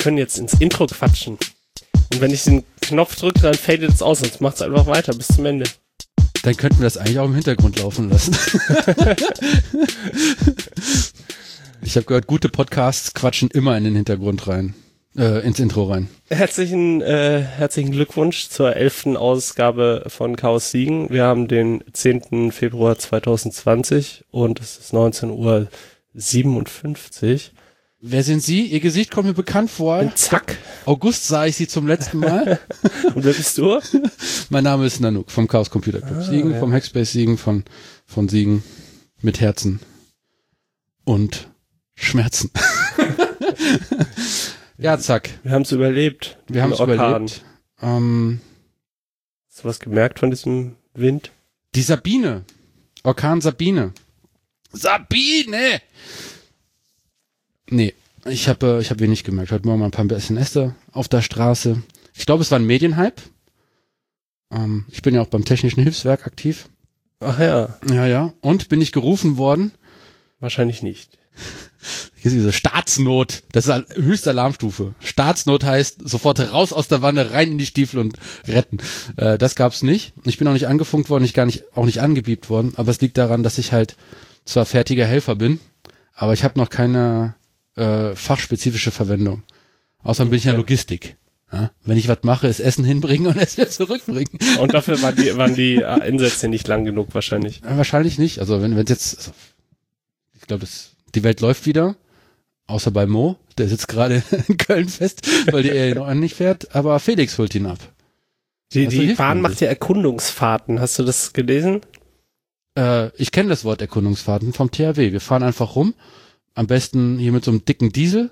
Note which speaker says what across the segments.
Speaker 1: können jetzt ins Intro quatschen. Und wenn ich den Knopf drücke, dann fadet es aus, sonst macht es einfach weiter bis zum Ende.
Speaker 2: Dann könnten wir das eigentlich auch im Hintergrund laufen lassen. ich habe gehört, gute Podcasts quatschen immer in den Hintergrund rein, äh, ins Intro rein.
Speaker 1: Herzlichen, äh, herzlichen Glückwunsch zur elften Ausgabe von Chaos Siegen. Wir haben den 10. Februar 2020 und es ist 19.57 Uhr.
Speaker 2: Wer sind Sie? Ihr Gesicht kommt mir bekannt vor.
Speaker 1: Und zack.
Speaker 2: August sah ich Sie zum letzten Mal.
Speaker 1: und wer bist du?
Speaker 2: mein Name ist Nanook vom Chaos Computer Club. Ah, Siegen, ja. vom Hackspace Siegen, von, von Siegen mit Herzen und Schmerzen. ja, zack.
Speaker 1: Wir haben es überlebt.
Speaker 2: Wir haben es überlebt. Ähm,
Speaker 1: Hast du was gemerkt von diesem Wind?
Speaker 2: Die Sabine. Orkan Sabine. Sabine! Nee, ich habe äh, ich hab wenig gemerkt. Heute Morgen mal ein paar Äste auf der Straße. Ich glaube, es war ein Medienhype. Ähm, ich bin ja auch beim Technischen Hilfswerk aktiv.
Speaker 1: Ach ja.
Speaker 2: Ja, ja. Und bin ich gerufen worden?
Speaker 1: Wahrscheinlich nicht.
Speaker 2: Hier ist diese Staatsnot. Das ist höchste Alarmstufe. Staatsnot heißt sofort raus aus der Wanne, rein in die Stiefel und retten. Äh, das gab's nicht. Ich bin auch nicht angefunkt worden, ich gar nicht, auch nicht angebiebt worden. Aber es liegt daran, dass ich halt zwar fertiger Helfer bin, aber ich habe noch keine äh, fachspezifische Verwendung. Außerdem bin ich ja Logistik. Ja? Wenn ich was mache, ist Essen hinbringen und es wieder zurückbringen.
Speaker 1: Und dafür waren die, waren die Einsätze nicht lang genug wahrscheinlich.
Speaker 2: Ja, wahrscheinlich nicht. Also wenn wenn jetzt, also, ich glaube, die Welt läuft wieder. Außer bei Mo, der sitzt gerade in Köln fest, weil die er noch nicht fährt. Aber Felix holt ihn ab.
Speaker 1: Die, also die Bahn macht ja Erkundungsfahrten. Hast du das gelesen?
Speaker 2: Äh, ich kenne das Wort Erkundungsfahrten vom THW. Wir fahren einfach rum am besten hier mit so einem dicken Diesel,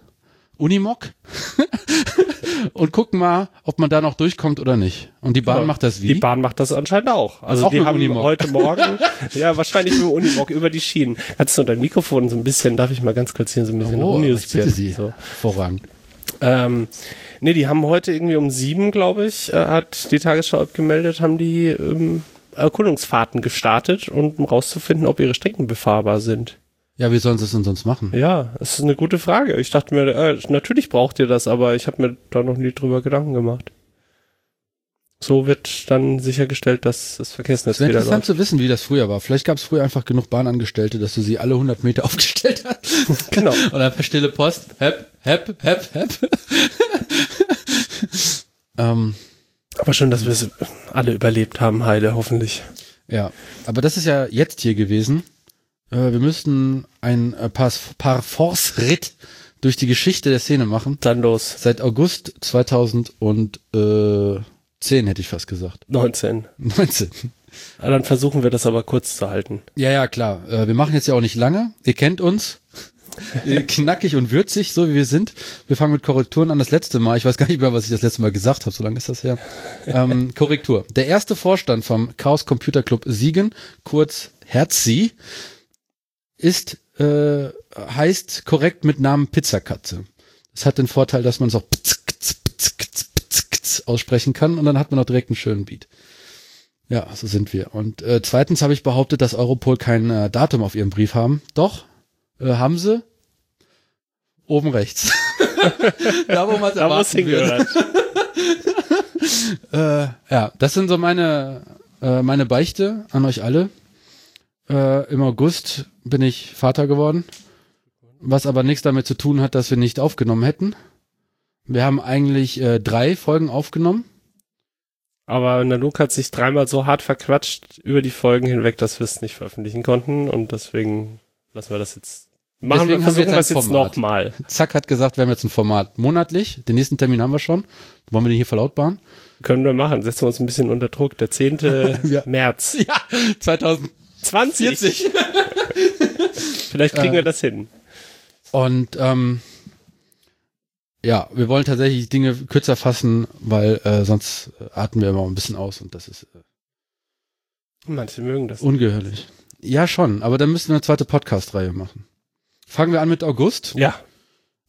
Speaker 2: Unimog. und gucken mal, ob man da noch durchkommt oder nicht. Und die Bahn ja, macht das wie?
Speaker 1: Die Bahn macht das anscheinend auch. Also auch die haben Unimog. heute Morgen, ja, wahrscheinlich mit Unimog über die Schienen. Kannst du dein Mikrofon so ein bisschen, darf ich mal ganz kurz hier so ein bisschen
Speaker 2: oh, umjustieren? Sie. So.
Speaker 1: Vorrangig. Ähm, nee, die haben heute irgendwie um sieben, glaube ich, äh, hat die Tagesschau abgemeldet, haben die ähm, Erkundungsfahrten gestartet, um rauszufinden, ob ihre Strecken befahrbar sind.
Speaker 2: Ja, wie sollen sie es denn sonst machen?
Speaker 1: Ja, das ist eine gute Frage. Ich dachte mir, äh, natürlich braucht ihr das, aber ich habe mir da noch nie drüber Gedanken gemacht. So wird dann sichergestellt, dass das Verkehrsnetz
Speaker 2: wieder läuft. interessant zu wissen, wie das früher war. Vielleicht gab es früher einfach genug Bahnangestellte, dass du sie alle 100 Meter aufgestellt hast. Genau. Dann per stille Post. Hep, hep, hep, hep.
Speaker 1: ähm, aber schon, dass wir es alle überlebt haben, heile, hoffentlich.
Speaker 2: Ja, aber das ist ja jetzt hier gewesen. Äh, wir müssten ein äh, paar, paar Force-Ritt durch die Geschichte der Szene machen.
Speaker 1: Dann los.
Speaker 2: Seit August 2010 hätte ich fast gesagt.
Speaker 1: 19.
Speaker 2: 19.
Speaker 1: Ja, dann versuchen wir das aber kurz zu halten.
Speaker 2: Ja, ja, klar. Äh, wir machen jetzt ja auch nicht lange. Ihr kennt uns. Knackig und würzig, so wie wir sind. Wir fangen mit Korrekturen an. Das letzte Mal, ich weiß gar nicht mehr, was ich das letzte Mal gesagt habe, so lange ist das her. Ähm, Korrektur. Der erste Vorstand vom Chaos Computer Club Siegen, kurz Herzi, ist, äh, heißt korrekt mit Namen Pizzakatze. Das hat den Vorteil, dass man es auch aussprechen kann und dann hat man auch direkt einen schönen Beat. Ja, so sind wir. Und äh, zweitens habe ich behauptet, dass Europol kein äh, Datum auf ihrem Brief haben. Doch, äh, haben sie. Oben rechts.
Speaker 1: da, wo man es wird.
Speaker 2: äh, ja, das sind so meine, äh, meine Beichte an euch alle. Äh, Im August bin ich Vater geworden, was aber nichts damit zu tun hat, dass wir nicht aufgenommen hätten. Wir haben eigentlich äh, drei Folgen aufgenommen.
Speaker 1: Aber Nanook hat sich dreimal so hart verquatscht über die Folgen hinweg, dass wir es nicht veröffentlichen konnten und deswegen lassen wir das jetzt. Machen deswegen wir, versuchen wir jetzt, jetzt nochmal.
Speaker 2: Zack hat gesagt, wir haben jetzt ein Format monatlich. Den nächsten Termin haben wir schon. Wollen wir den hier verlautbaren?
Speaker 1: Können wir machen. Setzen wir uns ein bisschen unter Druck. Der 10. ja. März.
Speaker 2: Ja, 2000.
Speaker 1: 20. 40. Vielleicht kriegen äh, wir das hin.
Speaker 2: Und ähm, ja, wir wollen tatsächlich Dinge kürzer fassen, weil äh, sonst atmen wir immer ein bisschen aus und das ist äh,
Speaker 1: Manche mögen das.
Speaker 2: Ungeheuerlich. Ja, schon, aber dann müssen wir eine zweite Podcast-Reihe machen. Fangen wir an mit August.
Speaker 1: Ja.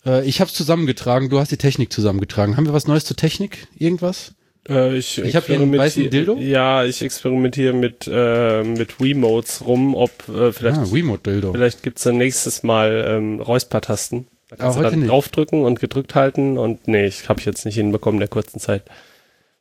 Speaker 2: Äh, ich habe es zusammengetragen, du hast die Technik zusammengetragen. Haben wir was Neues zur Technik? Irgendwas?
Speaker 1: Äh, ich
Speaker 2: ich habe hier einen weißen Dildo.
Speaker 1: Ja, ich experimentiere mit äh, mit Wiimotes rum, ob äh, vielleicht
Speaker 2: ah, Wiimote Dildo.
Speaker 1: Vielleicht gibt's dann nächstes Mal ähm, Räuspertasten. Da kannst
Speaker 2: Aber
Speaker 1: du dann draufdrücken und gedrückt halten und nee, ich habe ich jetzt nicht hinbekommen in der kurzen Zeit.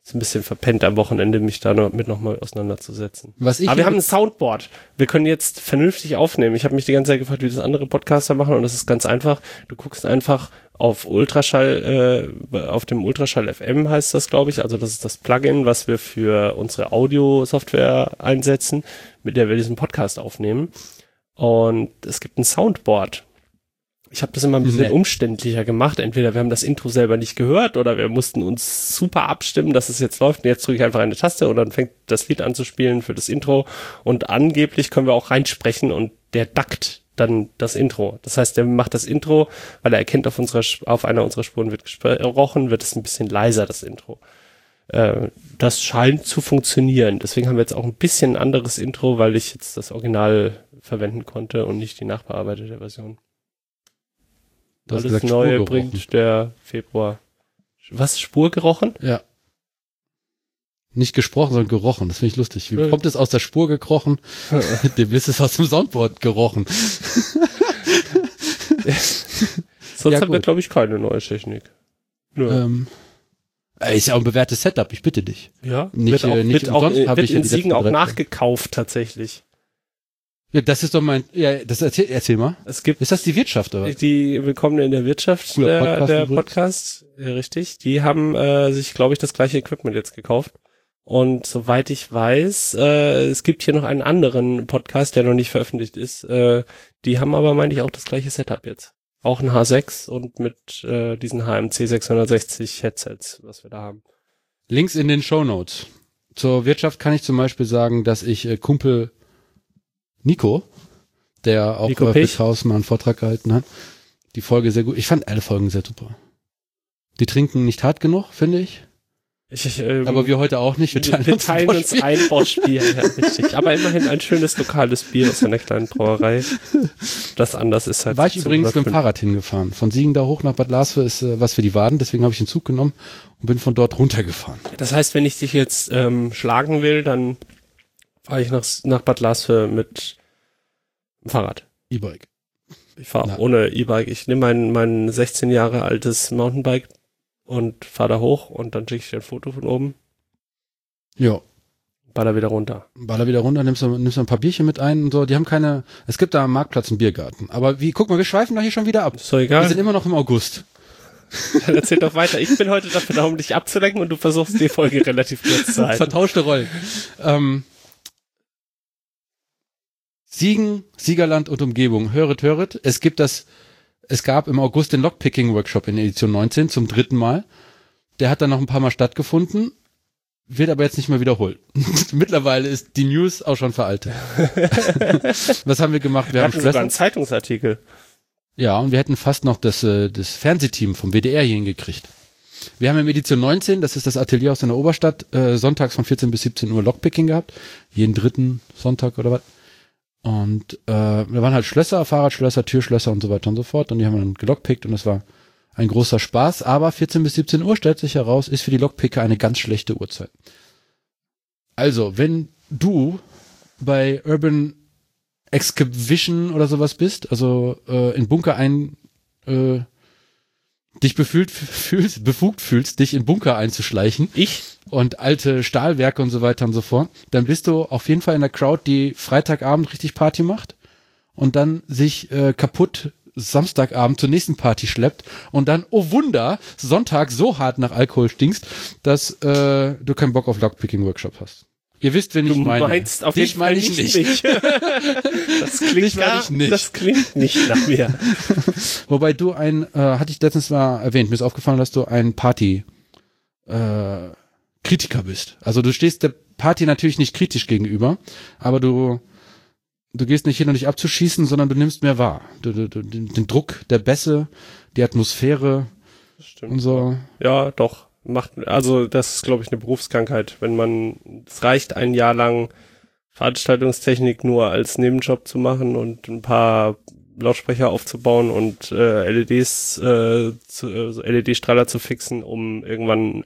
Speaker 1: Ist ein bisschen verpennt am Wochenende, mich da noch, mit nochmal auseinanderzusetzen.
Speaker 2: Was ich
Speaker 1: Aber wir haben ein Soundboard. Wir können jetzt vernünftig aufnehmen. Ich habe mich die ganze Zeit gefragt, wie das andere Podcaster machen und das ist ganz einfach. Du guckst einfach auf Ultraschall, äh, auf dem Ultraschall FM heißt das, glaube ich. Also das ist das Plugin, was wir für unsere Audio-Software einsetzen, mit der wir diesen Podcast aufnehmen. Und es gibt ein Soundboard. Ich habe das immer ein bisschen
Speaker 2: Nett.
Speaker 1: umständlicher gemacht. Entweder wir haben das Intro selber nicht gehört oder wir mussten uns super abstimmen, dass es jetzt läuft. Und jetzt drücke ich einfach eine Taste und dann fängt das Lied an zu spielen für das Intro. Und angeblich können wir auch reinsprechen und der dackt dann das Intro. Das heißt, der macht das Intro, weil er erkennt, auf unserer, auf einer unserer Spuren wird gesprochen, wird es ein bisschen leiser, das Intro. Äh, das scheint zu funktionieren. Deswegen haben wir jetzt auch ein bisschen anderes Intro, weil ich jetzt das Original verwenden konnte und nicht die nachbearbeitete Version.
Speaker 2: Du hast
Speaker 1: Alles Neue bringt der Februar. Was? Spur gerochen?
Speaker 2: Ja. Nicht gesprochen, sondern gerochen. Das finde ich lustig. Wie
Speaker 1: Ja.
Speaker 2: kommt es aus der Spur gekrochen? Dem ist es aus dem Soundboard gerochen.
Speaker 1: Sonst
Speaker 2: Ja,
Speaker 1: haben wir, glaube ich, keine neue Technik. Nö.
Speaker 2: Ähm, äh, ist ja auch ein bewährtes Setup, ich bitte dich.
Speaker 1: ja,
Speaker 2: nicht,
Speaker 1: wird auch,
Speaker 2: äh, nicht
Speaker 1: wird auch,
Speaker 2: hab
Speaker 1: wird
Speaker 2: ja
Speaker 1: in Siegen auch nachgekauft tatsächlich.
Speaker 2: Ja, das ist doch mein, ja, das erzähl, erzähl mal.
Speaker 1: Es gibt
Speaker 2: Ist das die Wirtschaft oder?
Speaker 1: die Willkommen in der Wirtschaft,
Speaker 2: Cooler
Speaker 1: der
Speaker 2: Podcast
Speaker 1: der
Speaker 2: übrigens.
Speaker 1: Podcast, ja, richtig. Die haben äh, sich, glaube ich, das gleiche Equipment jetzt gekauft. Und soweit ich weiß, äh, es gibt hier noch einen anderen Podcast, der noch nicht veröffentlicht ist. Äh, die haben aber, meine ich, auch das gleiche Setup jetzt. Auch ein H6 und mit äh, diesen HMC 660 Headsets, was wir da haben.
Speaker 2: Links in den Show Notes. Zur Wirtschaft kann ich zum Beispiel sagen, dass ich äh, Kumpel Nico, der auch
Speaker 1: Nico
Speaker 2: bei Haus mal einen Vortrag gehalten hat, die Folge sehr gut. Ich fand alle Folgen sehr super. Die trinken nicht hart genug, finde ich.
Speaker 1: Ich, ähm,
Speaker 2: Aber wir heute auch nicht. Wir teilen,
Speaker 1: wir
Speaker 2: uns,
Speaker 1: teilen
Speaker 2: ein
Speaker 1: uns ein Boschbier, ja, richtig. Aber immerhin ein schönes lokales Bier aus einer kleinen Brauerei. Das anders ist halt.
Speaker 2: War ich übrigens mit dem
Speaker 1: 1705.
Speaker 2: Fahrrad hingefahren. Von Siegen da hoch nach Bad Laswe ist äh, was für die Waden, deswegen habe ich den Zug genommen und bin von dort runtergefahren.
Speaker 1: Das heißt, wenn ich dich jetzt ähm, schlagen will, dann fahre ich nach, nach Bad Laswe mit dem Fahrrad.
Speaker 2: E-Bike.
Speaker 1: Ich fahre ohne E-Bike. Ich nehme mein, mein 16 Jahre altes Mountainbike und fahre da hoch und dann schicke ich dir ein Foto von oben,
Speaker 2: Ja.
Speaker 1: baller wieder runter.
Speaker 2: Baller wieder runter, nimmst du, nimmst du ein paar Bierchen mit ein und so. Die haben keine, es gibt da am Marktplatz einen Biergarten. Aber wie, guck mal, wir schweifen doch hier schon wieder ab.
Speaker 1: Ist doch
Speaker 2: Wir
Speaker 1: egal.
Speaker 2: sind immer noch im August.
Speaker 1: Dann erzähl doch weiter. Ich bin heute dafür da, um dich abzulenken und du versuchst die Folge relativ kurz zu halten.
Speaker 2: Vertauschte Rollen. Ähm, Siegen, Siegerland und Umgebung. Höret, höret. Es gibt das, es gab im August den Lockpicking-Workshop in Edition 19 zum dritten Mal. Der hat dann noch ein paar Mal stattgefunden, wird aber jetzt nicht mehr wiederholt. Mittlerweile ist die News auch schon veraltet. Was haben wir gemacht? Wir
Speaker 1: Wir
Speaker 2: haben
Speaker 1: sogar einen Zeitungsartikel.
Speaker 2: Ja, und wir hätten fast noch das, äh, das Fernsehteam vom WDR hier hingekriegt. Wir haben im Edition 19, das ist das Atelier aus der Oberstadt, äh, sonntags von 14 bis 17 Uhr Lockpicking gehabt. Jeden dritten Sonntag oder was. Und äh, da waren halt Schlösser, Fahrradschlösser, Türschlösser und so weiter und so fort. Und die haben wir dann gelockpickt und das war ein großer Spaß. Aber 14 bis 17 Uhr stellt sich heraus, ist für die Lockpicker eine ganz schlechte Uhrzeit. Also, wenn du bei Urban Excavation oder sowas bist, also äh, in Bunker ein äh, dich befühlt fühlst, befugt fühlst, dich in Bunker einzuschleichen
Speaker 1: Ich?
Speaker 2: und alte Stahlwerke und so weiter und so fort, dann bist du auf jeden Fall in der Crowd, die Freitagabend richtig Party macht und dann sich äh, kaputt Samstagabend zur nächsten Party schleppt und dann, oh Wunder, Sonntag so hart nach Alkohol stinkst, dass äh, du keinen Bock auf Lockpicking-Workshop hast. Ihr wisst, wenn
Speaker 1: Du
Speaker 2: ich meine.
Speaker 1: meinst auf jeden Fall
Speaker 2: ich
Speaker 1: nicht.
Speaker 2: nicht.
Speaker 1: das klingt
Speaker 2: ich nicht.
Speaker 1: das klingt nicht nach mir.
Speaker 2: Wobei du ein, äh, hatte ich letztens mal erwähnt, mir ist aufgefallen, dass du ein Party äh, Kritiker bist. Also du stehst der Party natürlich nicht kritisch gegenüber, aber du du gehst nicht hin, um dich abzuschießen, sondern du nimmst mehr wahr. Du, du, du, den Druck der Bässe, die Atmosphäre
Speaker 1: Das stimmt.
Speaker 2: und so.
Speaker 1: Ja, doch. Macht, also das ist, glaube ich, eine Berufskrankheit. Wenn man, es reicht ein Jahr lang Veranstaltungstechnik nur als Nebenjob zu machen und ein paar Lautsprecher aufzubauen und äh, LEDs, äh, äh, so LED-Strahler zu fixen, um irgendwann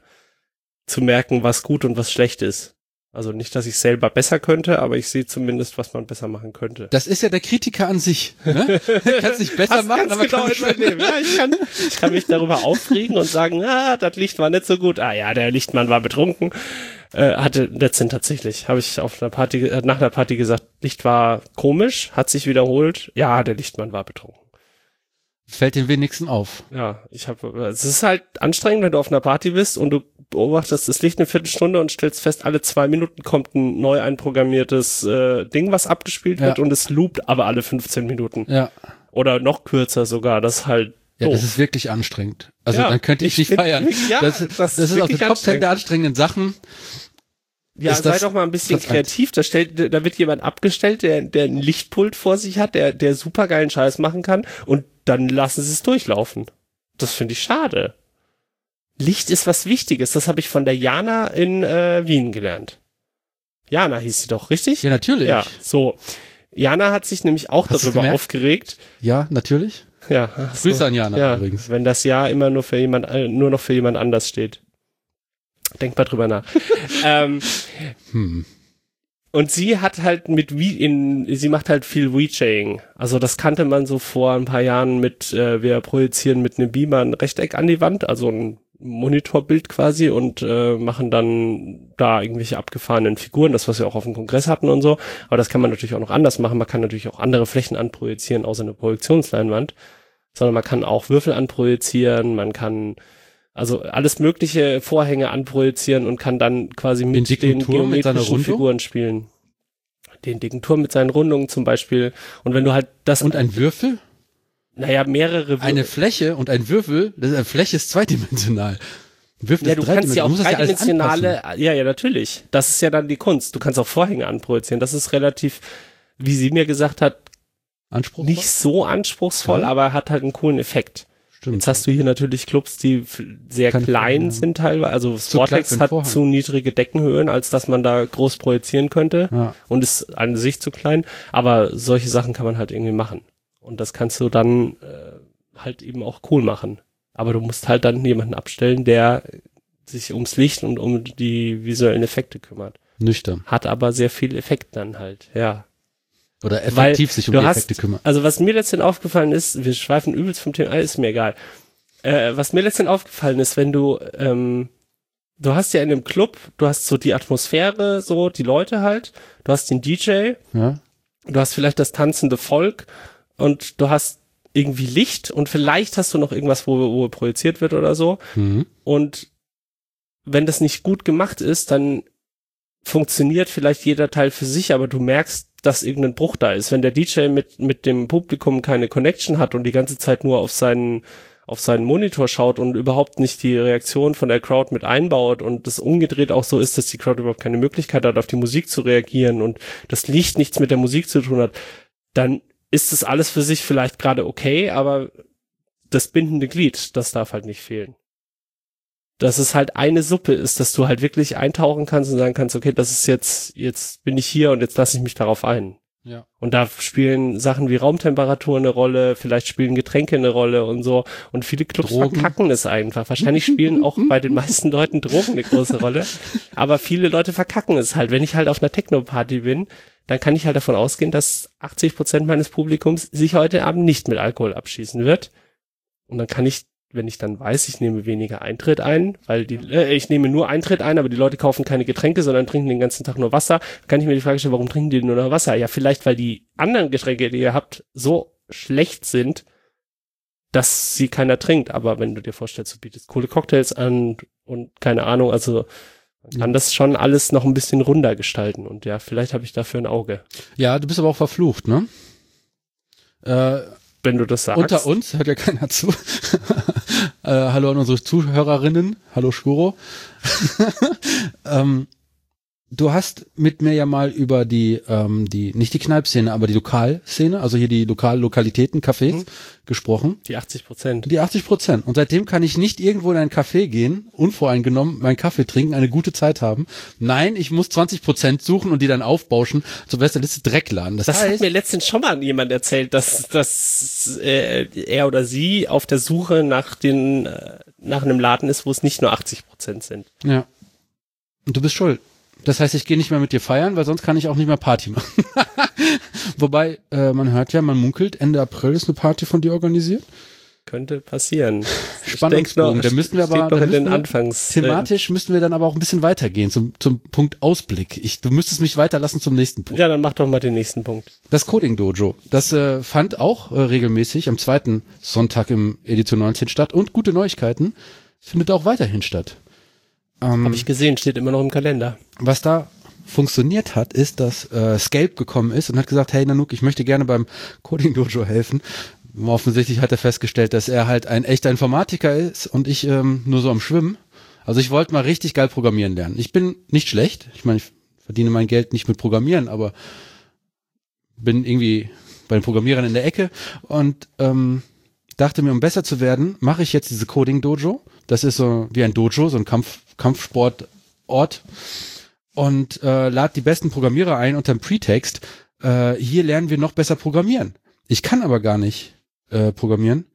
Speaker 1: zu merken, was gut und was schlecht ist. Also nicht, dass ich selber besser könnte, aber ich sehe zumindest, was man besser machen könnte.
Speaker 2: Das ist ja der Kritiker an sich. Ne? Kannst nicht besser
Speaker 1: Hast
Speaker 2: machen, aber
Speaker 1: genau
Speaker 2: kann
Speaker 1: übernehmen. Ja, ich, kann, ich kann mich darüber aufregen und sagen, ah, das Licht war nicht so gut. Ah ja, der Lichtmann war betrunken. Äh, hatte letztens tatsächlich, habe ich auf einer Party, äh, nach einer Party gesagt, Licht war komisch, hat sich wiederholt. Ja, der Lichtmann war betrunken.
Speaker 2: fällt den wenigsten auf.
Speaker 1: Ja, ich habe, es ist halt anstrengend, wenn du auf einer Party bist und du beobachtest das Licht eine Viertelstunde und stellst fest, alle zwei Minuten kommt ein neu einprogrammiertes äh, Ding, was abgespielt
Speaker 2: Ja.
Speaker 1: wird und es loopt aber alle 15 Minuten.
Speaker 2: Ja.
Speaker 1: Oder noch kürzer sogar, das ist halt
Speaker 2: Ja,
Speaker 1: doof.
Speaker 2: das ist wirklich anstrengend. Also
Speaker 1: Ja,
Speaker 2: dann könnte ich,
Speaker 1: ich
Speaker 2: nicht feiern.
Speaker 1: ja,
Speaker 2: das,
Speaker 1: das
Speaker 2: das,
Speaker 1: ist
Speaker 2: ist auf
Speaker 1: wirklich
Speaker 2: Top 10
Speaker 1: anstrengend.
Speaker 2: der anstrengenden Sachen.
Speaker 1: Ja, sei
Speaker 2: das
Speaker 1: doch mal ein bisschen kreativ. Da stellt, da wird jemand abgestellt, der, der ein Lichtpult vor sich hat, der, der super geilen Scheiß machen kann und dann lassen sie es durchlaufen. Das finde ich schade. Licht ist was Wichtiges. Das habe ich von der Jana in äh, Wien gelernt. Jana hieß sie doch, richtig?
Speaker 2: Ja, natürlich.
Speaker 1: Ja, so. Jana hat sich nämlich auch
Speaker 2: Hast
Speaker 1: darüber aufgeregt.
Speaker 2: Ja, natürlich.
Speaker 1: Ja, so.
Speaker 2: Grüße an Jana
Speaker 1: ja,
Speaker 2: übrigens.
Speaker 1: wenn das Ja immer nur für jemand, äh, nur noch für jemand anders steht. Denk mal drüber nach. ähm,
Speaker 2: Hm.
Speaker 1: und sie hat halt mit wie in sie macht halt viel WeChaying. Also das kannte man so vor ein paar Jahren mit äh, wir projizieren mit einem Beamer ein Rechteck an die Wand, also ein Monitorbild quasi und äh, machen dann da irgendwelche abgefahrenen Figuren, das was wir auch auf dem Kongress hatten und so. Aber das kann man natürlich auch noch anders machen. Man kann natürlich auch andere Flächen anprojizieren, außer eine Projektionsleinwand, sondern man kann auch Würfel anprojizieren, man kann also alles mögliche Vorhänge anprojizieren und kann dann quasi mit
Speaker 2: Den
Speaker 1: den
Speaker 2: mit
Speaker 1: geometrischen
Speaker 2: Rundung?
Speaker 1: Figuren spielen. Den dicken Turm mit seinen Rundungen zum Beispiel. Und wenn du halt das,
Speaker 2: Und ein Würfel?
Speaker 1: Naja, mehrere Wür-
Speaker 2: Eine Fläche und ein Würfel, das, eine Fläche ist zweidimensional. Würfel
Speaker 1: ja,
Speaker 2: ist
Speaker 1: du kannst ja auch dreidimensionale, ja, ja, natürlich. Das ist ja dann die Kunst. Du kannst auch Vorhänge anprojizieren. Das ist relativ, wie sie mir gesagt hat,
Speaker 2: Anspruch?
Speaker 1: nicht so anspruchsvoll,
Speaker 2: Ja.
Speaker 1: aber hat halt einen coolen Effekt.
Speaker 2: Stimmt.
Speaker 1: Jetzt hast du hier natürlich Clubs, die sehr
Speaker 2: Keine
Speaker 1: klein
Speaker 2: Vorhänge haben.
Speaker 1: sind teilweise. Also Vortex hat
Speaker 2: Vorhang.
Speaker 1: zu niedrige Deckenhöhen, als dass man da groß projizieren könnte
Speaker 2: ja.
Speaker 1: und ist an sich zu klein. Aber solche Sachen kann man halt irgendwie machen. Und das kannst du dann äh, halt eben auch cool machen. Aber du musst halt dann jemanden abstellen, der sich ums Licht und um die visuellen Effekte kümmert.
Speaker 2: Nüchtern.
Speaker 1: Hat aber sehr viel Effekt dann halt, ja.
Speaker 2: Oder
Speaker 1: Weil
Speaker 2: effektiv sich um die Effekte kümmern.
Speaker 1: Also was mir letztendlich aufgefallen ist, wir schweifen übelst vom Thema, ist mir egal. Äh, was mir letztendlich aufgefallen ist, wenn du, ähm, du hast ja in dem Club, du hast so die Atmosphäre, so die Leute halt, du hast den DJ,
Speaker 2: Ja?
Speaker 1: du hast vielleicht das tanzende Volk und du hast irgendwie Licht und vielleicht hast du noch irgendwas, wo, wo projiziert wird oder so.
Speaker 2: Mhm.
Speaker 1: Und wenn das nicht gut gemacht ist, dann funktioniert vielleicht jeder Teil für sich, aber du merkst, dass irgendein Bruch da ist. Wenn der DJ mit, mit dem Publikum keine Connection hat und die ganze Zeit nur auf seinen, auf seinen Monitor schaut und überhaupt nicht die Reaktion von der Crowd mit einbaut und das umgedreht auch so ist, dass die Crowd überhaupt keine Möglichkeit hat, auf die Musik zu reagieren und das Licht nichts mit der Musik zu tun hat, dann ist das alles für sich vielleicht gerade okay, aber das bindende Glied, das darf halt nicht fehlen dass es halt eine Suppe ist, dass du halt wirklich eintauchen kannst und sagen kannst, okay, das ist jetzt, jetzt bin ich hier und jetzt lasse ich mich darauf ein.
Speaker 2: Ja.
Speaker 1: Und da spielen Sachen wie Raumtemperatur eine Rolle, vielleicht spielen Getränke eine Rolle und so. Und viele Clubs
Speaker 2: Drogen.
Speaker 1: verkacken es einfach. Wahrscheinlich spielen auch bei den meisten Leuten Drogen eine große Rolle. Aber viele Leute verkacken es halt. Wenn ich halt auf einer Techno-Party bin, dann kann ich halt davon ausgehen, dass 80 Prozent meines Publikums sich heute Abend nicht mit Alkohol abschießen wird. Und dann kann ich wenn ich dann weiß, ich nehme weniger Eintritt ein, weil die, äh, ich nehme nur Eintritt ein, aber die Leute kaufen keine Getränke, sondern trinken den ganzen Tag nur Wasser, kann ich mir die Frage stellen, warum trinken die nur noch Wasser? Ja, vielleicht, weil die anderen Getränke, die ihr habt, so schlecht sind, dass sie keiner trinkt. Aber wenn du dir vorstellst, du bietest coole Cocktails an und keine Ahnung, also man kann das schon alles noch ein bisschen runder gestalten. Und ja, vielleicht habe ich dafür ein Auge.
Speaker 2: Ja, du bist aber auch verflucht, ne? Äh,
Speaker 1: Wenn du das sagst.
Speaker 2: unter uns hört ja keiner zu. äh, hallo an unsere Zuhörerinnen. Hallo Skuro. ähm, du hast mit mir ja mal über die, ähm, die, nicht die Kneipszene, aber die Lokalszene, also hier die Lokal Lokalitäten, Cafés
Speaker 1: Mhm.
Speaker 2: gesprochen.
Speaker 1: Die 80 Prozent.
Speaker 2: Die 80 Prozent. Und seitdem kann ich nicht irgendwo in ein Café gehen, unvoreingenommen meinen Kaffee trinken, eine gute Zeit haben. Nein, ich muss 20 Prozent suchen und die dann aufbauschen. Zur Liste Dreckladen. Das,
Speaker 1: Das hat
Speaker 2: heißt,
Speaker 1: mir letztens schon mal jemand erzählt, dass, dass äh, er oder sie auf der Suche nach den äh, nach einem Laden ist, wo es nicht nur 80 Prozent sind.
Speaker 2: ja. Und du bist schuld. Das heißt, ich gehe nicht mehr mit dir feiern, weil sonst kann ich auch nicht mehr Party machen. Wobei, äh, man hört ja, man munkelt, Ende April ist eine Party von dir organisiert.
Speaker 1: Könnte passieren.
Speaker 2: Spannungsbogen, da müssten wir aber müssten
Speaker 1: den Anfangs,
Speaker 2: thematisch müssten wir dann aber auch ein bisschen weitergehen zum, zum Punkt Ausblick. Ich, du müsstest mich weiterlassen zum nächsten Punkt.
Speaker 1: Ja, dann mach doch mal den nächsten Punkt.
Speaker 2: Das Coding Dojo, das äh, fand auch äh, regelmäßig am zweiten Sonntag im Edition 19 statt und gute Neuigkeiten findet auch weiterhin statt. Ähm,
Speaker 1: Habe ich gesehen, steht immer noch im Kalender.
Speaker 2: was da funktioniert hat, ist, dass äh, Scape gekommen ist und hat gesagt, hey Nanook, ich möchte gerne beim Coding Dojo helfen. Offensichtlich hat er festgestellt, dass er halt ein echter Informatiker ist und ich ähm, nur so am Schwimmen. Also ich wollte mal richtig geil programmieren lernen. Ich bin nicht schlecht. Ich meine, ich verdiene mein Geld nicht mit Programmieren, aber bin irgendwie bei den Programmierern in der Ecke und ähm, dachte mir, um besser zu werden, mache ich jetzt diese Coding Dojo. Das ist so wie ein Dojo, so ein Kampf, Kampfsportort und äh, lad die besten Programmierer ein unter dem Pretext. Äh, hier lernen wir noch besser programmieren. Ich kann aber gar nicht äh, programmieren.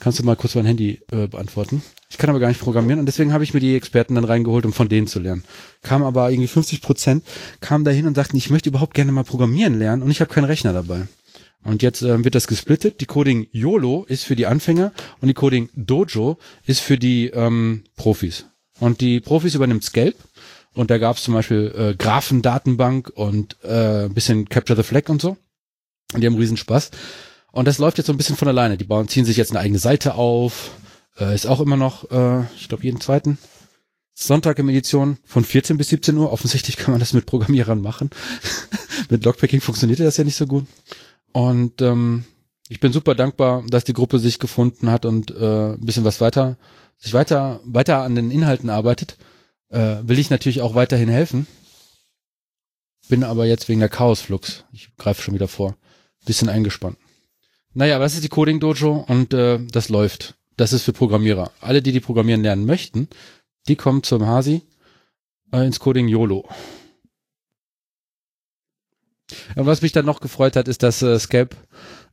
Speaker 2: Kannst du mal kurz mein Handy äh, beantworten? Ich kann aber gar nicht programmieren und deswegen habe ich mir die Experten dann reingeholt, um von denen zu lernen. Kam aber irgendwie 50 Prozent, kamen dahin und sagten, ich möchte überhaupt gerne mal programmieren lernen und ich habe keinen Rechner dabei. Und jetzt ähm, wird das gesplittet. Die Coding YOLO ist für die Anfänger und die Coding Dojo ist für die ähm, Profis. Und die Profis übernimmt Scalp. Und da gab es zum Beispiel äh, Graphendatenbank und äh, ein bisschen Capture the Flag und so. Und die haben riesen Spaß. Und das läuft jetzt so ein bisschen von alleine. Die bauen, ziehen sich jetzt eine eigene Seite auf. Äh, ist auch immer noch, äh, ich glaube, jeden zweiten Sonntag im Edition von 14 bis 17 Uhr. Offensichtlich kann man das mit Programmierern machen. mit Logpacking funktioniert das ja nicht so gut. Und ähm, ich bin super dankbar, dass die Gruppe sich gefunden hat und äh, ein bisschen was weiter, sich weiter, weiter an den Inhalten arbeitet. Äh, will ich natürlich auch weiterhin helfen. Bin aber jetzt wegen der Chaosflux, ich greife schon wieder vor, bisschen eingespannt. Naja, aber das ist die Coding Dojo und äh, das läuft. Das ist für Programmierer. Alle, die die programmieren lernen möchten, die kommen zum Hasi äh, ins Coding YOLO. Und was mich dann noch gefreut hat, ist, dass äh, Scalp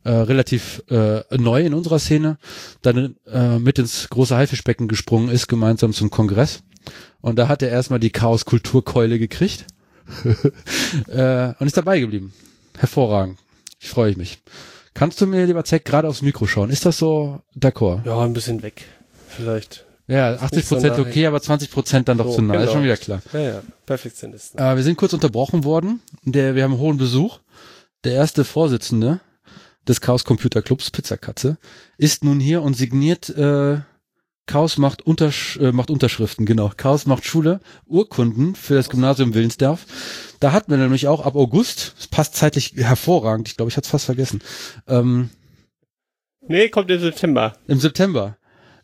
Speaker 2: äh, relativ äh, neu in unserer Szene dann äh, mit ins große Haifischbecken gesprungen ist, gemeinsam zum Kongress. Und da hat er erstmal die Chaos-Kulturkeule gekriegt äh, und ist dabei geblieben. Hervorragend. Ich freue mich. Kannst du mir, lieber Zeck, gerade aufs Mikro schauen? Ist das so d'accord?
Speaker 1: Ja, ein bisschen weg. Vielleicht.
Speaker 2: Ja, 80
Speaker 1: so
Speaker 2: Prozent
Speaker 1: nah.
Speaker 2: okay, aber 20 Prozent dann doch
Speaker 1: So,
Speaker 2: zu nah. Ist
Speaker 1: genau.
Speaker 2: schon wieder klar.
Speaker 1: Ja, ja. Perfektionisten.
Speaker 2: Äh, wir sind kurz unterbrochen worden. Der, wir haben hohen Besuch. Der erste Vorsitzende des Chaos Computer Clubs, Pizzakatze, ist nun hier und signiert äh, Chaos macht, Untersch äh, macht Unterschriften, genau. Chaos macht Schule, Urkunden für das Gymnasium Willensdorf. Da hatten wir nämlich auch ab August, es passt zeitlich hervorragend, ich glaube, ich hatte es fast vergessen, ähm,
Speaker 1: Nee, kommt im September.
Speaker 2: im September.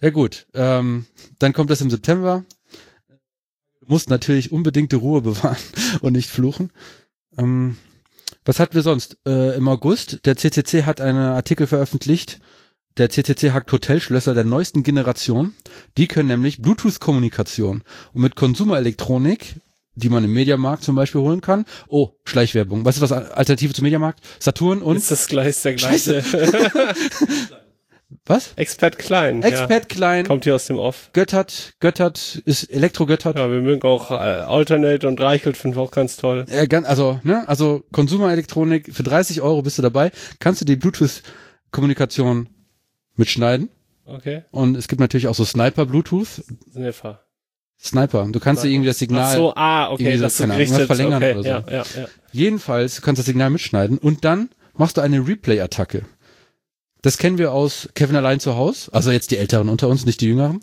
Speaker 2: Ja gut, ähm, dann kommt das im September. Du musst natürlich unbedingte Ruhe bewahren und nicht fluchen. Ähm, was hatten wir sonst? Äh, Im August, der CCC hat einen Artikel veröffentlicht. Der CCC hackt Hotelschlösser der neuesten Generation. Die können nämlich Bluetooth-Kommunikation und mit Konsumerelektronik, die man im Mediamarkt zum Beispiel holen kann. Oh, Schleichwerbung. Was ist was Alternative zum Mediamarkt? Saturn und
Speaker 1: ist das gleich der gleiche.
Speaker 2: was?
Speaker 1: Expert Klein.
Speaker 2: Expert Klein.
Speaker 1: Ja. Kommt hier aus dem Off.
Speaker 2: Göttert, Göttert, ist Elektro-Göttert.
Speaker 1: Ja, wir mögen auch äh, Alternate und Reichelt finden wir auch ganz toll.
Speaker 2: Äh, ganz, also, ne, also Konsumerelektronik, für 30 Euro bist du dabei, kannst du die Bluetooth-Kommunikation mitschneiden.
Speaker 1: Okay.
Speaker 2: Und es gibt natürlich auch so Sniper-Bluetooth.
Speaker 1: Sniffer.
Speaker 2: Sniper. Du kannst dir irgendwie das Signal.
Speaker 1: Ach so, ah, okay,
Speaker 2: irgendwie so,
Speaker 1: das ist
Speaker 2: was verlängern
Speaker 1: okay,
Speaker 2: oder so.
Speaker 1: ja, ja, ja.
Speaker 2: Jedenfalls, du kannst das Signal mitschneiden und dann machst du eine Replay-Attacke. Das kennen wir aus Kevin allein zu Haus, also jetzt die Älteren unter uns, nicht die Jüngeren.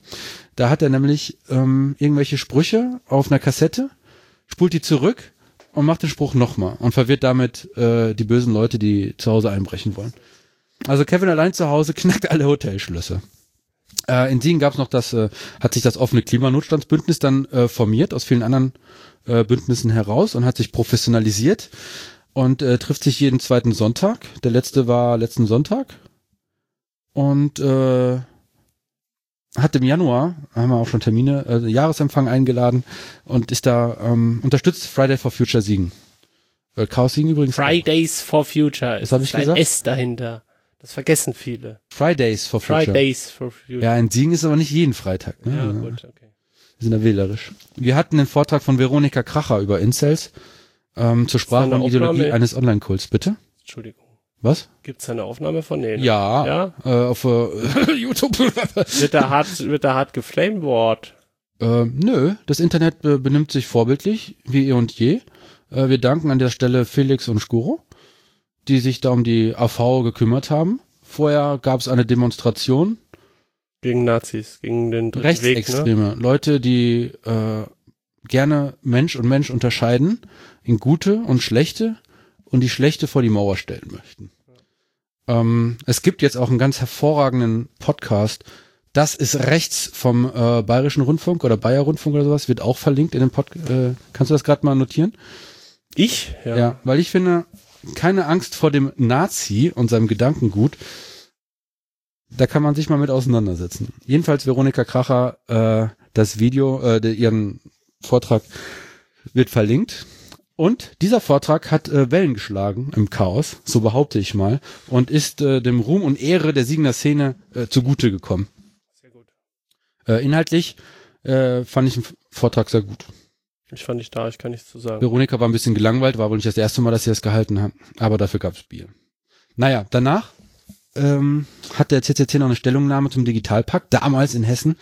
Speaker 2: Da hat er nämlich ähm, irgendwelche Sprüche auf einer Kassette, spult die zurück und macht den Spruch nochmal und verwirrt damit äh, die bösen Leute, die zu Hause einbrechen wollen. Also Kevin allein zu Hause knackt alle Hotelschlösser. Äh, in Siegen gab es noch das, äh, hat sich das offene Klimanotstandsbündnis dann äh, formiert aus vielen anderen äh, Bündnissen heraus und hat sich professionalisiert und äh, trifft sich jeden zweiten Sonntag. Der letzte war letzten Sonntag und äh, hat im Januar, haben wir auch schon Termine, äh, Jahresempfang eingeladen und ist da ähm, unterstützt Friday for Future Siegen. Äh, Chaos Siegen übrigens. auch.
Speaker 1: Fridays for Future.
Speaker 2: Was hab ich
Speaker 1: ist ein
Speaker 2: gesagt?
Speaker 1: S dahinter. Das vergessen viele.
Speaker 2: Fridays for Future.
Speaker 1: Fridays for Future.
Speaker 2: Ja, in Siegen ist aber nicht jeden Freitag. Ne?
Speaker 1: Ja, gut, okay.
Speaker 2: Wir sind da wählerisch. Wir hatten den Vortrag von Veronika Kracher über Incels ähm, zur Sprache und Ideologie eines Online-Kults. Bitte?
Speaker 1: Entschuldigung.
Speaker 2: Was?
Speaker 1: Gibt's da eine Aufnahme von? Nee, ne?
Speaker 2: Ja,
Speaker 1: Ja?
Speaker 2: Äh, auf äh, YouTube.
Speaker 1: Wird da hart, wird da hart geflameboard?
Speaker 2: Ähm, nö, das Internet äh, benimmt sich vorbildlich, wie eh und je. Äh, wir danken an der Stelle Felix und Skuro, die sich da um die AV gekümmert haben. Vorher gab es eine Demonstration,
Speaker 1: Gegen Nazis, gegen den dritten Weg, ne?
Speaker 2: Rechtsextreme, Leute, die äh, gerne Mensch und Mensch unterscheiden in gute und schlechte und die schlechte vor die Mauer stellen möchten. Ähm, es gibt jetzt auch einen ganz hervorragenden Podcast. Das ist rechts vom äh, Bayerischen Rundfunk oder Bayer Rundfunk oder sowas, wird auch verlinkt in dem Podcast. Äh, kannst du das gerade mal notieren?
Speaker 1: Ich? Ja.
Speaker 2: Ja. weil ich finde, keine Angst vor dem Nazi und seinem Gedankengut. Da kann man sich mal mit auseinandersetzen. Jedenfalls Veronika Kracher, äh, das Video, äh, ihren Vortrag wird verlinkt. Und dieser Vortrag hat äh, Wellen geschlagen im Chaos, so behaupte ich mal, und ist äh, dem Ruhm und Ehre der Siegener Szene äh, zugute gekommen.
Speaker 1: Sehr gut.
Speaker 2: Äh, inhaltlich äh, fand ich den Vortrag sehr gut.
Speaker 1: Ich fand nicht da, ich kann nichts zu sagen.
Speaker 2: Veronika war ein bisschen gelangweilt, war wohl nicht das erste Mal, dass sie das gehalten haben, aber dafür gab's Bier. Naja, danach ähm, hat der CCC noch eine Stellungnahme zum Digitalpakt, damals in Hessen,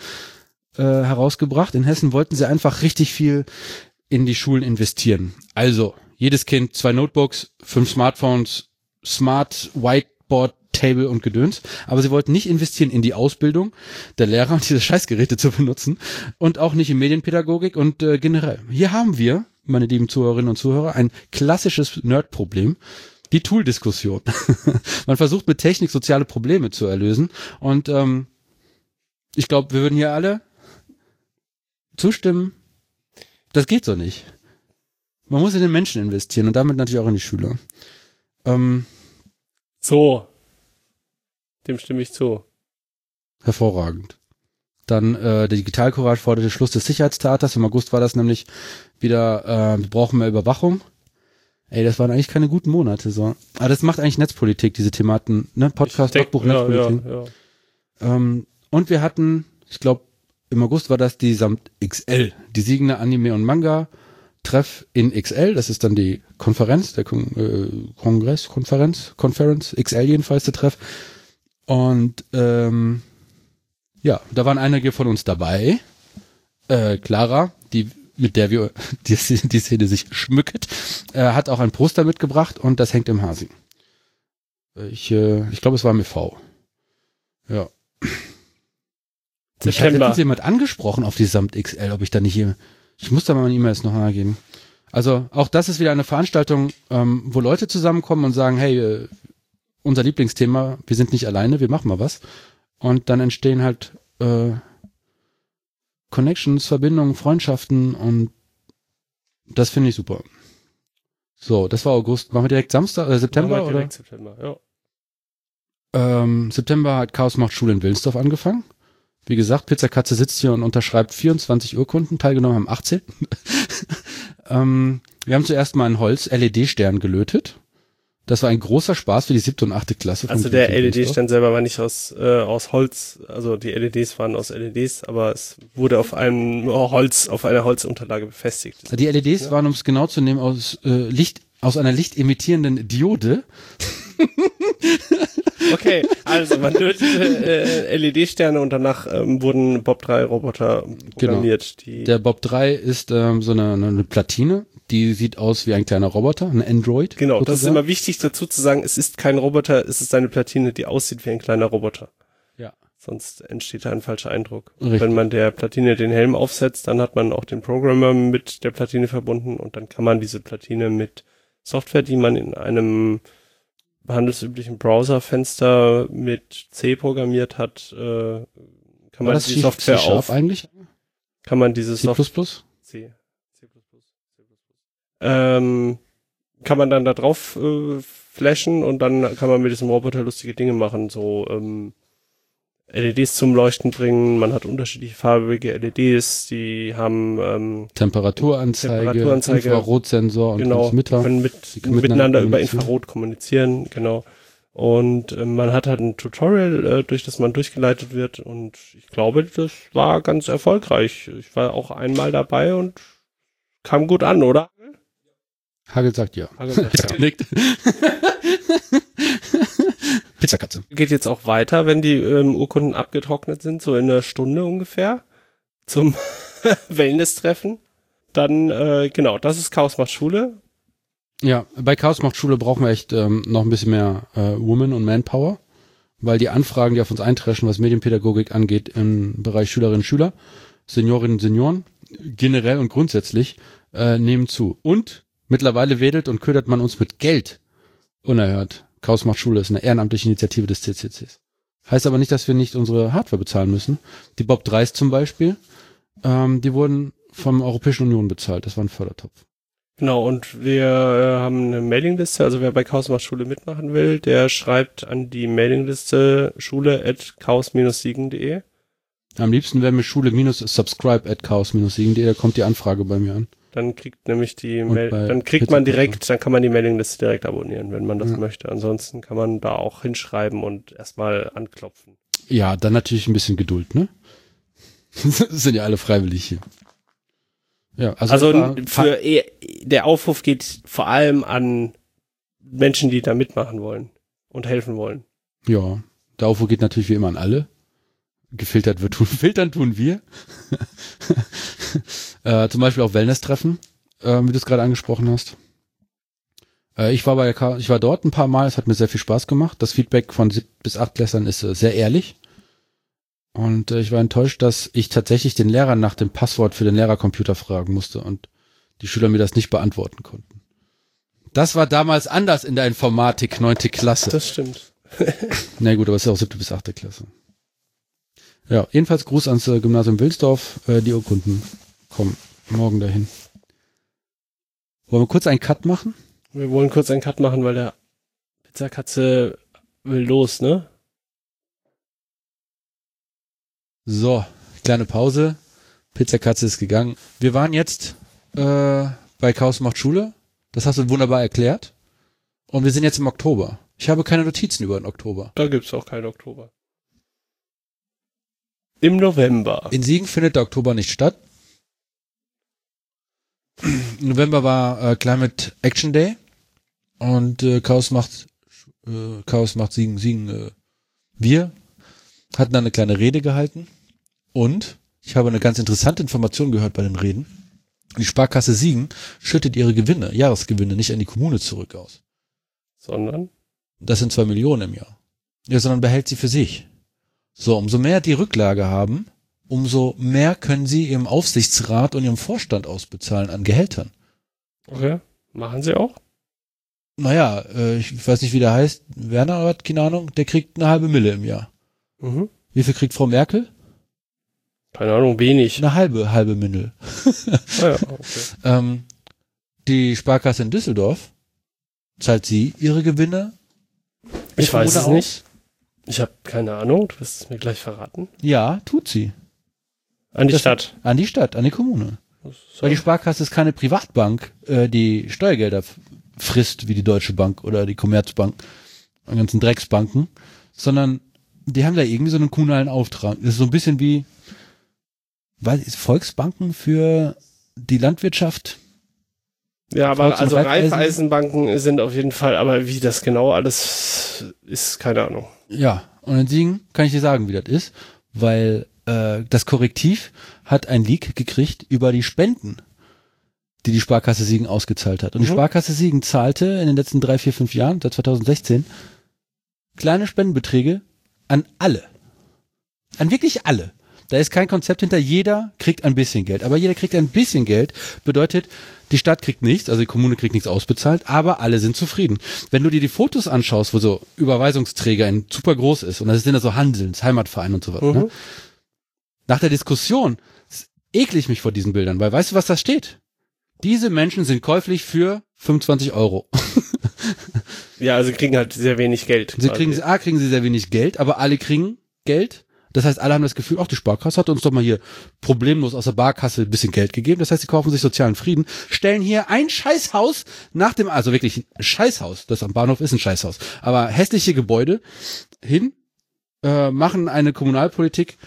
Speaker 2: äh, herausgebracht. In Hessen wollten sie einfach richtig viel in die Schulen investieren. Also, jedes Kind zwei Notebooks, fünf Smartphones, Smart Whiteboard, Table und Gedöns. Aber sie wollten nicht investieren in die Ausbildung der Lehrer und diese Scheißgeräte zu benutzen und auch nicht in Medienpädagogik und äh, generell. Hier haben wir, meine lieben Zuhörerinnen und Zuhörer, ein klassisches Nerd-Problem. Die Tool-Diskussion. Man versucht mit Technik soziale Probleme zu erlösen und ähm, ich glaube, wir würden hier alle zustimmen. Das geht so nicht. Man muss in den Menschen investieren und damit natürlich auch in die Schüler. Ähm,
Speaker 1: So. Dem stimme ich zu.
Speaker 2: hervorragend. Dann äh, der Digitalcourage forderte Schluss des Sicherheitstaters. Im August war das nämlich wieder, äh, wir brauchen mehr Überwachung. Ey, das waren eigentlich keine guten Monate so. Aber das macht eigentlich Netzpolitik, diese Thematen, ne? Podcast,
Speaker 1: denk-
Speaker 2: Logbuch,
Speaker 1: ja,
Speaker 2: Netzpolitik.
Speaker 1: ja, ja.
Speaker 2: Ähm, und wir hatten, ich glaube, im August war das die Samt XL, die Siegende Anime und Manga Treff in XL. Das ist dann die Konferenz, der Kon äh, Kongress, Konferenz, Conference, XL jedenfalls der Treff. Und ähm, ja, da waren einige von uns dabei. Äh, Clara, die mit der wir die, die Szene sich schmücket, äh, hat auch ein Poster mitgebracht und das hängt im Hasi. Ich, äh, ich glaube, es war MV. Ja. Mich hat letztens jemand angesprochen auf die Samt XL, ob ich da nicht hier. Ich muss da mal meine E-Mails noch mal geben. Also auch das ist wieder eine Veranstaltung, ähm, wo Leute zusammenkommen und sagen, hey, äh, unser Lieblingsthema, wir sind nicht alleine, wir machen mal was. Und dann entstehen halt äh, Connections, Verbindungen, Freundschaften und das finde ich super. So, das war August. Machen wir direkt Samstag, äh, September
Speaker 1: Machen wir
Speaker 2: oder?
Speaker 1: direkt September, ja.
Speaker 2: Ähm, September hat Chaos macht Schule in Willensdorf angefangen. Wie gesagt, Pizzakatze sitzt hier und unterschreibt 24 Urkunden, teilgenommen haben 18. ähm, wir haben zuerst mal einen Holz-LED-Stern gelötet. Das war ein großer Spaß für die siebte und achte Klasse. von
Speaker 1: Also der. LED-Stand selber war nicht aus, äh, aus Holz, also die LEDs waren aus LEDs, aber es wurde auf einem Holz, auf einer Holzunterlage befestigt.
Speaker 2: Die LEDs
Speaker 1: Ja.
Speaker 2: waren, um es genau zu nehmen, aus äh, Licht, aus einer lichtemittierenden Diode.
Speaker 1: Okay, also man lötete äh, LED-Sterne und danach ähm, wurden Bob 3 Roboter programmiert, die
Speaker 2: Genau. Der Bob 3 ist ähm, so eine, eine Platine, die sieht aus wie ein kleiner Roboter, ein Android.
Speaker 1: Genau, das ist
Speaker 2: sozusagen.
Speaker 1: immer wichtig dazu zu sagen, es ist kein Roboter, es ist eine Platine, die aussieht wie ein kleiner Roboter.
Speaker 2: Ja.
Speaker 1: Sonst entsteht da ein falscher Eindruck.
Speaker 2: Richtig.
Speaker 1: Wenn man der Platine den Helm aufsetzt, dann hat man auch den Programmer mit der Platine verbunden und dann kann man diese Platine mit Software, die man in einem handelsüblichen Browserfenster mit C programmiert hat, äh, kann
Speaker 2: War
Speaker 1: man
Speaker 2: das
Speaker 1: die
Speaker 2: C-
Speaker 1: Software auf,
Speaker 2: eigentlich?
Speaker 1: kann man diese
Speaker 2: C++?
Speaker 1: Software C. C++. C++. Ähm, kann man dann da drauf äh, flashen und dann kann man mit diesem Roboter lustige Dinge machen, so ähm, LEDs zum Leuchten bringen. Man hat unterschiedliche farbige LEDs, die haben ähm,
Speaker 2: Temperaturanzeige,
Speaker 1: Temperaturanzeige.
Speaker 2: Infrarotsensor und
Speaker 1: genau
Speaker 2: Transmitter.
Speaker 1: können mit,
Speaker 2: Die können miteinander
Speaker 1: miteinander über. Infrarot kommunizieren, genau. Und äh, man hat halt ein Tutorial, äh, durch das man durchgeleitet wird. Und ich glaube, das war ganz erfolgreich. Ich war auch einmal dabei und kam gut an, oder?
Speaker 2: Hagel sagt ja.
Speaker 1: Hagel sagt ja.
Speaker 2: Nickt. Pizzakatze.
Speaker 1: Geht jetzt auch weiter, wenn die ähm, Urkunden abgetrocknet sind, so in einer Stunde ungefähr, zum Wellness-Treffen. Dann, äh, genau, das ist Chaos macht Schule.
Speaker 2: Ja, bei Chaos macht Schule brauchen wir echt ähm, noch ein bisschen mehr äh, Woman und Manpower, weil die Anfragen, die auf uns eintreffen, was Medienpädagogik angeht, im Bereich Schülerinnen und Schüler, Seniorinnen und Senioren, generell und grundsätzlich, äh, nehmen zu. Und mittlerweile wedelt und ködert man uns mit Geld unerhört. Chaos macht Schule ist eine ehrenamtliche Initiative des CCCs. Heißt aber nicht, dass wir nicht unsere Hardware bezahlen müssen. Die Bob 3s zum Beispiel, ähm, die wurden vom Europäischen Union bezahlt. Das war ein Fördertopf.
Speaker 1: Genau, und wir äh, haben eine Mailingliste, also wer bei Chaos macht Schule mitmachen will, der schreibt an die Mailingliste schule at chaos-siegen.de.
Speaker 2: Am liebsten wäre mir Schule minus subscribe at chaos-siegen.de, da kommt die Anfrage bei mir an.
Speaker 1: Dann kriegt nämlich die
Speaker 2: bei
Speaker 1: dann kriegt man direkt, dann kann man die Mailingliste direkt abonnieren, wenn man das
Speaker 2: Ja.
Speaker 1: möchte. Ansonsten kann man da auch hinschreiben und erstmal anklopfen.
Speaker 2: Ja, dann natürlich ein bisschen Geduld, ne? sind ja alle freiwillig hier. Ja, also,
Speaker 1: Also, für eh- der Aufruf geht vor allem an Menschen, die da mitmachen wollen und helfen wollen.
Speaker 2: Ja, der Aufruf geht natürlich wie immer an alle. Gefiltert wird tun, filtern tun wir. äh, zum Beispiel auch Wellness-Treffen, äh, wie du es gerade angesprochen hast. Äh, ich war bei ich war dort ein paar Mal, es hat mir sehr viel Spaß gemacht. Das Feedback von sieb bis acht Klässlern ist äh, sehr ehrlich. Und äh, ich war enttäuscht, dass ich tatsächlich den Lehrer nach dem Passwort für den Lehrercomputer fragen musste und die Schüler mir das nicht beantworten konnten. Das war damals anders in der Informatik, neunte Klasse.
Speaker 1: Das stimmt.
Speaker 2: Na gut, aber es ist ja auch siebte bis achte Klasse. Ja, jedenfalls Gruß ans äh, Gymnasium Wilsdorf. Äh, die Urkunden kommen morgen dahin. Wollen wir kurz einen Cut machen?
Speaker 1: Wir wollen kurz einen Cut machen, weil der Pizzakatze will los, ne?
Speaker 2: So, kleine Pause. Pizzakatze ist gegangen. Wir waren jetzt äh, bei Chaos macht Schule. Das hast du wunderbar erklärt. Und wir sind jetzt im Oktober. Ich habe keine Notizen über den Oktober.
Speaker 1: Da gibt's auch keinen Oktober. Im November.
Speaker 2: In Siegen findet der Oktober nicht statt. Im November war äh, Climate Action Day und äh, Chaos macht äh, Chaos macht Siegen Siegen äh, wir hatten da eine kleine Rede gehalten und ich habe eine ganz interessante Information gehört bei den Reden. Die Sparkasse Siegen schüttet ihre Gewinne, Jahresgewinne nicht an die Kommune zurück aus.
Speaker 1: Sondern?
Speaker 2: Das sind zwei Millionen im Jahr. Ja, sondern behält sie für sich. So, umso mehr die Rücklage haben, umso mehr können sie ihrem Aufsichtsrat und ihrem Vorstand ausbezahlen an Gehältern.
Speaker 1: Okay. Machen sie auch?
Speaker 2: Naja, äh, ich weiß nicht, wie der heißt. Werner hat keine Ahnung, der kriegt eine halbe Mille im Jahr.
Speaker 1: Mhm.
Speaker 2: Wie viel kriegt Frau Merkel?
Speaker 1: Keine Ahnung, wenig.
Speaker 2: Eine halbe, halbe Mille.
Speaker 1: Ah, ja, okay.
Speaker 2: Ähm, die Sparkasse in Düsseldorf zahlt sie ihre Gewinne?
Speaker 1: Ich weiß es
Speaker 2: Kommune
Speaker 1: nicht. Ich habe keine Ahnung. Du wirst es mir gleich verraten.
Speaker 2: Ja, tut sie.
Speaker 1: An die
Speaker 2: Das-
Speaker 1: Stadt.
Speaker 2: An die Stadt, an die Kommune.
Speaker 1: So.
Speaker 2: Weil die Sparkasse ist keine Privatbank, äh, die Steuergelder frisst, wie die Deutsche Bank oder die Commerzbank, die ganzen Drecksbanken, sondern die haben da irgendwie so einen kommunalen Auftrag. Das ist so ein bisschen wie, ist Volksbanken für die Landwirtschaft?
Speaker 1: Ja, aber also Raiffeisenbanken sind auf jeden Fall, aber wie das genau alles ist, keine Ahnung.
Speaker 2: Ja, und in Siegen kann ich dir sagen, wie das ist, weil äh, das Korrektiv hat ein Leak gekriegt über die Spenden, die die Sparkasse Siegen ausgezahlt hat. Und die
Speaker 1: Mhm.
Speaker 2: Sparkasse Siegen zahlte in den letzten drei, vier, fünf Jahren, seit 2016, kleine Spendenbeträge an alle. An wirklich alle. Da ist kein Konzept hinter. Jeder kriegt ein bisschen Geld. Aber jeder kriegt ein bisschen Geld. Bedeutet, die Stadt kriegt nichts, also die Kommune kriegt nichts ausbezahlt, aber alle sind zufrieden. Wenn du dir die Fotos anschaust, wo so Überweisungsträger in super groß ist, und das sind ja so Handelns, Heimatverein und sowas,
Speaker 1: Mhm.
Speaker 2: ne? Nach der Diskussion ekle ich mich vor diesen Bildern, weil weißt du, was da steht? Diese Menschen sind käuflich für 25 Euro.
Speaker 1: Ja, also kriegen halt sehr wenig Geld.
Speaker 2: Sie
Speaker 1: quasi.
Speaker 2: kriegen, A, kriegen sie sehr wenig Geld, aber alle kriegen Geld. Das heißt, alle haben das Gefühl, ach, die Sparkasse hat uns doch mal hier problemlos aus der Barkasse ein bisschen Geld gegeben. Das heißt, sie kaufen sich sozialen Frieden, stellen hier ein Scheißhaus nach dem, also wirklich ein Scheißhaus, das am Bahnhof ist ein Scheißhaus, aber hässliche Gebäude hin, äh, machen eine Kommunalpolitik,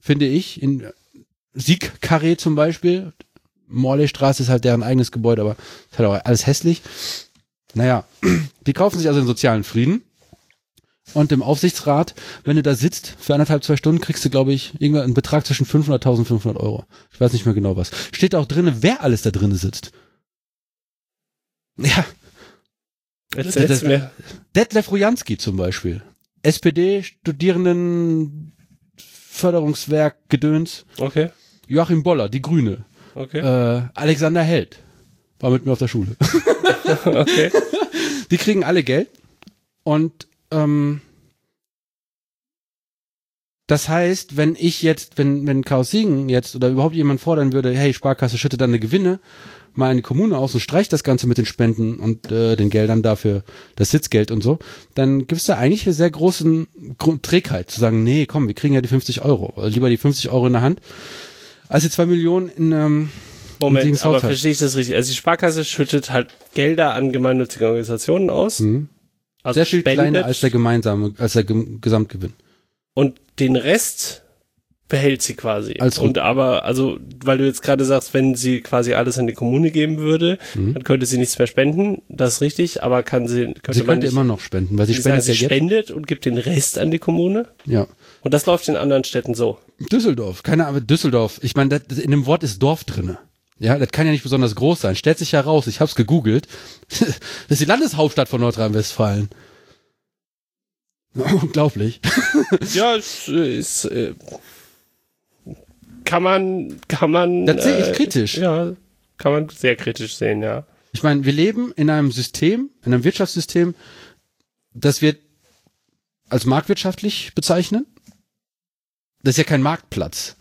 Speaker 2: finde ich, in Siegkarree zum Beispiel. Morleystraße ist halt deren eigenes Gebäude, aber ist halt auch alles hässlich. Naja, die kaufen sich also den sozialen Frieden. Und im Aufsichtsrat, wenn du da sitzt für anderthalb, zwei Stunden, kriegst du, glaube ich, irgendwann einen Betrag zwischen 500.000 und 500 Euro. Ich weiß nicht mehr genau was. Steht auch drinne, wer alles da drinne sitzt. Ja.
Speaker 1: Erzähl's mir.
Speaker 2: Detlef Rujanski zum Beispiel. SPD, Studierenden, Förderungswerk, Gedöns.
Speaker 1: Okay,
Speaker 2: Joachim Boller, die Grüne.
Speaker 1: okay,
Speaker 2: Äh, Alexander Held. War mit mir auf der Schule.
Speaker 1: okay.
Speaker 2: Die kriegen alle Geld. Und ähm, das heißt, wenn ich jetzt, wenn, wenn Chaos Siegen jetzt oder überhaupt jemand fordern würde, hey, Sparkasse schüttet deine Gewinne mal in die Kommune aus und streicht das Ganze mit den Spenden und äh, den Geldern dafür, das Sitzgeld und so, dann gibt es da eigentlich eine sehr großen Trägheit zu sagen, nee, komm, wir kriegen ja die 50 Euro. Oder lieber die 50 Euro in der Hand, als die zwei Millionen in ähm,
Speaker 1: Moment, aber verstehe ich das richtig? Also die Sparkasse schüttet halt Gelder an gemeinnützige Organisationen aus.
Speaker 2: Mhm.
Speaker 1: Also
Speaker 2: sehr viel
Speaker 1: spendet
Speaker 2: kleiner als der gemeinsame, als der Gesamtgewinn.
Speaker 1: und den Rest behält sie quasi.
Speaker 2: Als-
Speaker 1: und aber, also, weil du jetzt gerade sagst, wenn sie quasi alles in die Kommune geben würde,
Speaker 2: Mhm.
Speaker 1: dann könnte sie nichts mehr spenden. Das ist richtig, aber kann sie, könnte
Speaker 2: Sie könnte
Speaker 1: nicht,
Speaker 2: immer noch spenden, weil sie
Speaker 1: sie, sagen,
Speaker 2: spendet ja
Speaker 1: sie spendet und gibt den Rest an die Kommune.
Speaker 2: Ja.
Speaker 1: Und das läuft in anderen Städten so.
Speaker 2: Düsseldorf, keine Ahnung, Düsseldorf. Ich meine, in dem Wort ist Dorf drinne. Ja, das kann ja nicht besonders groß sein. Stellt sich heraus, ich hab's gegoogelt. das ist die Landeshauptstadt von Nordrhein-Westfalen. Unglaublich.
Speaker 1: Ja, es ist, äh, kann man, kann man.
Speaker 2: Das sehe ich
Speaker 1: äh,
Speaker 2: kritisch.
Speaker 1: Ja, kann man sehr kritisch sehen, ja.
Speaker 2: Ich meine, wir leben in einem System, in einem Wirtschaftssystem, das wir als marktwirtschaftlich bezeichnen. Das ist ja kein Marktplatz.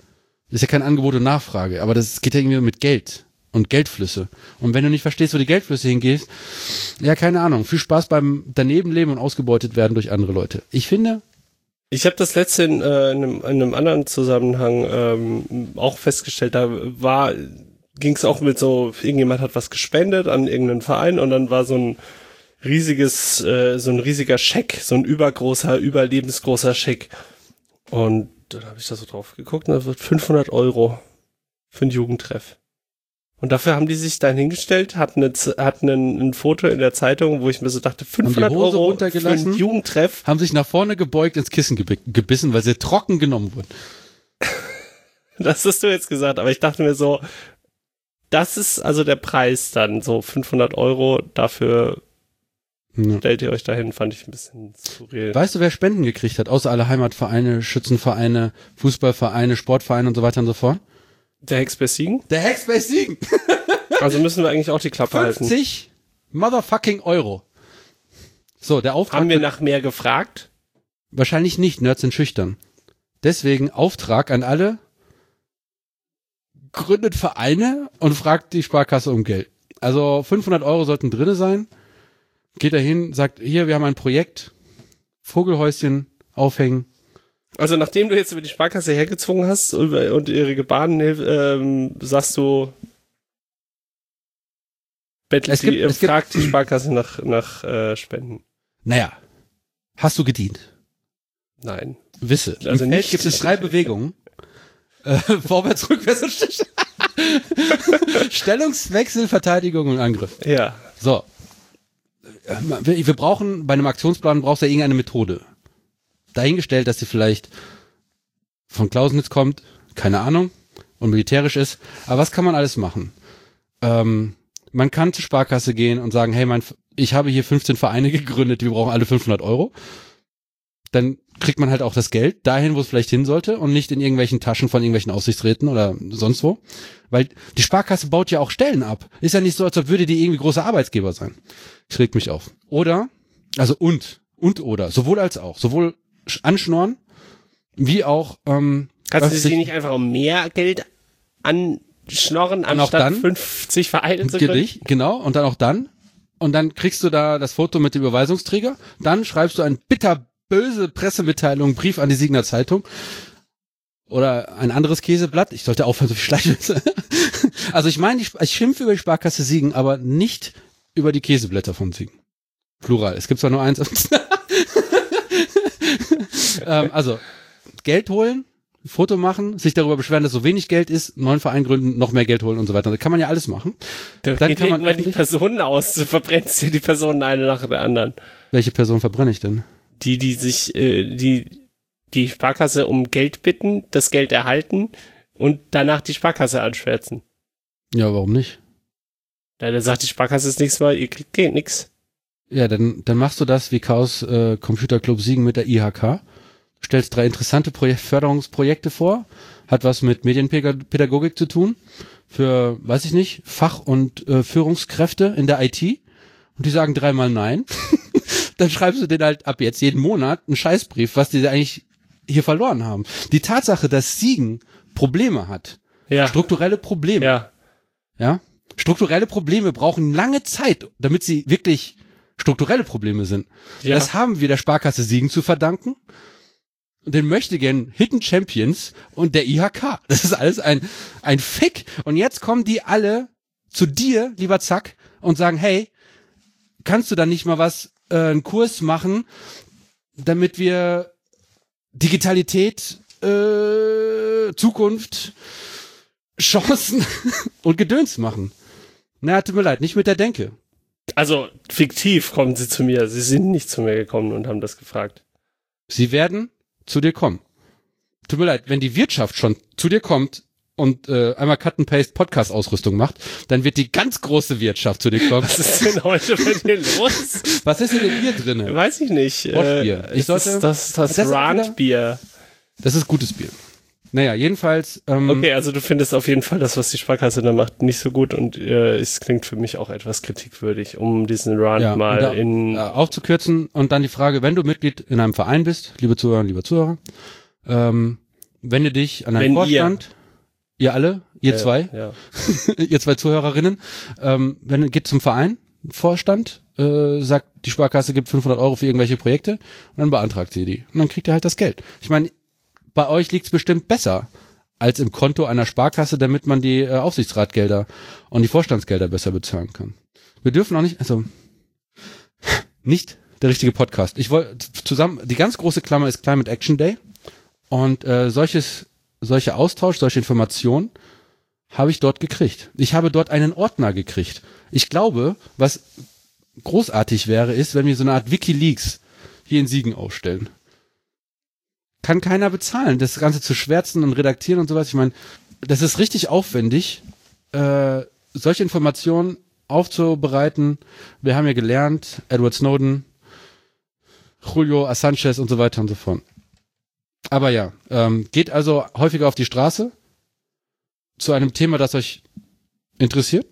Speaker 2: Das ist ja kein Angebot und Nachfrage, aber das geht ja irgendwie mit Geld und Geldflüsse. Und wenn du nicht verstehst, wo die Geldflüsse hingehen, ja, keine Ahnung. Viel Spaß beim Danebenleben und ausgebeutet werden durch andere Leute. Ich finde,
Speaker 1: Ich habe das letzte in, äh, in, einem, in einem anderen Zusammenhang ähm, auch festgestellt, da war ging es auch mit so, irgendjemand hat was gespendet an irgendeinen Verein und dann war so ein riesiges, äh, so ein riesiger Scheck, so ein übergroßer, überlebensgroßer Scheck. Und dann habe ich da so drauf geguckt und das wird 500 Euro für einen Jugendtreff. Und dafür haben die sich dann hingestellt, hatten, eine, hatten ein, ein Foto in der Zeitung, wo ich mir so dachte, 500
Speaker 2: Hose
Speaker 1: Euro für einen Jugendtreff.
Speaker 2: haben sich nach vorne gebeugt ins Kissen gebi- gebissen, weil sie trocken genommen wurden.
Speaker 1: Das hast du jetzt gesagt, aber ich dachte mir so, das ist also der Preis dann, so 500 Euro, dafür
Speaker 2: Ja.
Speaker 1: stellt ihr euch dahin, fand ich ein bisschen surreal.
Speaker 2: Weißt du, wer Spenden gekriegt hat? Außer alle Heimatvereine, Schützenvereine, Fußballvereine, Sportvereine und so weiter und so fort.
Speaker 1: Der Hex bei Siegen?
Speaker 2: Der Hackspace Siegen.
Speaker 1: Also müssen wir eigentlich auch die Klappe halten.
Speaker 2: 50 motherfucking Euro. So, der Auftrag.
Speaker 1: Haben wir nach mehr gefragt?
Speaker 2: wahrscheinlich nicht, Nerds sind schüchtern. Deswegen Auftrag an alle. Gründet Vereine und fragt die Sparkasse um Geld. Also 500 Euro sollten drinne sein. Geht dahin, sagt, hier, wir haben ein Projekt. Vogelhäuschen aufhängen.
Speaker 1: Also nachdem du jetzt über die Sparkasse hergezwungen hast und, und ihre Gebaren ähm, sagst du, bettelt
Speaker 2: Es gibt-
Speaker 1: die,
Speaker 2: es gibt-
Speaker 1: fragt die Sparkasse nach, nach äh, Spenden.
Speaker 2: Naja, hast du gedient?
Speaker 1: Nein.
Speaker 2: Wisse.
Speaker 1: Also
Speaker 2: Im
Speaker 1: nicht-
Speaker 2: gibt es drei Bewegungen. Äh, vorwärts, rückwärts und. Stellungswechsel, Verteidigung und Angriff.
Speaker 1: Ja.
Speaker 2: So. Äh, Wir, brauchen, bei einem Aktionsplan brauchst du ja irgendeine Methode. Dahingestellt, dass sie vielleicht von Clausewitz kommt, keine Ahnung, und militärisch ist. Aber was kann man alles machen? Ähm, man kann zur Sparkasse gehen und sagen, hey, mein, ich habe hier 15 Vereine gegründet, wir brauchen alle 500 Euro. Dann kriegt man halt auch das Geld dahin, wo es vielleicht hin sollte und nicht in irgendwelchen Taschen von irgendwelchen Aufsichtsräten oder sonst wo. Weil die Sparkasse baut ja auch Stellen ab. Ist ja nicht so, als ob würde die irgendwie großer Arbeitsgeber sein. Ich reg mich auf. Oder, also und, und oder, sowohl als auch. Sowohl sch- anschnorren, wie auch, ähm,
Speaker 1: Kannst du sie nicht einfach um mehr Geld anschnorren, anstatt
Speaker 2: dann?
Speaker 1: 50 Vereine zu?
Speaker 2: Gedicht, genau, und dann auch dann. Und dann kriegst du da das Foto mit dem Überweisungsträger. Dann schreibst du ein bitter, böse Pressemitteilung, Brief an die Siegner Zeitung oder ein anderes Käseblatt. Ich sollte aufhören, so viel Schleichwitze. also ich meine, ich, ich schimpfe über die Sparkasse Siegen, aber nicht über die Käseblätter von Siegen. Plural. Es gibt zwar nur eins. ähm, also Geld holen, Foto machen, sich darüber beschweren, dass so wenig Geld ist, neuen Verein gründen, noch mehr Geld holen und so weiter. Da kann man ja alles machen.
Speaker 1: Da
Speaker 2: Dann
Speaker 1: geht
Speaker 2: kann man
Speaker 1: man die Personen aus, du verbrennst dir die Personen eine nach der anderen.
Speaker 2: Welche Person verbrenne ich denn?
Speaker 1: Die, die sich, äh, die, die Sparkasse um Geld bitten, das Geld erhalten und danach die Sparkasse anschwärzen.
Speaker 2: Ja, warum nicht?
Speaker 1: Ja, dann sagt die Sparkasse das nächste Mal, ihr kriegt Geld nix.
Speaker 2: Ja, dann, dann machst du das wie Chaos äh, Computer Club Siegen mit der IHK. Stellst drei interessante Projek Förderungsprojekte vor. Hat was mit Medienpädagogik zu tun. Für, weiß ich nicht, Fach- und äh, Führungskräfte in der IT. Und die sagen dreimal nein. dann schreibst du denen halt ab jetzt jeden Monat einen Scheißbrief, was die eigentlich hier verloren haben. Die Tatsache, dass Siegen Probleme hat,
Speaker 1: Ja.
Speaker 2: strukturelle Probleme,
Speaker 1: Ja.
Speaker 2: ja. Strukturelle Probleme brauchen lange Zeit, damit sie wirklich strukturelle Probleme sind.
Speaker 1: Ja.
Speaker 2: Das haben wir der Sparkasse Siegen zu verdanken. Und den möchte gern Hidden Champions und der IHK. Das ist alles ein, ein Fick. Und jetzt kommen die alle zu dir, lieber Zack, und sagen, hey, kannst du da nicht mal was, äh, einen Kurs machen, damit wir Digitalität, äh, Zukunft, Chancen und Gedöns machen? Na, tut mir leid, nicht mit der Denke.
Speaker 1: Also fiktiv kommen sie zu mir. Sie sind nicht zu mir gekommen und haben das gefragt.
Speaker 2: Sie werden zu dir kommen. Tut mir leid, wenn die Wirtschaft schon zu dir kommt und äh, einmal Cut and Paste Podcast Ausrüstung macht, dann wird die ganz große Wirtschaft zu dir kommen.
Speaker 1: Was ist denn heute bei dir los?
Speaker 2: Was ist denn in Bier drinne?
Speaker 1: Weiß ich nicht.
Speaker 2: Rotbier. Ich
Speaker 1: ich
Speaker 2: sollte-
Speaker 1: das, das,
Speaker 2: Das ist
Speaker 1: Randbier.
Speaker 2: Das ist gutes Bier. Naja, jedenfalls. Ähm,
Speaker 1: Okay, also du findest auf jeden Fall das, was die Sparkasse da macht, nicht so gut und äh, es klingt für mich auch etwas kritikwürdig, um diesen Rand
Speaker 2: ja,
Speaker 1: mal
Speaker 2: da,
Speaker 1: in
Speaker 2: äh, aufzukürzen und dann die Frage, wenn du Mitglied in einem Verein bist, liebe Zuhörer, lieber Zuhörer, ähm, wende dich an einen
Speaker 1: Wenn
Speaker 2: Vorstand. Ihr, alle, ihr
Speaker 1: äh,
Speaker 2: zwei,
Speaker 1: Ja.
Speaker 2: ihr zwei Zuhörerinnen, ähm, wenn geht zum Verein, Vorstand, äh, sagt, die Sparkasse gibt 500 Euro für irgendwelche Projekte und dann beantragt sie die und dann kriegt ihr halt das Geld. Ich meine, bei euch liegt's bestimmt besser als im Konto einer Sparkasse, damit man die äh, Aufsichtsratgelder und die Vorstandsgelder besser bezahlen kann. Wir dürfen auch nicht, also nicht der richtige Podcast. Ich wollte zusammen, die ganz große Klammer ist Climate Action Day und äh, solches, solche Austausch, solche Informationen habe ich dort gekriegt. Ich habe dort einen Ordner gekriegt. Ich glaube, was großartig wäre, ist, wenn wir so eine Art WikiLeaks hier in Siegen aufstellen. Kann keiner bezahlen, das Ganze zu schwärzen und redaktieren und sowas. Ich meine, das ist richtig aufwendig, äh, solche Informationen aufzubereiten. Wir haben ja gelernt, Edward Snowden, Julio Assange und so weiter und so fort. Aber ja, ähm, geht also häufiger auf die Straße zu einem Thema, das euch interessiert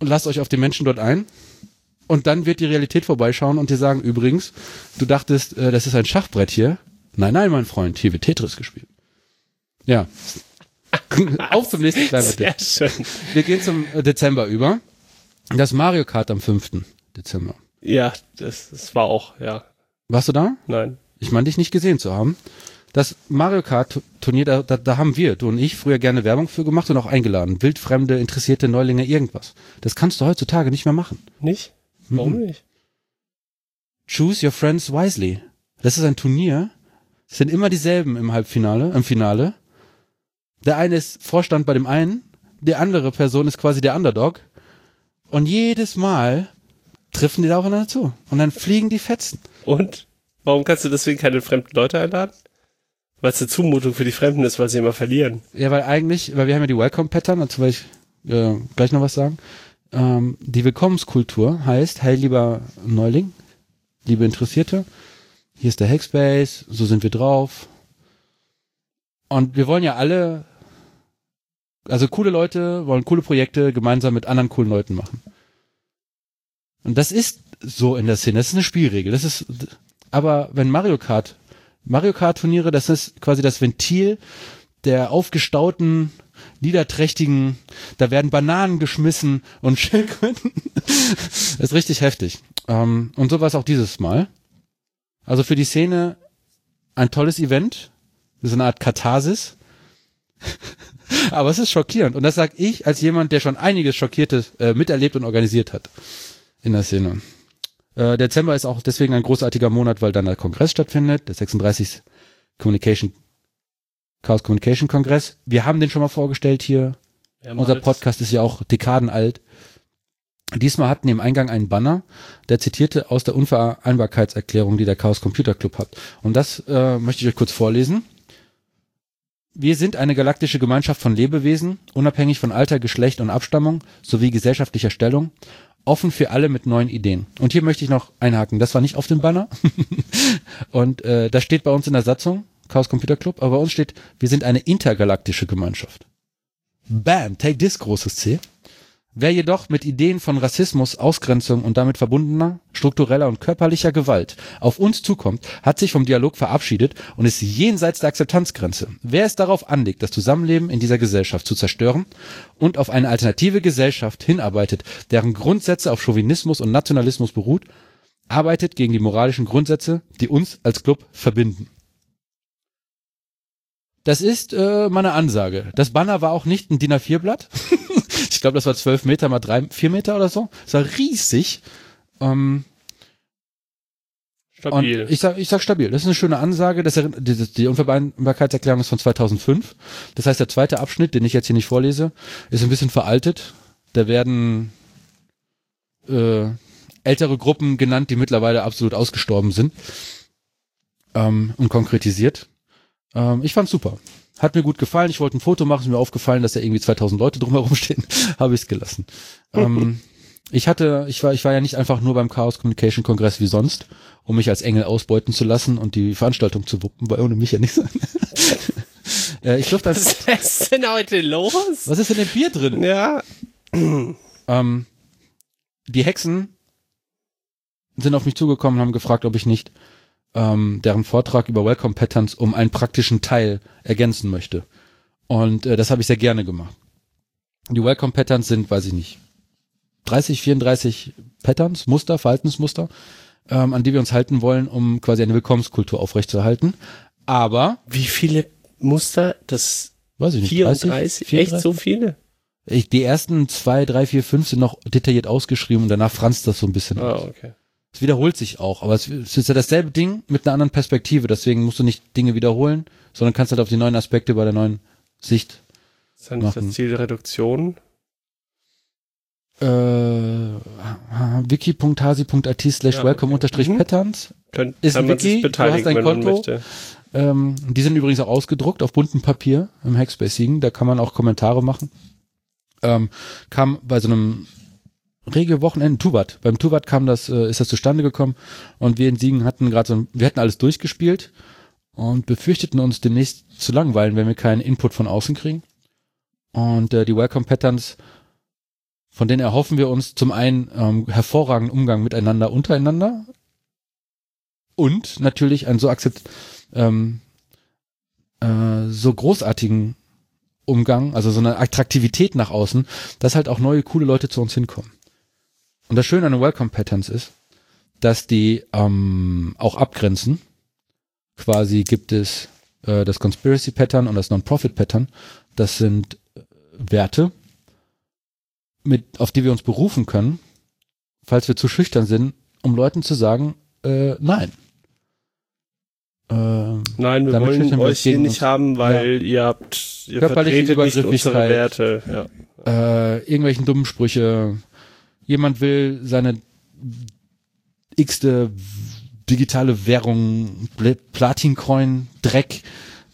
Speaker 2: und lasst euch auf die Menschen dort ein. Und dann wird die Realität vorbeischauen und dir sagen, übrigens, du dachtest, äh, das ist ein Schachbrett hier. Nein, nein, mein Freund, hier wird Tetris gespielt. Ja. auf zum nächsten kleinen
Speaker 1: Sehr schön.
Speaker 2: Wir gehen zum äh, Dezember über. Das Mario Kart am 5. Dezember.
Speaker 1: Ja, das, das war auch, ja.
Speaker 2: Warst du da?
Speaker 1: Nein.
Speaker 2: Ich meine, dich nicht gesehen zu haben. Das Mario Kart Turnier, da, da, da haben wir, du und ich, früher gerne Werbung für gemacht und auch eingeladen. Wildfremde, interessierte Neulinge, irgendwas. Das kannst du heutzutage nicht mehr machen.
Speaker 1: Nicht? Warum
Speaker 2: Mhm.
Speaker 1: nicht?
Speaker 2: Choose your friends wisely. Das ist ein Turnier. Es sind immer dieselben im Halbfinale, im Finale. Der eine ist Vorstand bei dem einen, die andere Person ist quasi der Underdog. Und jedes Mal treffen die da aufeinander zu. Und dann fliegen die Fetzen.
Speaker 1: Und? Warum kannst du deswegen keine fremden Leute einladen? Weil es eine Zumutung für die Fremden ist, weil sie immer verlieren.
Speaker 2: Ja, weil eigentlich, weil wir haben ja die Welcome-Pattern, dazu werde ich äh, gleich noch was sagen. Ähm, die Willkommenskultur heißt, hey lieber Neuling, liebe Interessierte, hier ist der Hackspace, so sind wir drauf. Und wir wollen ja alle, also coole Leute wollen coole Projekte gemeinsam mit anderen coolen Leuten machen. Und das ist so in der Szene, das ist eine Spielregel. Das ist, aber wenn Mario Kart, Mario Kart Turniere, das ist quasi das Ventil der aufgestauten, niederträchtigen, da werden Bananen geschmissen und Schildkröten. das ist richtig heftig. Ähm, und so war es auch dieses Mal. Also für die Szene ein tolles Event, so eine Art Katharsis. Aber es ist schockierend. Und das sage ich als jemand, der schon einiges Schockiertes äh, miterlebt und organisiert hat in der Szene. Äh, Dezember ist auch deswegen ein großartiger Monat, weil dann der Kongress stattfindet, der 36. Communication Chaos Communication Kongress. Wir haben den schon mal vorgestellt hier. Unser Podcast ist ja auch dekadenalt. Diesmal hatten im Eingang einen Banner, der zitierte aus der Unvereinbarkeitserklärung, die der Chaos Computer Club hat. Und das äh, möchte ich euch kurz vorlesen. Wir sind eine galaktische Gemeinschaft von Lebewesen, unabhängig von Alter, Geschlecht und Abstammung sowie gesellschaftlicher Stellung, offen für alle mit neuen Ideen. Und hier möchte ich noch einhaken, das war nicht auf dem Banner. und äh, das steht bei uns in der Satzung, Chaos Computer Club, aber bei uns steht, wir sind eine intergalaktische Gemeinschaft. Bam, take this, großes C. Wer jedoch mit Ideen von Rassismus, Ausgrenzung und damit verbundener, struktureller und körperlicher Gewalt auf uns zukommt, hat sich vom Dialog verabschiedet und ist jenseits der Akzeptanzgrenze. Wer es darauf anlegt, das Zusammenleben in dieser Gesellschaft zu zerstören und auf eine alternative Gesellschaft hinarbeitet, deren Grundsätze auf Chauvinismus und Nationalismus beruht, arbeitet gegen die moralischen Grundsätze, die uns als Club verbinden. Das ist äh, meine Ansage. Das Banner war auch nicht ein DIN A4-Blatt. ich glaube, das war zwölf Meter mal drei, vier Meter oder so. Das war riesig. Ähm,
Speaker 1: Stabil.
Speaker 2: Und ich sag, ich sag stabil. Das ist eine schöne Ansage. Das, die, die Unvereinbarkeitserklärung ist von 2005. Das heißt, der zweite Abschnitt, den ich jetzt hier nicht vorlese, ist ein bisschen veraltet. Da werden äh, ältere Gruppen genannt, die mittlerweile absolut ausgestorben sind ähm, und konkretisiert. Ähm, ich fand's super. Hat mir gut gefallen. Ich wollte ein Foto machen. Ist mir aufgefallen, dass da irgendwie 2000 Leute drumherum stehen. Habe ich es gelassen. ähm, ich hatte, ich war, ich war ja nicht einfach nur beim Chaos Communication Kongress wie sonst, um mich als Engel ausbeuten zu lassen und die Veranstaltung zu wuppen, weil ohne mich ja nicht sein. äh, ich durfte
Speaker 1: Was ist denn heute los?
Speaker 2: Was ist in dem Bier drin?
Speaker 1: Ja.
Speaker 2: Ähm, die Hexen sind auf mich zugekommen und haben gefragt, ob ich nicht ähm, deren Vortrag über Welcome Patterns um einen praktischen Teil ergänzen möchte. Und äh, das habe ich sehr gerne gemacht. Die Welcome Patterns sind, weiß ich nicht, 30, 34 Patterns, Muster, Verhaltensmuster, ähm, an die wir uns halten wollen, um quasi eine Willkommenskultur aufrechtzuerhalten. Aber
Speaker 1: Wie viele Muster? Das
Speaker 2: weiß ich nicht,
Speaker 1: 34?
Speaker 2: 30,
Speaker 1: Echt so viele?
Speaker 2: Ich, die ersten zwei, drei, vier, fünf sind noch detailliert ausgeschrieben und danach franzt das so ein bisschen
Speaker 1: Ah,
Speaker 2: aus.
Speaker 1: okay.
Speaker 2: Es wiederholt sich auch, aber es, ist ja dasselbe Ding mit einer anderen Perspektive. Deswegen musst du nicht Dinge wiederholen, sondern kannst halt auf die neuen Aspekte bei der neuen Sicht.
Speaker 1: Ist dann nicht das. Ziel der Reduktion?
Speaker 2: Äh, wiki.hasi.it slash
Speaker 1: Ja,
Speaker 2: welcome unterstrich
Speaker 1: Mhm.
Speaker 2: Patterns.
Speaker 1: Könnt,
Speaker 2: Ist ein Wiki, du hast ein Konto. Ähm, die sind übrigens auch ausgedruckt auf buntem Papier im Hackspace Siegen. Da kann man auch Kommentare machen. Ähm, kam bei so einem rege Wochenende, Tuvat. Beim Tuvat kam das, äh, ist das zustande gekommen und wir in Siegen hatten gerade so, ein, wir hatten alles durchgespielt und befürchteten uns demnächst zu langweilen, wenn wir keinen Input von außen kriegen. Und äh, die Welcome Patterns, von denen erhoffen wir uns zum einen ähm, hervorragenden Umgang miteinander untereinander und natürlich ein so akzept, ähm, äh, so großartigen Umgang, also so eine Attraktivität nach außen, dass halt auch neue coole Leute zu uns hinkommen. Und das Schöne an den Welcome Patterns ist, dass die ähm, auch abgrenzen. Quasi gibt es äh, das Conspiracy Pattern und das Non-Profit Pattern. Das sind äh, Werte, mit, auf die wir uns berufen können, falls wir zu schüchtern sind, um Leuten zu sagen, äh, nein. Ähm,
Speaker 1: Nein, wir wollen euch hier nicht
Speaker 2: uns.
Speaker 1: haben, weil ihr habt, ihr vertretet nicht unsere. Werte. Ja.
Speaker 2: äh, irgendwelchen dummen Sprüche. Jemand will seine x-te digitale Währung, Pl- Platincoin, Dreck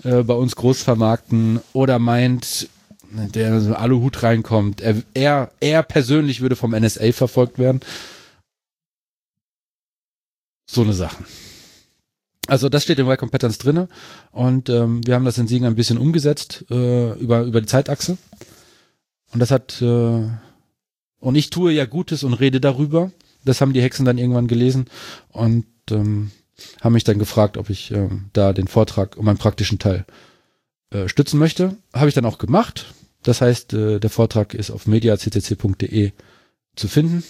Speaker 2: äh, bei uns groß vermarkten oder meint, der so Aluhut reinkommt, er, er, er persönlich würde vom NSA verfolgt werden. So eine Sachen. Also das steht in Welcome Patterns drinne und ähm, wir haben das in Siegen ein bisschen umgesetzt äh, über, über die Zeitachse. Und das hat, äh, und ich tue ja Gutes und rede darüber. Das haben die Hexen dann irgendwann gelesen und ähm, haben mich dann gefragt, ob ich ähm, da den Vortrag um einen praktischen Teil äh, stützen möchte. Habe ich dann auch gemacht. Das heißt, äh, der Vortrag ist auf mediaccc.de zu finden.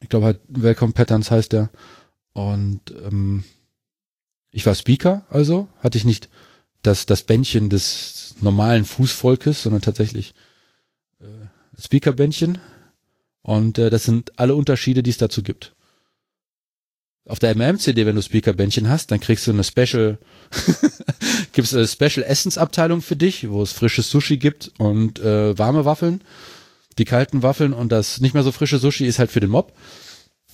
Speaker 2: Ich glaube halt Welcome Patterns heißt der. Und ähm, Ich war Speaker, also hatte ich nicht das, das Bändchen des normalen Fußvolkes, sondern tatsächlich äh, Speaker-Bändchen. Und äh, das sind alle Unterschiede, die es dazu gibt. Auf der MM-CD, wenn du Speaker-Bändchen hast, dann kriegst du eine Special, gibt's eine Special Essensabteilung für dich, wo es frisches Sushi gibt und äh, warme Waffeln. Die kalten Waffeln und das nicht mehr so frische Sushi ist halt für den Mob.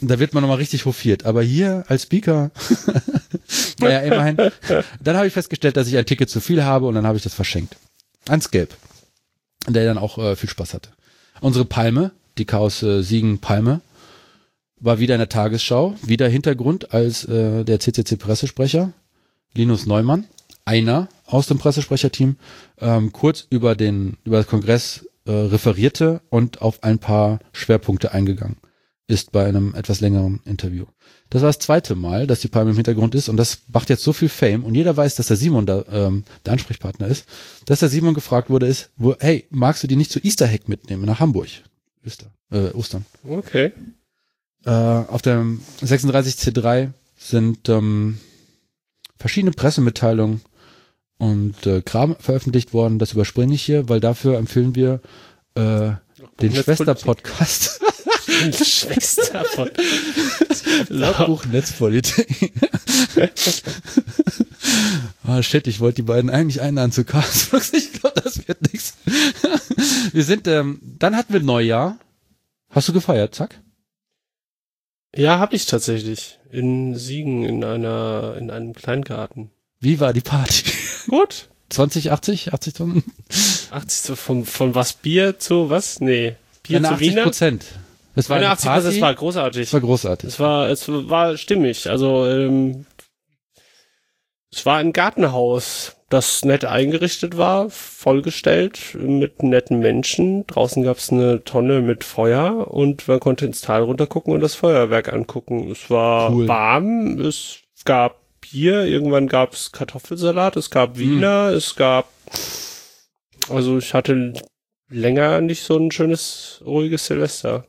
Speaker 2: Da wird man nochmal richtig hofiert. Aber hier als Speaker, naja, immerhin. Dann habe ich festgestellt, dass ich ein Ticket zu viel habe und dann habe ich das verschenkt. Ans Gelb. Der dann auch äh, viel Spaß hatte. Unsere Palme, die Chaos äh, Siegen Palme, war wieder in der Tagesschau. Wieder Hintergrund als äh, der CCC-Pressesprecher, Linus Neumann, einer aus dem Pressesprecherteam, ähm, kurz über den, über das Kongress äh, referierte und auf ein paar Schwerpunkte eingegangen. Ist bei einem etwas längeren Interview. Das war das zweite Mal, dass die Palme im Hintergrund ist. Und das macht jetzt so viel Fame. Und jeder weiß, dass der Simon da ähm, der Ansprechpartner ist, dass der Simon gefragt wurde, ist, wo, hey, magst du die nicht zu Easter Hack mitnehmen nach Hamburg? Öster, äh, Ostern.
Speaker 1: Okay.
Speaker 2: Äh, auf dem 36C3 sind ähm, verschiedene Pressemitteilungen und äh, Kram veröffentlicht worden. Das überspringe ich hier, weil dafür empfehlen wir äh, den Schwester-Podcast.
Speaker 1: Schwester von.
Speaker 2: Logbuch Netzpolitik. oh shit, ich wollte die beiden eigentlich einladen zu Castbox. Ich glaube, das wird nichts. Wir sind, ähm, dann hatten wir Neujahr. Hast du gefeiert, Zack?
Speaker 1: Ja, habe ich tatsächlich. In Siegen, in einer, in einem Kleingarten.
Speaker 2: Wie war die Party?
Speaker 1: Gut.
Speaker 2: 20, 80, 80 Tonnen?
Speaker 1: 80 zu, von, von was Bier zu was? Nee. Bier zu
Speaker 2: 80
Speaker 1: Wiener?
Speaker 2: Prozent. Es war eine
Speaker 1: 81
Speaker 2: Party.
Speaker 1: das war großartig.
Speaker 2: es war großartig.
Speaker 1: Es war, es war stimmig. Also, ähm, es war ein Gartenhaus, das nett eingerichtet war, vollgestellt mit netten Menschen. Draußen gab es eine Tonne mit Feuer und man konnte ins Tal runtergucken und das Feuerwerk angucken. Es war
Speaker 2: Cool.
Speaker 1: warm, es gab Bier, irgendwann gab es Kartoffelsalat, es gab
Speaker 2: Hm.
Speaker 1: Wiener, es gab, also ich hatte länger nicht so ein schönes, ruhiges Silvester.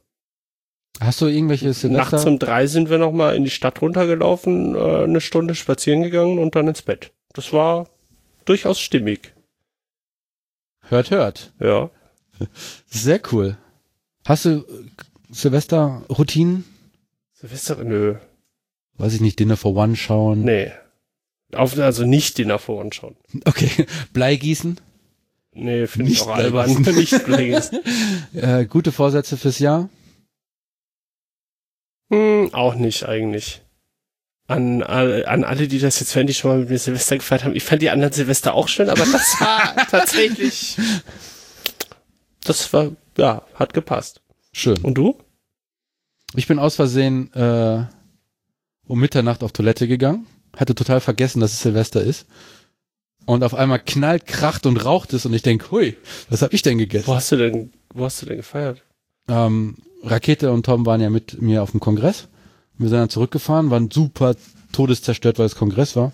Speaker 2: Hast du irgendwelche Silvester?
Speaker 1: Nachts um drei sind wir noch mal in die Stadt runtergelaufen, äh, eine Stunde spazieren gegangen und dann ins Bett. Das war durchaus stimmig.
Speaker 2: hört, hört.
Speaker 1: Ja.
Speaker 2: Sehr cool. Hast du Silvester-Routinen?
Speaker 1: Silvester, nö.
Speaker 2: Weiß ich nicht, Dinner for One schauen?
Speaker 1: Nee. Auf, also nicht den davor anschauen.
Speaker 2: Okay. Bleigießen?
Speaker 1: Nee, finde ich auch albern. Nicht Bleigießen.
Speaker 2: Äh, gute Vorsätze fürs Jahr?
Speaker 1: Hm, auch nicht eigentlich. An, all- an alle, die das jetzt hören, die schon mal mit mir Silvester gefeiert haben. Ich fand die anderen Silvester auch schön, aber das war tatsächlich. Das war, ja, hat gepasst.
Speaker 2: Schön.
Speaker 1: Und du?
Speaker 2: Ich bin aus Versehen äh, um Mitternacht auf Toilette gegangen. Hatte total vergessen, dass es Silvester ist. Und auf einmal knallt, kracht und raucht es und ich denk, hui, was hab ich denn gegessen?
Speaker 1: Wo hast du denn, wo hast du denn gefeiert?
Speaker 2: ähm, Rakete und Tom waren ja mit mir auf dem Kongress. Wir sind dann zurückgefahren, waren super todeszerstört, weil es Kongress war.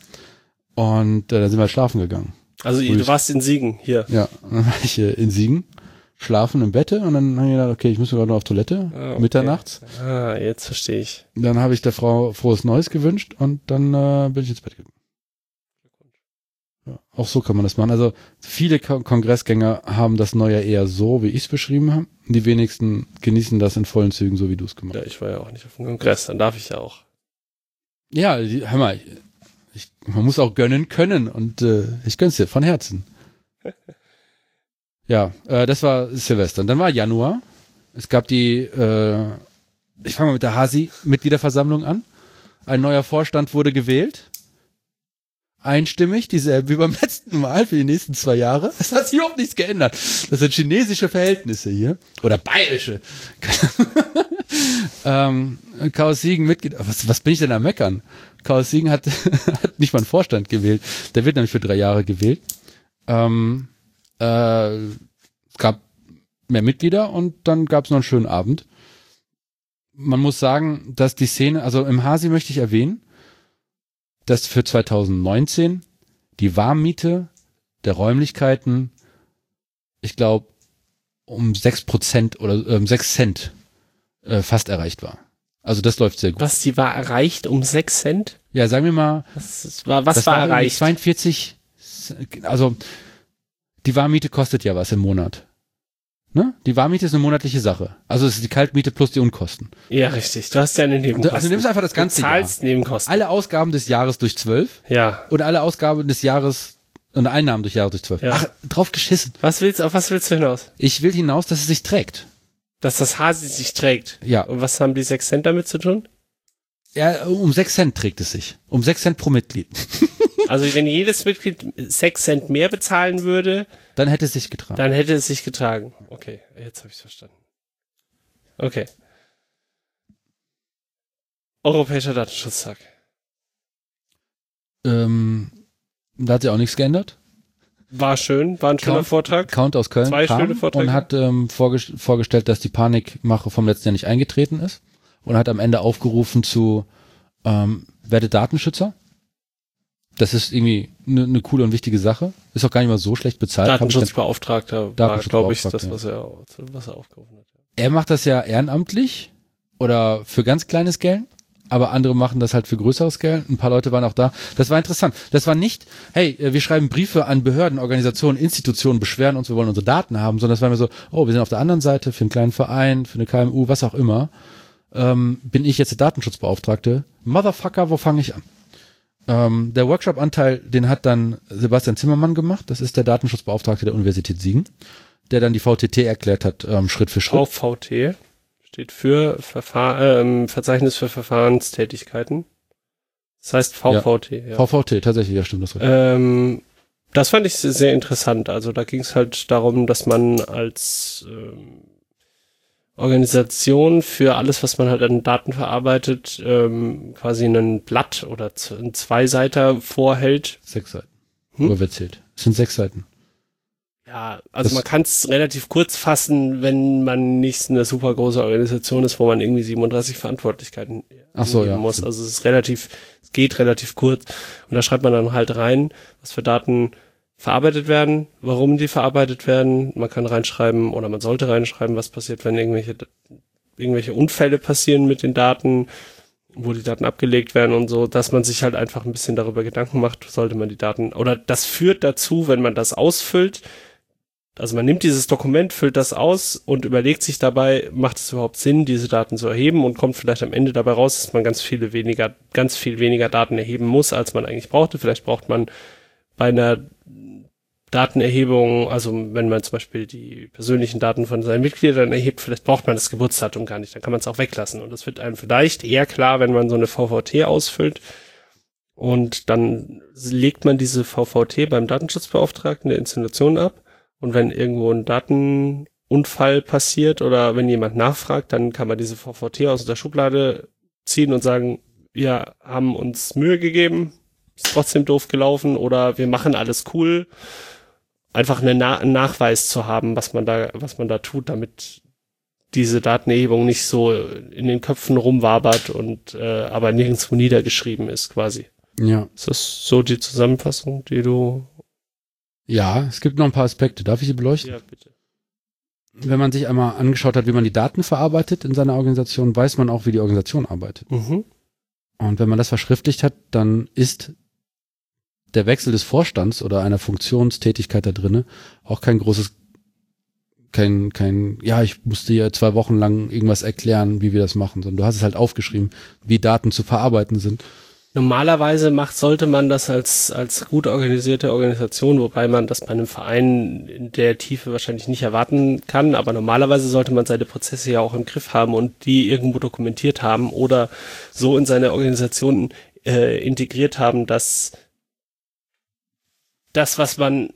Speaker 2: Und äh, dann sind wir schlafen gegangen.
Speaker 1: Also du warst in Siegen hier.
Speaker 2: Ja, dann war ich äh, in Siegen, schlafen im Bette und dann habe ich gedacht, okay, ich muss gerade noch auf Toilette,
Speaker 1: Ah, okay.
Speaker 2: mitternachts.
Speaker 1: Ah, jetzt verstehe ich.
Speaker 2: Dann habe ich der Frau frohes Neues gewünscht und dann äh, bin ich ins Bett gegangen. Auch so kann man das machen. Also viele Ko Kongressgänger haben das Neujahr eher so, wie ich es beschrieben habe. Die wenigsten genießen das in vollen Zügen, so wie du es gemacht hast.
Speaker 1: Ja, ich war ja auch nicht auf dem Kongress, dann darf ich ja auch.
Speaker 2: Ja, hör mal, ich, man muss auch gönnen können und äh, ich gönn's dir von Herzen. ja, äh, das war Silvester. Und dann war Januar. Es gab die, äh, ich fange mal mit der Hasi-Mitgliederversammlung an. Ein neuer Vorstand wurde gewählt. Einstimmig, dieselbe wie beim letzten Mal für die nächsten zwei Jahre. Es hat sich überhaupt nichts geändert. Das sind chinesische Verhältnisse hier. Oder bayerische. ähm, Chaos Siegen Mitglied. Was, was bin ich denn am Meckern? Chaos Siegen hat, hat nicht mal einen Vorstand gewählt. Der wird nämlich für drei Jahre gewählt. Ähm, äh, es gab mehr Mitglieder und dann gab es noch einen schönen Abend. Man muss sagen, dass die Szene, also im Hasi möchte ich erwähnen, dass für 2019 die Warmmiete der Räumlichkeiten, ich glaube, um sechs Prozent oder ähm, sechs Cent äh, fast erreicht war. Also das läuft sehr gut.
Speaker 1: Was, die war erreicht um 6 Cent?
Speaker 2: Ja, sagen wir mal,
Speaker 1: Was, ist- war, was
Speaker 2: das
Speaker 1: war erreicht?
Speaker 2: 42, also die Warmmiete kostet ja was im Monat. Ne? Die Warmmiete ist eine monatliche Sache. Also es ist die Kaltmiete plus die Unkosten.
Speaker 1: Ja, richtig. Du hast ja eine Nebenkosten.
Speaker 2: Also du nimmst einfach das ganze
Speaker 1: du
Speaker 2: Jahr.
Speaker 1: zahlst Nebenkosten.
Speaker 2: Alle Ausgaben des Jahres durch zwölf
Speaker 1: Ja.
Speaker 2: und alle Ausgaben des Jahres und Einnahmen durch Jahre durch zwölf.
Speaker 1: Ja.
Speaker 2: Ach, drauf geschissen.
Speaker 1: Was willst, auf was willst du hinaus?
Speaker 2: Ich will hinaus, dass es sich trägt.
Speaker 1: Dass das Hasi sich trägt.
Speaker 2: Ja.
Speaker 1: Und was haben die 6 Cent damit zu tun?
Speaker 2: Ja, um sechs Cent trägt es sich. Um sechs Cent pro Mitglied.
Speaker 1: Also wenn jedes Mitglied 6 Cent mehr bezahlen würde,
Speaker 2: Dann hätte es sich getragen.
Speaker 1: dann hätte es sich getragen. Okay, jetzt habe ich verstanden. Okay. Europäischer Datenschutztag.
Speaker 2: Ähm, da hat sich auch nichts geändert.
Speaker 1: War schön, war ein schöner
Speaker 2: Count-
Speaker 1: Vortrag.
Speaker 2: Count aus Köln
Speaker 1: Zwei
Speaker 2: kam
Speaker 1: schöne Vorträge.
Speaker 2: und hat ähm, vorges vorgestellt, dass die Panikmache vom letzten Jahr nicht eingetreten ist und hat am Ende aufgerufen zu ähm, werde Datenschützer. Das ist irgendwie eine ne coole und wichtige Sache. Ist auch gar nicht mal so schlecht bezahlt.
Speaker 1: Datenschutzbeauftragter war, glaube ich, das, was er, was er aufgerufen hat.
Speaker 2: Er macht das ja ehrenamtlich oder für ganz kleines Geld, aber andere machen das halt für größeres Geld. Ein paar Leute waren auch da. Das war interessant. Das war nicht, hey, äh, wir schreiben Briefe an Behörden, Organisationen, Institutionen, beschweren uns, wir wollen unsere Daten haben, sondern es war mir so, oh, wir sind auf der anderen Seite für einen kleinen Verein, für eine KMU, was auch immer. Ähm, bin ich jetzt der Datenschutzbeauftragte? Motherfucker, wo fange ich an? Ähm, der Workshop-Anteil, den hat dann Sebastian Zimmermann gemacht. Das ist der Datenschutzbeauftragte der Universität Siegen, der dann die VTT erklärt hat, ähm, Schritt für Schritt.
Speaker 1: VVT steht für Verfahr ähm, Verzeichnis für Verfahrenstätigkeiten. Das heißt VVT. Ja.
Speaker 2: VVT, tatsächlich, ja, stimmt das. richtig.
Speaker 1: Ähm, das fand ich sehr interessant. Also da ging es halt darum, dass man als ähm, Organisation für alles, was man halt an Daten verarbeitet, ähm, quasi ein Blatt oder ein Zweiseiter vorhält.
Speaker 2: Sechs Seiten.
Speaker 1: Hm?
Speaker 2: Überzählt. Es sind sechs Seiten.
Speaker 1: Ja, also
Speaker 2: Das-
Speaker 1: man kann es relativ kurz fassen, wenn man nicht eine super große Organisation ist, wo man irgendwie 37 Verantwortlichkeiten
Speaker 2: Ach so, ja.
Speaker 1: muss. Also es ist relativ, es geht relativ kurz. Und da schreibt man dann halt rein, was für Daten verarbeitet werden, warum die verarbeitet werden. Man kann reinschreiben oder man sollte reinschreiben, was passiert, wenn irgendwelche, irgendwelche Unfälle passieren mit den Daten, wo die Daten abgelegt werden und so, dass man sich halt einfach ein bisschen darüber Gedanken macht, sollte man die Daten, oder das führt dazu, wenn man das ausfüllt, also man nimmt dieses Dokument, füllt das aus und überlegt sich dabei, macht es überhaupt Sinn, diese Daten zu erheben und kommt vielleicht am Ende dabei raus, dass man ganz viele weniger, ganz viel weniger Daten erheben muss, als man eigentlich brauchte. Vielleicht braucht man bei einer Datenerhebung, also wenn man zum Beispiel die persönlichen Daten von seinen Mitgliedern erhebt, vielleicht braucht man das Geburtsdatum gar nicht, dann kann man es auch weglassen. Und das wird einem vielleicht eher klar, wenn man so eine VVT ausfüllt. Und dann legt man diese VVT beim Datenschutzbeauftragten der Installation ab. Und wenn irgendwo ein Datenunfall passiert oder wenn jemand nachfragt, dann kann man diese VVT aus der Schublade ziehen und sagen, wir haben uns Mühe gegeben, ist trotzdem doof gelaufen oder wir machen alles cool. Einfach eine Na einen Nachweis zu haben, was man da, was man da tut, damit diese Datenerhebung nicht so in den Köpfen rumwabert und äh, aber nirgendwo niedergeschrieben ist, quasi.
Speaker 2: Ja.
Speaker 1: Ist das so die Zusammenfassung, die du
Speaker 2: Ja, es gibt noch ein paar Aspekte. Darf ich sie beleuchten?
Speaker 1: ja bitte.
Speaker 2: Wenn man sich einmal angeschaut hat, wie man die Daten verarbeitet in seiner Organisation, weiß man auch, wie die Organisation arbeitet.
Speaker 1: Mhm.
Speaker 2: Und wenn man das verschriftlicht hat, dann ist der Wechsel des Vorstands oder einer Funktionstätigkeit da drinne auch kein großes, kein, kein, ja, ich musste hier zwei Wochen lang irgendwas erklären, wie wir das machen, sondern du hast es halt aufgeschrieben, wie Daten zu verarbeiten sind.
Speaker 1: Normalerweise macht, sollte man das als, als gut organisierte Organisation, wobei man das bei einem Verein in der Tiefe wahrscheinlich nicht erwarten kann, aber normalerweise sollte man seine Prozesse ja auch im Griff haben und die irgendwo dokumentiert haben oder so in seine Organisation äh, integriert haben, dass das, was man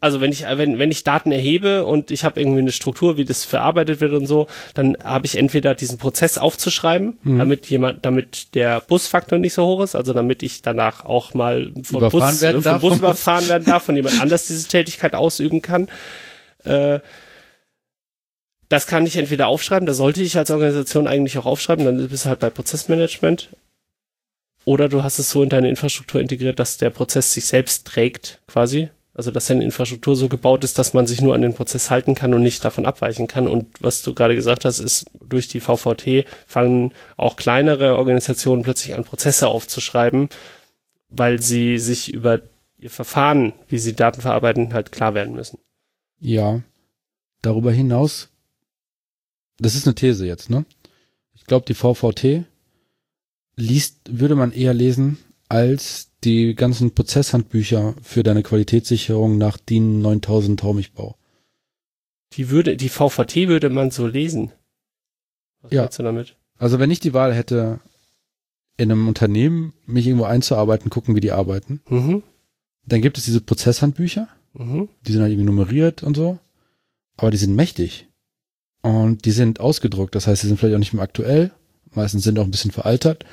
Speaker 1: also wenn ich wenn wenn ich Daten erhebe und ich habe irgendwie eine Struktur, wie das verarbeitet wird und so, dann habe ich entweder diesen Prozess aufzuschreiben,
Speaker 2: Mhm.
Speaker 1: damit jemand, damit der Busfaktor nicht so hoch ist, also damit ich danach auch mal vom
Speaker 2: Überfahren
Speaker 1: Bus,
Speaker 2: werden
Speaker 1: vom Bus
Speaker 2: vom Bus.
Speaker 1: überfahren werden darf und jemand anders diese Tätigkeit ausüben kann. Äh, das kann ich entweder aufschreiben, das sollte ich als Organisation eigentlich auch aufschreiben, dann bist du halt bei Prozessmanagement. Oder du hast es so in deine Infrastruktur integriert, dass der Prozess sich selbst trägt, quasi. Also dass seine Infrastruktur so gebaut ist, dass man sich nur an den Prozess halten kann und nicht davon abweichen kann. Und was du gerade gesagt hast, ist, durch die VVT fangen auch kleinere Organisationen plötzlich an, Prozesse aufzuschreiben, weil sie sich über ihr Verfahren, wie sie Daten verarbeiten, halt klar werden müssen.
Speaker 2: Ja. Darüber hinaus, das ist eine These jetzt, ne? Ich glaube, die VVT liest, würde man eher lesen als die ganzen Prozesshandbücher für deine Qualitätssicherung nach DIN 9000 Taumichbau.
Speaker 1: Die würde, die VVT würde man so lesen.
Speaker 2: Was ja. du damit? Also wenn ich die Wahl hätte, in einem Unternehmen mich irgendwo einzuarbeiten, gucken, wie die arbeiten, mhm. dann gibt es diese Prozesshandbücher, mhm. die sind halt irgendwie nummeriert und so, aber die sind mächtig. Und die sind ausgedruckt, das heißt, die sind vielleicht auch nicht mehr aktuell, meistens sind auch ein bisschen veraltert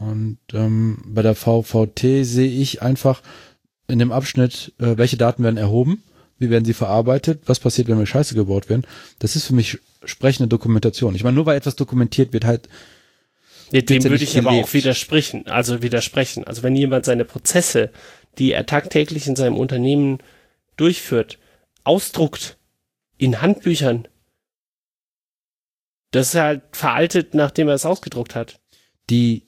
Speaker 2: und ähm, bei der VVT sehe ich einfach in dem Abschnitt, äh, welche Daten werden erhoben, wie werden sie verarbeitet, was passiert, wenn wir Scheiße gebaut werden. Das ist für mich sprechende Dokumentation. Ich meine, nur weil etwas dokumentiert wird, halt.
Speaker 1: Ja, dem würde ich aber auch widersprechen. Also widersprechen. Also wenn jemand seine Prozesse, die er tagtäglich in seinem Unternehmen durchführt, ausdruckt in Handbüchern, das ist halt veraltet, nachdem er es ausgedruckt hat.
Speaker 2: Die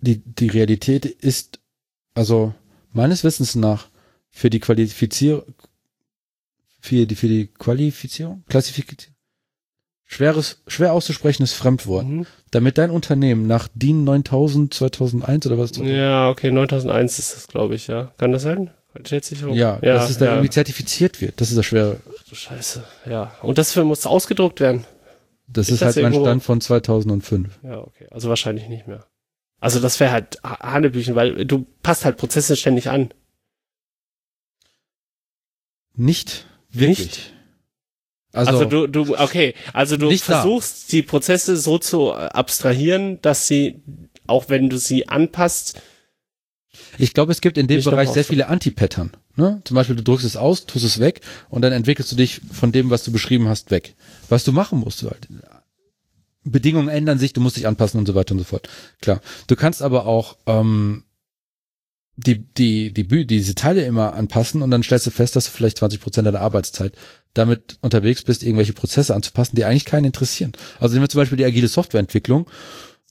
Speaker 2: die, die Realität ist, also meines Wissens nach, für die Qualifizierung, für die, für die Qualifizierung, Klassifizierung, schweres, schwer auszusprechendes Fremdwort, mhm. damit dein Unternehmen nach DIN 9000 2001 oder was?
Speaker 1: Ja, okay, 9001 ist das, glaube ich, ja. Kann das sein?
Speaker 2: Qualitätssicherung? Ja, ja, dass es da ja. irgendwie zertifiziert wird. Das ist das Schwere.
Speaker 1: Ach du Scheiße, ja. Und das muss ausgedruckt werden.
Speaker 2: Das ist, ist das halt mein Stand von 2005.
Speaker 1: Ja, okay. Also wahrscheinlich nicht mehr. Also das wäre halt Hanebüchen, weil du passt halt Prozesse ständig an.
Speaker 2: Nicht wirklich. Nicht?
Speaker 1: Also, also, du, du, okay, also du versuchst da. die Prozesse so zu abstrahieren, dass sie, auch wenn du sie anpasst.
Speaker 2: Ich glaube, es gibt in dem Bereich sehr viele Anti-Pattern. Ne? Zum Beispiel, du drückst es aus, tust es weg und dann entwickelst du dich von dem, was du beschrieben hast, weg. Was du machen musst, halt Bedingungen ändern sich, du musst dich anpassen und so weiter und so fort. Klar. Du kannst aber auch ähm, die, die, die, diese Teile immer anpassen und dann stellst du fest, dass du vielleicht 20 Prozent deiner Arbeitszeit damit unterwegs bist, irgendwelche Prozesse anzupassen, die eigentlich keinen interessieren. Also nehmen wir zum Beispiel die agile Softwareentwicklung.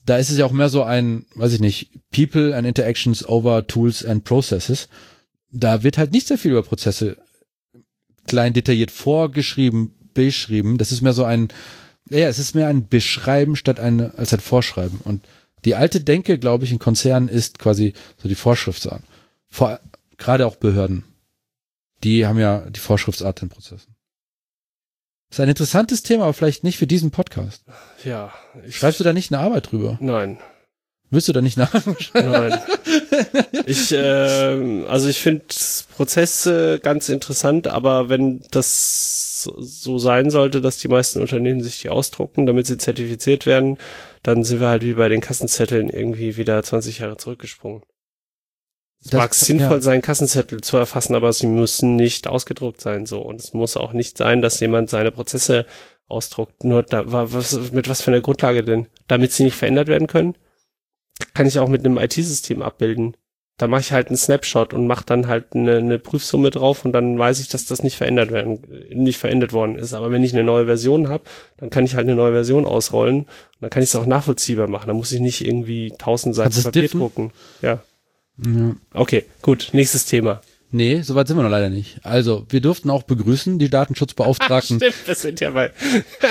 Speaker 2: Da ist es ja auch mehr so ein, weiß ich nicht, People and Interactions over Tools and Processes. Da wird halt nicht sehr viel über Prozesse klein detailliert vorgeschrieben, beschrieben. Das ist mehr so ein, ja, es ist mehr ein Beschreiben statt ein, als ein Vorschreiben. Und die alte Denke, glaube ich, in Konzernen ist quasi so die Vorschriftsart. Vor, gerade auch Behörden. Die haben ja die Vorschriftsart in Prozessen. Das ist ein interessantes Thema, aber vielleicht nicht für diesen Podcast.
Speaker 1: Ja.
Speaker 2: Schreibst du da nicht eine Arbeit drüber?
Speaker 1: Nein.
Speaker 2: Willst du da nicht nach?
Speaker 1: Nein. Ich, äh, also ich finde Prozesse ganz interessant, aber wenn das so sein sollte, dass die meisten Unternehmen sich die ausdrucken, damit sie zertifiziert werden, dann sind wir halt wie bei den Kassenzetteln irgendwie wieder 20 Jahre zurückgesprungen. Es mag sinnvoll ja. sein, Kassenzettel zu erfassen, aber sie müssen nicht ausgedruckt sein, so. Und es muss auch nicht sein, dass jemand seine Prozesse ausdruckt. Nur da, was, mit was für einer Grundlage denn? Damit sie nicht verändert werden können? Kann ich auch mit einem IT-System abbilden. Da mache ich halt einen Snapshot und mache dann halt eine, eine Prüfsumme drauf und dann weiß ich, dass das nicht verändert werden, nicht verändert worden ist. Aber wenn ich eine neue Version habe, dann kann ich halt eine neue Version ausrollen und dann kann ich es auch nachvollziehbar machen. Da muss ich nicht irgendwie tausend Seiten Papier diffen? drucken. Ja. ja. Okay, gut. Nächstes Thema.
Speaker 2: Nee, soweit sind wir noch leider nicht. Also, wir durften auch begrüßen die Datenschutzbeauftragten.
Speaker 1: Stimmt, das sind ja mal.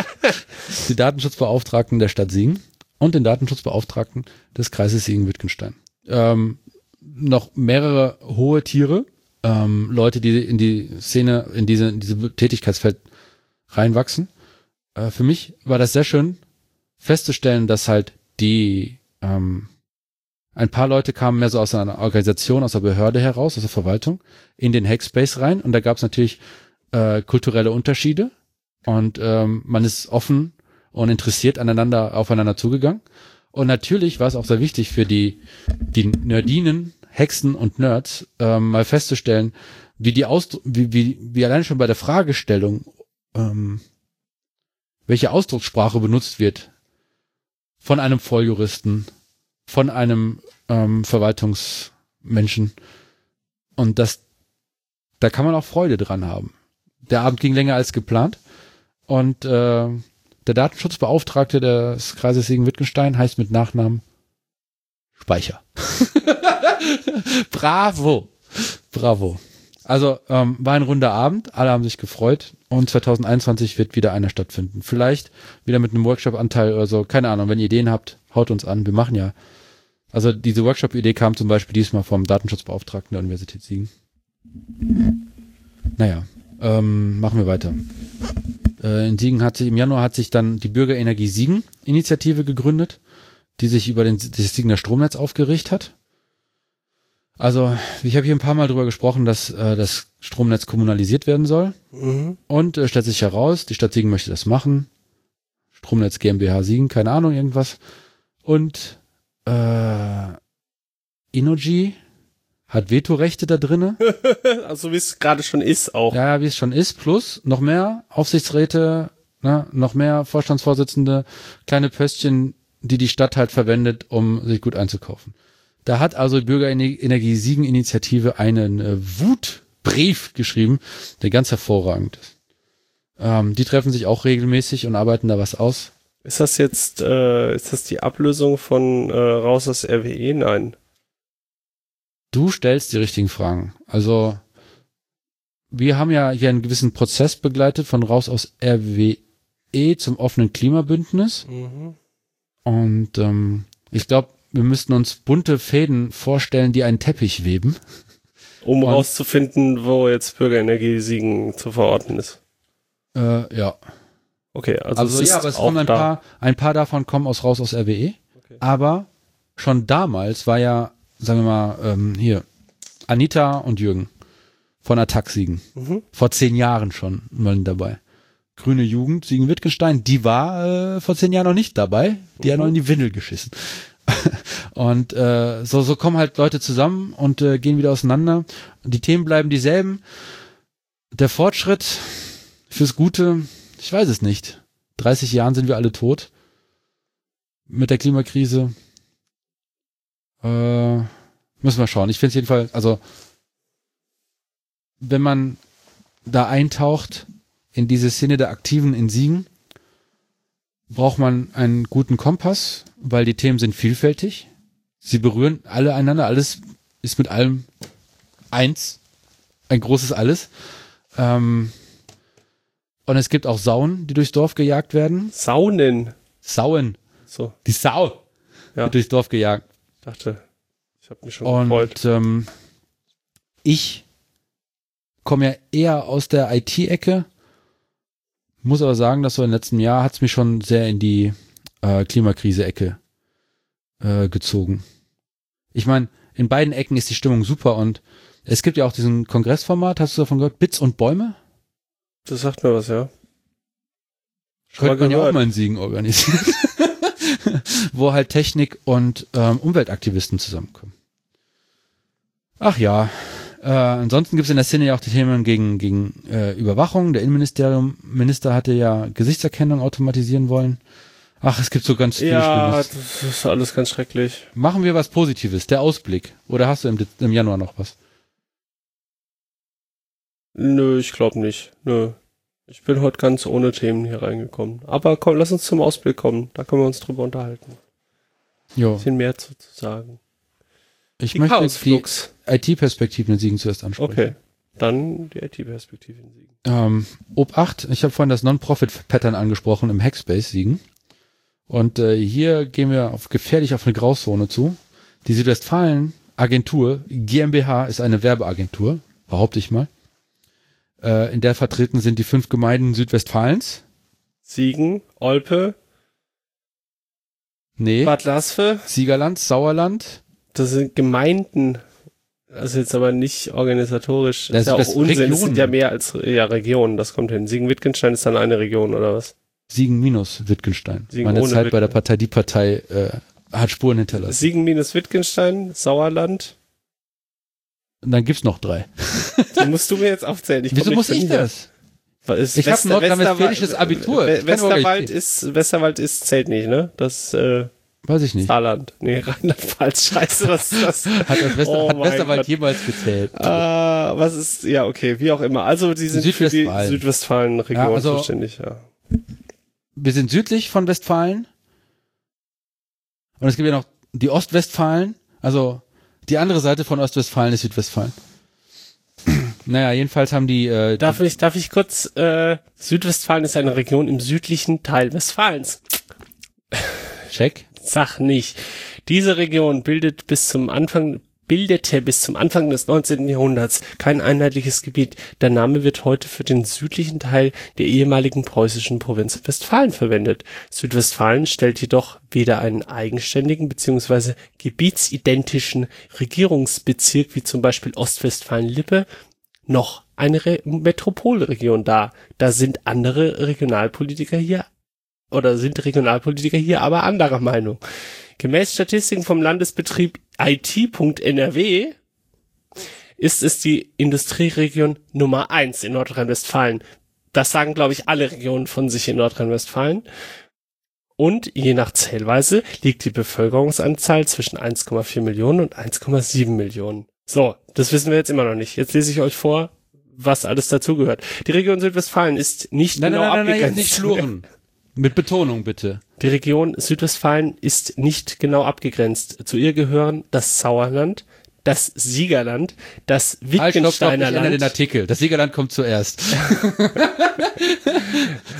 Speaker 2: die Datenschutzbeauftragten der Stadt Siegen und den Datenschutzbeauftragten des Kreises Siegen-Wittgenstein. Ähm, noch mehrere hohe Tiere, ähm, Leute, die in die Szene, in diese, in diese Tätigkeitsfeld reinwachsen. Äh, für mich war das sehr schön festzustellen, dass halt die ähm, ein paar Leute kamen mehr so aus einer Organisation, aus der Behörde heraus, aus der Verwaltung, in den Hackspace rein und da gab es natürlich äh, kulturelle Unterschiede und ähm, man ist offen und interessiert aneinander aufeinander zugegangen. Und natürlich war es auch sehr wichtig für die, die Nerdinen, Hexen und Nerds, ähm, mal festzustellen, wie die Ausdruck, wie, wie, wie allein schon bei der Fragestellung, ähm, welche Ausdruckssprache benutzt wird von einem Volljuristen, von einem ähm, Verwaltungsmenschen und dass da kann man auch Freude dran haben. Der Abend ging länger als geplant und äh, der Datenschutzbeauftragte des Kreises Siegen-Wittgenstein heißt mit Nachnamen Speicher. Bravo. Bravo. Also ähm, war ein runder Abend, alle haben sich gefreut und 2021 wird wieder einer stattfinden. Vielleicht wieder mit einem Workshop-Anteil oder so, keine Ahnung. Wenn ihr Ideen habt, haut uns an. Wir machen ja. Also diese Workshop-Idee kam zum Beispiel diesmal vom Datenschutzbeauftragten der Universität Siegen. Naja, ähm, machen wir weiter. Äh, in Siegen hat sich, im Januar hat sich dann die Bürgerenergie Siegen Initiative gegründet, die sich über den, das Siegener Stromnetz aufgerichtet hat. Also, ich habe hier ein paar Mal drüber gesprochen, dass äh, das Stromnetz kommunalisiert werden soll.
Speaker 1: Mhm.
Speaker 2: Und äh, stellt sich heraus, die Stadt Siegen möchte das machen. Stromnetz GmbH Siegen, keine Ahnung, irgendwas. Und äh, Innogy hat Vetorechte da drinne.
Speaker 1: also wie es gerade schon ist auch.
Speaker 2: Ja, wie es schon ist. Plus noch mehr Aufsichtsräte, ne, noch mehr Vorstandsvorsitzende, kleine Pöstchen, die die Stadt halt verwendet, um sich gut einzukaufen. Da hat also die Bürgerenergie Siegen Initiative einen äh, Wutbrief geschrieben, der ganz hervorragend ist. Ähm, die treffen sich auch regelmäßig und arbeiten da was aus.
Speaker 1: Ist das jetzt, äh, ist das die Ablösung von äh, raus aus RWE? Nein.
Speaker 2: Du stellst die richtigen Fragen. Also, wir haben ja hier einen gewissen Prozess begleitet von raus aus RWE zum offenen Klimabündnis.
Speaker 1: Mhm.
Speaker 2: Und ähm, ich glaube, wir müssten uns bunte Fäden vorstellen, die einen Teppich weben.
Speaker 1: Um
Speaker 2: Und-
Speaker 1: rauszufinden, wo jetzt Bürgerenergie Siegen zu verorten ist.
Speaker 2: Äh, ja.
Speaker 1: Okay, also,
Speaker 2: Also, ja, aber es kommen ein
Speaker 1: da.
Speaker 2: paar, ein paar davon kommen aus raus aus RWE.
Speaker 1: Okay.
Speaker 2: Aber schon damals war ja, sagen wir mal, ähm, hier, Anita und Jürgen von Attack Siegen.
Speaker 1: Mhm.
Speaker 2: Vor zehn Jahren schon mal dabei. Grüne Jugend, Siegen-Wittgenstein, die war äh, vor zehn Jahren noch nicht dabei. Die hat
Speaker 1: Mhm.
Speaker 2: noch in die Windel geschissen. und äh, so, so kommen halt Leute zusammen und äh, gehen wieder auseinander. Die Themen bleiben dieselben. Der Fortschritt fürs Gute, ich weiß es nicht. 30 Jahren sind wir alle tot. Mit der Klimakrise. Äh, müssen wir schauen. Ich finde es jedenfalls, also wenn man da eintaucht in diese Szene der Aktiven in Siegen, braucht man einen guten Kompass, weil die Themen sind vielfältig. Sie berühren alle einander, alles ist mit allem eins, ein großes Alles. Ähm, und es gibt auch Sauen, die durchs Dorf gejagt werden.
Speaker 1: Saunen.
Speaker 2: Sauen,
Speaker 1: So,
Speaker 2: die Sau
Speaker 1: Ja.
Speaker 2: wird durchs Dorf gejagt.
Speaker 1: Dachte, ich habe mich schon gefreut.
Speaker 2: Und ähm, ich komme ja eher aus der IT-Ecke, muss aber sagen, dass so im letzten Jahr hat es mich schon sehr in die äh, Klimakrise-Ecke äh, gezogen. Ich meine, in beiden Ecken ist die Stimmung super und es gibt ja auch diesen Kongressformat, hast du davon gehört? Bits und Bäume?
Speaker 1: Das sagt mir was, ja. Schon
Speaker 2: Könnte man ja auch mal in Siegen organisieren. Wo halt Technik und ähm, Umweltaktivisten zusammenkommen. Ach ja. Äh, ansonsten gibt es in der Szene ja auch die Themen gegen, gegen äh, Überwachung. Der Innenministerium Minister hatte ja Gesichtserkennung automatisieren wollen. Ach, es gibt so ganz viel
Speaker 1: Ja,
Speaker 2: Schlimmes.
Speaker 1: das ist alles ganz schrecklich.
Speaker 2: Machen wir was Positives, der Ausblick. Oder hast du im, im Januar noch was?
Speaker 1: Nö, ich glaube nicht. Nö. Ich bin heute ganz ohne Themen hier reingekommen. Aber komm, lass uns zum Ausblick kommen. Da können wir uns drüber unterhalten. Ein
Speaker 2: Jo.
Speaker 1: bisschen mehr zu, zu sagen.
Speaker 2: Ich
Speaker 1: Die
Speaker 2: möchte die
Speaker 1: Chaosflux.
Speaker 2: IT-Perspektiven in Siegen zuerst ansprechen.
Speaker 1: Okay. Dann die IT-Perspektive in Siegen.
Speaker 2: Ähm, Ob 8, ich habe vorhin das Non-Profit-Pattern angesprochen im Hackspace Siegen. Und äh, hier gehen wir auf gefährlich auf eine Grauzone zu. Die Südwestfalen-Agentur, GmbH, ist eine Werbeagentur, behaupte ich mal. Äh, in der vertreten sind die fünf Gemeinden Südwestfalens.
Speaker 1: Siegen, Olpe,
Speaker 2: Nee,
Speaker 1: Bad Lasve.
Speaker 2: Siegerland, Sauerland.
Speaker 1: Das sind Gemeinden. Also jetzt aber nicht organisatorisch.
Speaker 2: Das
Speaker 1: Das ist ja auch Unsinn.
Speaker 2: Regionen.
Speaker 1: sind ja mehr als ja, Regionen. Das kommt hin. Siegen-Wittgenstein ist dann eine Region oder was?
Speaker 2: Siegen minus Wittgenstein.
Speaker 1: Siegen
Speaker 2: Meine Zeit bei der
Speaker 1: Wittgen-
Speaker 2: Partei, die Partei äh, hat Spuren hinterlassen.
Speaker 1: Siegen minus Wittgenstein, Sauerland.
Speaker 2: Und dann gibt's noch drei.
Speaker 1: Die musst du mir jetzt aufzählen. Ich
Speaker 2: Wieso muss ich das?
Speaker 1: Es
Speaker 2: Ich hab ein nordrhein-westfälisches Abitur.
Speaker 1: Westerwald ist, Westerwald ist, zählt nicht, ne? Das, äh,
Speaker 2: Weiß ich nicht.
Speaker 1: Saarland. Nee, Rheinland-Pfalz. Scheiße, was ist das?
Speaker 2: Hat, das Wester,
Speaker 1: Oh
Speaker 2: hat Westerwald
Speaker 1: Gott.
Speaker 2: jemals gezählt?
Speaker 1: Ah, was ist, ja, okay, wie auch immer. Also, die sind für die
Speaker 2: Südwestfalen.
Speaker 1: Südwestfalen-Region
Speaker 2: Ja, also-
Speaker 1: zuständig, ja.
Speaker 2: Wir sind südlich von Westfalen. Und es gibt ja noch die Ostwestfalen. Also die andere Seite von Ostwestfalen ist Südwestfalen. naja, jedenfalls haben die, äh,
Speaker 1: Darf ich, darf ich kurz, äh, Südwestfalen ist eine Region im südlichen Teil Westfalens.
Speaker 2: Check.
Speaker 1: Sag nicht. Diese Region bildet bis zum Anfang, bildete bis zum Anfang des 19. Jahrhunderts kein einheitliches Gebiet. Der Name wird heute für den südlichen Teil der ehemaligen preußischen Provinz Westfalen verwendet. Südwestfalen stellt jedoch weder einen eigenständigen bzw. gebietsidentischen Regierungsbezirk wie zum Beispiel Ostwestfalen-Lippe noch eine Re Metropolregion dar. Da sind andere Regionalpolitiker hier oder sind Regionalpolitiker hier aber anderer Meinung. Gemäß Statistiken vom Landesbetrieb IT.NRW ist es die Industrieregion Nummer eins in Nordrhein-Westfalen. Das sagen, glaube ich, alle Regionen von sich in Nordrhein-Westfalen. Und je nach Zählweise liegt die Bevölkerungsanzahl zwischen 1,4 Millionen und 1,7 Millionen. So, das wissen wir jetzt immer noch nicht. Jetzt lese ich euch vor, was alles dazugehört. Die Region Südwestfalen ist nicht
Speaker 2: Nein,
Speaker 1: genau
Speaker 2: nein, nein, nein,
Speaker 1: abgegrenzt.
Speaker 2: jetzt nicht schlurren. Mit Betonung bitte.
Speaker 1: Die Region Südwestfalen ist nicht genau abgegrenzt. Zu ihr gehören das Sauerland, das Siegerland, das
Speaker 2: Halt, stopp, stopp, ich
Speaker 1: Wittgensteiner
Speaker 2: ändere den
Speaker 1: Land,
Speaker 2: Artikel. Das Siegerland kommt zuerst.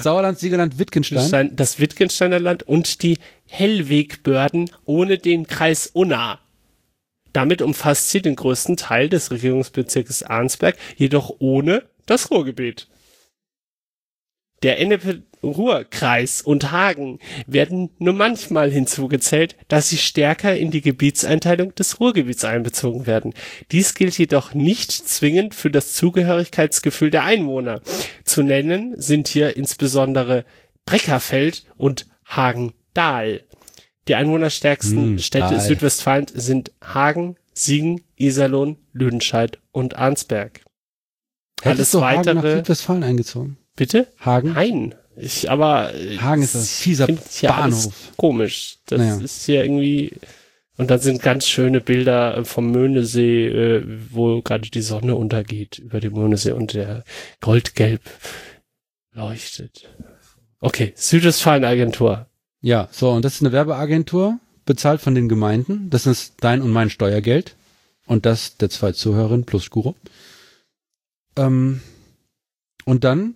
Speaker 2: Sauerland, Siegerland, Wittgenstein.
Speaker 1: das Wittgensteiner Land und die Hellwegbörden ohne den Kreis Unna. Damit umfasst sie den größten Teil des Regierungsbezirkes Arnsberg, jedoch ohne das Ruhrgebiet. Der Ennepe-Ruhr-Kreis und Hagen werden nur manchmal hinzugezählt, da sie stärker in die Gebietseinteilung des Ruhrgebiets einbezogen werden. Dies gilt jedoch nicht zwingend für das Zugehörigkeitsgefühl der Einwohner. Zu nennen sind hier insbesondere Breckerfeld und Hagen-Dahl. Die einwohnerstärksten
Speaker 2: Hm,
Speaker 1: Städte
Speaker 2: Dahl.
Speaker 1: Südwestfalens sind Hagen, Siegen, Iserlohn, Lüdenscheid und Arnsberg.
Speaker 2: Hättest du Hagen nach
Speaker 1: weitere-
Speaker 2: Südwestfalen eingezogen?
Speaker 1: Bitte?
Speaker 2: Hagen?
Speaker 1: Nein. Ich, aber. äh,
Speaker 2: Hagen ist ein fieser Bahnhof.
Speaker 1: Komisch. Das
Speaker 2: Naja.
Speaker 1: ist hier irgendwie. Und dann sind ganz schöne Bilder äh, vom Möhnesee, äh, wo gerade die Sonne untergeht über dem Möhnesee und der goldgelb leuchtet. Okay, Südwestfalen-Agentur.
Speaker 2: Ja, so, und das ist eine Werbeagentur, bezahlt von den Gemeinden. Das ist dein und mein Steuergeld. Und das der zwei Zuhörerinnen plus Guro. Ähm, und dann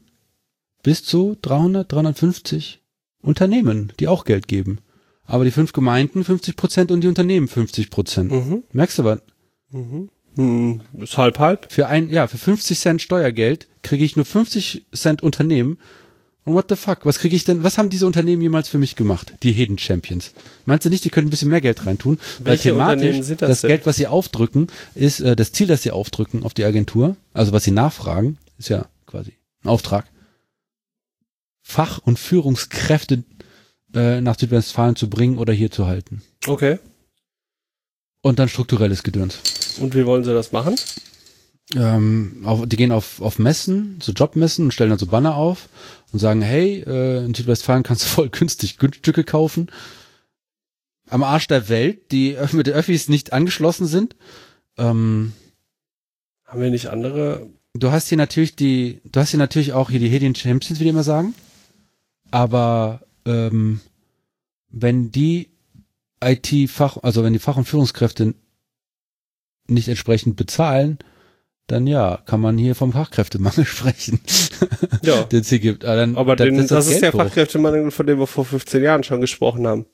Speaker 2: bis zu 300, 350 Unternehmen, die auch Geld geben. Aber die fünf Gemeinden 50 Prozent und die Unternehmen 50 Prozent.
Speaker 1: Mhm.
Speaker 2: Merkst du was?
Speaker 1: Mhm. Hm, ist halb halb.
Speaker 2: Für ein, ja, für 50 Cent Steuergeld kriege ich nur 50 Cent Unternehmen. Und what the fuck? Was kriege ich denn? Was haben diese Unternehmen jemals für mich gemacht? Die Hidden Champions. Meinst du nicht, die können ein bisschen mehr Geld reintun? Weil
Speaker 1: Welche
Speaker 2: thematisch
Speaker 1: Unternehmen sind das
Speaker 2: das? Geld, was sie aufdrücken, ist äh, das Ziel, das sie aufdrücken auf die Agentur. Also was sie nachfragen, ist ja quasi ein Auftrag. Fach- und Führungskräfte äh, nach Südwestfalen zu bringen oder hier zu halten.
Speaker 1: Okay.
Speaker 2: Und dann strukturelles Gedöns.
Speaker 1: Und wie wollen sie das machen?
Speaker 2: ähm, auf, die gehen auf, auf Messen, so Jobmessen und stellen dann so Banner auf und sagen, hey, äh, in Südwestfalen kannst du voll günstig Günststücke kaufen. Am Arsch der Welt, die mit den Öffis nicht angeschlossen sind. Ähm,
Speaker 1: Haben wir nicht andere?
Speaker 2: du hast hier natürlich die, du hast hier natürlich auch hier die Hidden Champions, wie die immer sagen. Aber ähm, wenn die IT-Fach, also wenn die Fach- und Führungskräfte nicht entsprechend bezahlen, dann ja, kann man hier vom Fachkräftemangel sprechen,
Speaker 1: Ja.
Speaker 2: den es hier gibt. Aber, dann,
Speaker 1: Aber den,
Speaker 2: setzt
Speaker 1: das ist
Speaker 2: Geld
Speaker 1: der
Speaker 2: hoch.
Speaker 1: Fachkräftemangel, von dem wir vor 15 Jahren schon gesprochen haben.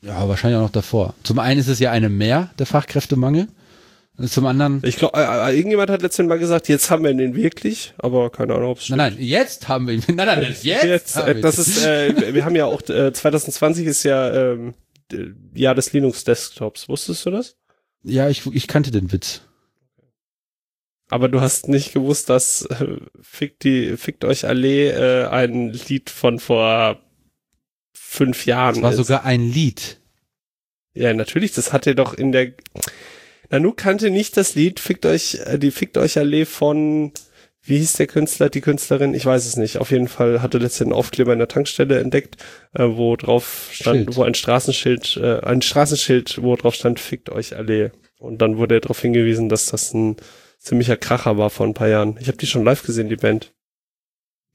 Speaker 2: Ja, wahrscheinlich auch noch davor. Zum einen ist es ja eine mehr, der Fachkräftemangel. Zum anderen,
Speaker 1: Ich glaube, äh, äh, irgendjemand hat letztens mal gesagt, jetzt haben wir den wirklich, aber keine Ahnung, ob es
Speaker 2: nein, nein, jetzt haben wir ihn. Nein, nein, jetzt,
Speaker 1: Jetzt,
Speaker 2: haben
Speaker 1: äh,
Speaker 2: wir
Speaker 1: das
Speaker 2: ihn.
Speaker 1: ist, äh, wir haben ja auch, äh, 2020 ist ja ähm, Jahr des Linux-Desktops. Wusstest du das?
Speaker 2: Ja, ich, ich kannte den Witz.
Speaker 1: Aber du hast nicht gewusst, dass äh, Fickt, die, Fickt euch Allee äh, ein Lied von vor fünf Jahren
Speaker 2: Es war
Speaker 1: ist.
Speaker 2: sogar ein Lied.
Speaker 1: Ja, natürlich, das hat er doch in der. Nanu kannte nicht das Lied Fickt euch, äh, die Fickt euch Allee von, wie hieß der Künstler, die Künstlerin? Ich weiß es nicht. Auf jeden Fall hatte letztens einen Aufkleber in der Tankstelle entdeckt, äh, wo drauf stand,
Speaker 2: Schild.
Speaker 1: wo ein Straßenschild, äh, ein Straßenschild, wo drauf stand, fickt euch alle. Und dann wurde darauf hingewiesen, dass das ein ziemlicher Kracher war vor ein paar Jahren. Ich habe die schon live gesehen, die Band.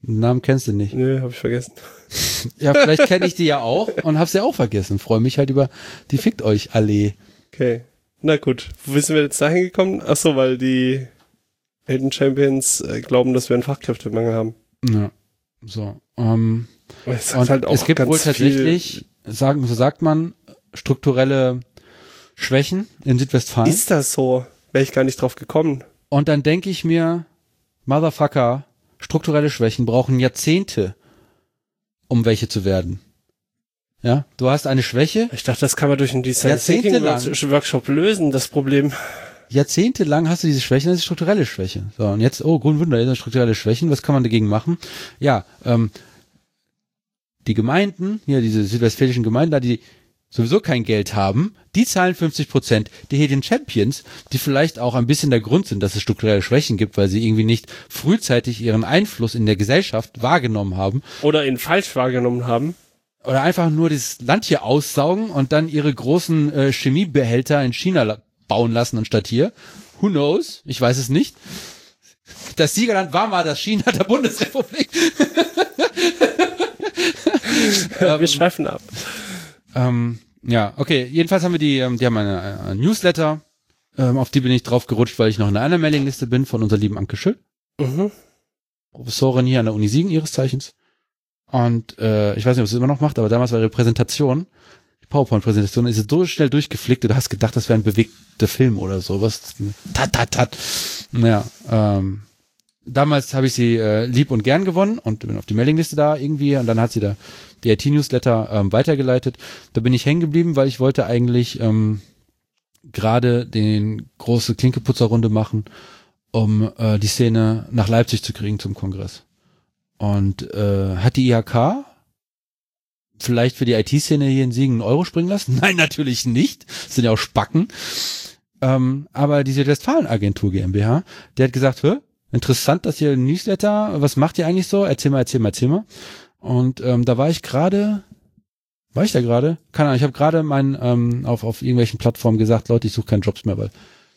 Speaker 2: Namen kennst du nicht.
Speaker 1: Nö, habe ich vergessen.
Speaker 2: Ja, vielleicht kenne ich die ja auch und hab's ja auch vergessen. Freue mich halt über die Fickt euch Allee.
Speaker 1: Okay. Na gut. Wo sind wir jetzt dahin gekommen? Ach so, weil die Hidden Champions äh, glauben, dass wir einen Fachkräftemangel haben.
Speaker 2: Ja. So. Ähm,
Speaker 1: Es halt
Speaker 2: es gibt wohl tatsächlich, sagen, so sagt man, strukturelle Schwächen in Südwestfalen.
Speaker 1: Ist das so? Wäre ich gar nicht drauf gekommen.
Speaker 2: Und dann denke ich mir, Motherfucker, strukturelle Schwächen brauchen Jahrzehnte, um welche zu werden. Ja, du hast eine Schwäche,
Speaker 1: Ich dachte, das kann man durch einen Design Thinking. Workshop lösen, das Problem.
Speaker 2: jahrzehntelang hast du diese Schwächen, das ist strukturelle Schwäche. So, und jetzt, oh, Grundwunder, jetzt sind strukturelle Schwächen, was kann man dagegen machen? Ja, ähm, die Gemeinden, hier diese südwestfälischen Gemeinden, da die sowieso kein Geld haben, die zahlen 50 Prozent. Die Hidden Champions, die vielleicht auch ein bisschen der Grund sind, dass es strukturelle Schwächen gibt, weil sie irgendwie nicht frühzeitig ihren Einfluss in der Gesellschaft wahrgenommen haben,
Speaker 1: Oder ihn falsch wahrgenommen haben.
Speaker 2: Oder einfach nur das Land hier aussaugen und dann ihre großen äh, Chemiebehälter in China la bauen lassen anstatt hier. Who knows? Ich weiß es nicht. Das Siegerland war mal das China der Bundesrepublik.
Speaker 1: wir schweifen ab.
Speaker 2: Ähm, ja, okay. Jedenfalls haben wir die, ähm, die haben eine, eine Newsletter. Ähm, auf die bin ich drauf gerutscht, weil ich noch in einer Mailingliste bin von unserer lieben Anke Schüll.
Speaker 1: Mhm.
Speaker 2: Professorin hier an der Uni Siegen ihres Zeichens. Und äh, ich weiß nicht, ob sie es immer noch macht, aber damals war ihre Präsentation, die PowerPoint-Präsentation, ist so schnell durchgeflickt, du hast gedacht, das wäre ein bewegter Film oder so. Was? Tat, tat, tat. Naja, ähm, damals habe ich sie äh, lieb und gern gewonnen und bin auf die Mailingliste da irgendwie und dann hat sie da die IT-Newsletter ähm, weitergeleitet. Da bin ich hängen geblieben, weil ich wollte eigentlich ähm, gerade den große Klinkeputzerrunde machen um äh, die Szene nach Leipzig zu kriegen zum Kongress. Und äh, hat die IHK vielleicht für die IT-Szene hier in Siegen einen Euro springen lassen? Nein, natürlich nicht. Das sind ja auch Spacken. Ähm, aber die Südwestfalen-Agentur GmbH, der hat gesagt, Hö, interessant, dass ihr ein Newsletter, was macht ihr eigentlich so? Erzähl mal, erzähl mal, erzähl mal. Und ähm, da war ich gerade, war ich da gerade? Keine Ahnung, ich habe gerade mein, ähm, auf, auf irgendwelchen Plattformen gesagt, Leute, ich suche keine Jobs mehr, weil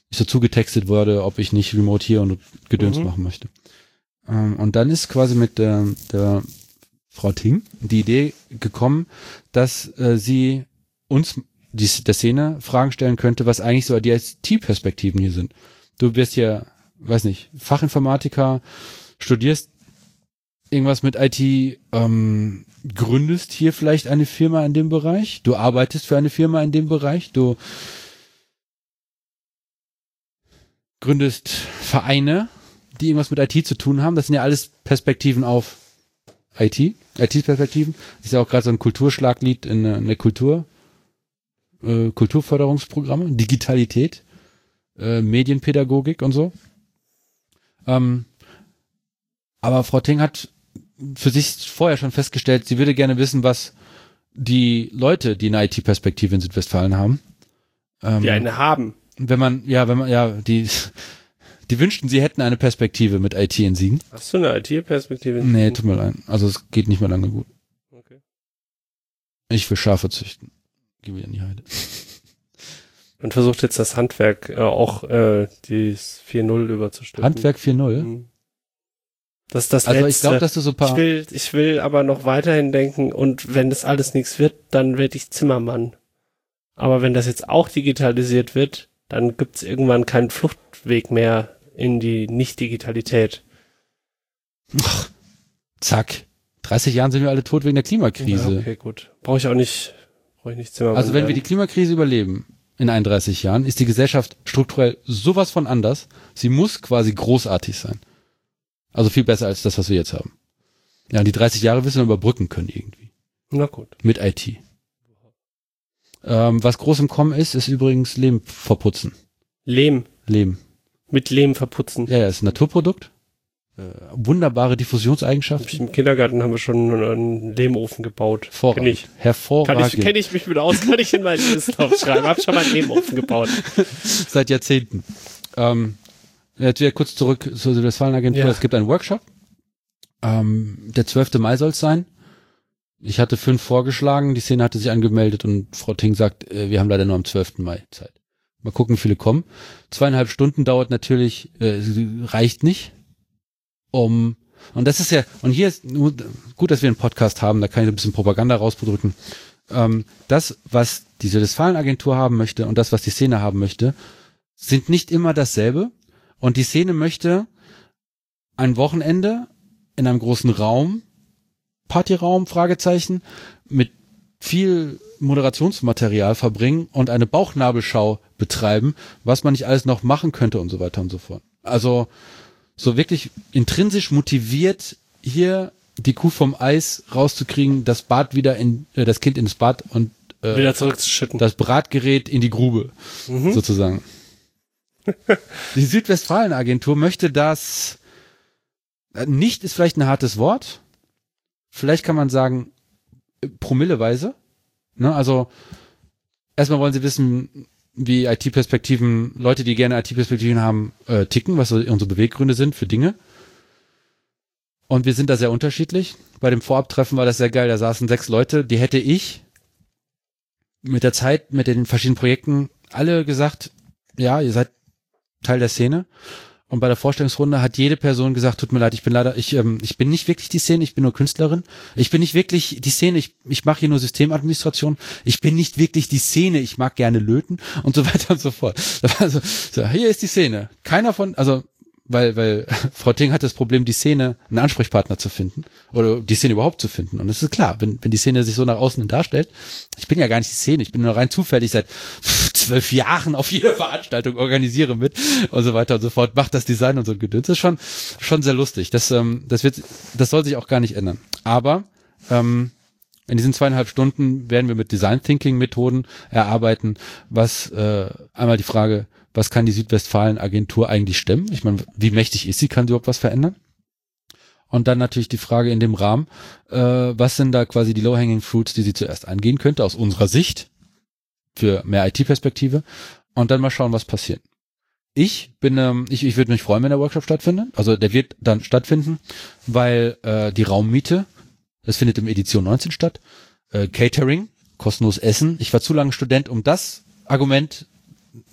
Speaker 2: ich so zugetextet wurde, ob ich nicht remote hier und Gedöns
Speaker 1: Mhm.
Speaker 2: machen möchte. Ähm, und dann ist quasi mit der, der Frau Ting die Idee gekommen, dass äh, sie uns, die, der Szene, Fragen stellen könnte, was eigentlich so die IT-Perspektiven hier sind. Du bist hier, weiß nicht, Fachinformatiker, studierst irgendwas mit IT, ähm, gründest hier vielleicht eine Firma in dem Bereich, du arbeitest für eine Firma in dem Bereich, du gründest Vereine, die irgendwas mit IT zu tun haben. Das sind ja alles Perspektiven auf IT, IT-Perspektiven. Ist ja auch gerade so ein Kulturschlaglied in, der- in der Kultur, äh, Kulturförderungsprogramme, Digitalität, äh, Medienpädagogik und so. Ähm, aber Frau Ting hat für sich vorher schon festgestellt, sie würde gerne wissen, was die Leute, die eine IT-Perspektive in Südwestfalen haben. Ähm,
Speaker 1: Die eine haben.
Speaker 2: wenn man, ja, wenn man, ja, die, die wünschten, sie hätten eine Perspektive mit IT in Siegen.
Speaker 1: Hast du eine IT-Perspektive?
Speaker 2: Nee, tut mir leid. Also es geht nicht mehr lange gut.
Speaker 1: Okay.
Speaker 2: Ich will Schafe züchten. Geh wieder in die Heide.
Speaker 1: Und versucht jetzt das Handwerk äh, auch äh, die 4.0 überzustülpen.
Speaker 2: Handwerk 4.0.
Speaker 1: Mhm. Das ist das
Speaker 2: Also ich
Speaker 1: Letzte.
Speaker 2: glaube, dass du so ein
Speaker 1: ich,
Speaker 2: paar,
Speaker 1: will, ich will aber noch weiterhin denken und wenn das alles nichts wird, dann werde ich Zimmermann. Aber wenn das jetzt auch digitalisiert wird, dann gibt's irgendwann keinen Fluchtweg mehr in die Nicht-Digitalität.
Speaker 2: zack. 30 Jahren sind wir alle tot wegen der Klimakrise.
Speaker 1: Ja, okay, gut. Brauche ich auch nicht, brauche ich nicht Zimmermann.
Speaker 2: Also wenn wir die. Klimakrise überleben in 31 Jahren, ist die Gesellschaft strukturell sowas von anders. Sie muss quasi großartig sein. Also viel besser als das, was wir jetzt haben. Ja, und die 30 Jahre wissen wir überbrücken können irgendwie.
Speaker 1: Na gut.
Speaker 2: Mit IT. Ähm, was groß im Kommen ist, ist übrigens Lehm verputzen.
Speaker 1: Lehm.
Speaker 2: Lehm.
Speaker 1: Mit Lehm verputzen.
Speaker 2: Ja, ja, ist ein Naturprodukt. Äh, wunderbare
Speaker 1: ich Im Kindergarten haben wir schon einen Lehmofen gebaut. Kenn
Speaker 2: Hervorragend.
Speaker 1: ich. Kann
Speaker 2: Hervorragend.
Speaker 1: ich, kenn ich mich mit aus, kann ich in meinen Lebenslauf schreiben. Hab schon mal einen Lehmofen gebaut.
Speaker 2: Seit Jahrzehnten. Ähm, Jetzt wieder kurz zurück zur Südwestfalen-Agentur.
Speaker 1: Ja.
Speaker 2: Es gibt einen Workshop. Ähm, der 12. Mai soll es sein. Ich hatte fünf vorgeschlagen, die Szene hatte sich angemeldet und Frau Ting sagt, äh, wir haben leider nur am 12. Mai Zeit. Mal gucken, wie viele kommen. Zweieinhalb Stunden dauert natürlich, äh, reicht nicht, um und das ist ja, und hier ist gut, dass wir einen Podcast haben, da kann ich ein bisschen Propaganda rausdrücken. Ähm, das, was die Südwestfalen-Agentur haben möchte und das, was die Szene haben möchte, sind nicht immer dasselbe. Und die Szene möchte ein Wochenende in einem großen Raum, Partyraum, Fragezeichen, mit viel Moderationsmaterial verbringen und eine Bauchnabelschau betreiben, was man nicht alles noch machen könnte und so weiter und so fort. Also so wirklich intrinsisch motiviert, hier die Kuh vom Eis rauszukriegen, das Bad wieder in, äh, das Kind ins Bad und äh,
Speaker 1: Wieder zurückzuschütten.
Speaker 2: das Bratgerät in die Grube, sozusagen. die Südwestfalen-Agentur möchte das, äh, nicht ist vielleicht ein hartes Wort, vielleicht kann man sagen, promilleweise, ne, also, erstmal wollen sie wissen, wie IT-Perspektiven, Leute, die gerne IT-Perspektiven haben, äh, ticken, was so unsere Beweggründe sind für Dinge. Und wir sind da sehr unterschiedlich. Bei dem Vorabtreffen war das sehr geil. Da saßen sechs Leute, die hätte ich mit der Zeit, mit den verschiedenen Projekten alle gesagt, ja, ihr seid Teil der Szene. Und bei der Vorstellungsrunde hat jede Person gesagt, tut mir leid, ich bin leider, ich, ähm, ich bin nicht wirklich die Szene, ich bin nur Künstlerin. Ich bin nicht wirklich die Szene, ich, ich mache hier nur Systemadministration. Ich bin nicht wirklich die Szene, ich mag gerne löten und so weiter und so fort. Das war so, so, hier ist die Szene. Keiner von, also weil, weil Frau Ting hat das Problem, die Szene, einen Ansprechpartner zu finden oder die Szene überhaupt zu finden. Und es ist klar, wenn, wenn die Szene sich so nach außen darstellt, ich bin ja gar nicht die Szene, ich bin nur rein zufällig seit zwölf Jahren auf jeder Veranstaltung organisiere mit und so weiter und so fort, macht das Design und so ein Gedöns. Das ist schon, schon sehr lustig. Das, ähm, das wird, das soll sich auch gar nicht ändern. Aber ähm, in diesen zweieinhalb Stunden werden wir mit Design Thinking Methoden erarbeiten, was äh, einmal die Frage, was kann die Südwestfalen-Agentur eigentlich stemmen? Ich meine, wie mächtig ist sie? Kann sie überhaupt was verändern? Und dann natürlich die Frage in dem Rahmen, äh, was sind da quasi die Low-Hanging Fruits, die sie zuerst angehen könnte, aus unserer Sicht, für mehr IT-Perspektive, und dann mal schauen, was passiert. Ich bin, ähm, ich, ich würde mich freuen, wenn der Workshop stattfindet. Also der wird dann stattfinden, weil äh, die Raummiete, das findet im Edition 19 statt, äh, Catering, kostenlos Essen. Ich war zu lange Student, um das Argument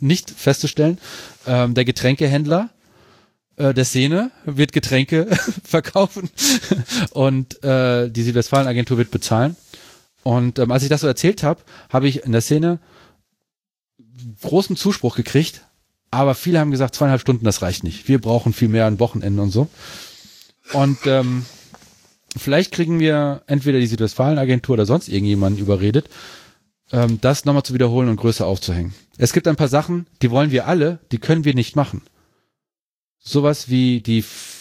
Speaker 2: nicht festzustellen. Ähm, der Getränkehändler äh, der Szene wird Getränke verkaufen und äh, die Südwestfalen-Agentur wird bezahlen. Und ähm, als ich das so erzählt habe, habe ich in der Szene großen Zuspruch gekriegt, aber viele haben gesagt, zweieinhalb Stunden, das reicht nicht. Wir brauchen viel mehr an Wochenenden und so. Und ähm, vielleicht kriegen wir entweder die Südwestfalen-Agentur oder sonst irgendjemanden überredet, ähm, das nochmal zu wiederholen und größer aufzuhängen. Es gibt ein paar Sachen, die wollen wir alle, die können wir nicht machen. Sowas wie die F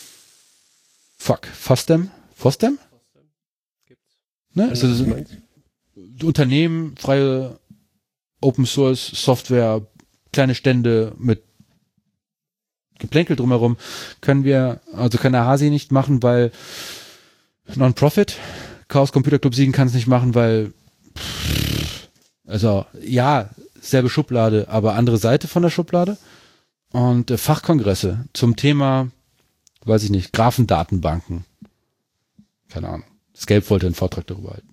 Speaker 2: Fuck, Fostem? Fostem? Ne? Also, Unternehmen, freie Open Source Software, kleine Stände mit Geplänkel drumherum können wir, also kann der Hasi nicht machen, weil Non-Profit, Chaos Computer Club Siegen kann es nicht machen, weil also ja, selbe Schublade, aber andere Seite von der Schublade. Und äh, Fachkongresse zum Thema, weiß ich nicht, Graphendatenbanken. Keine Ahnung. Scape wollte einen Vortrag darüber halten.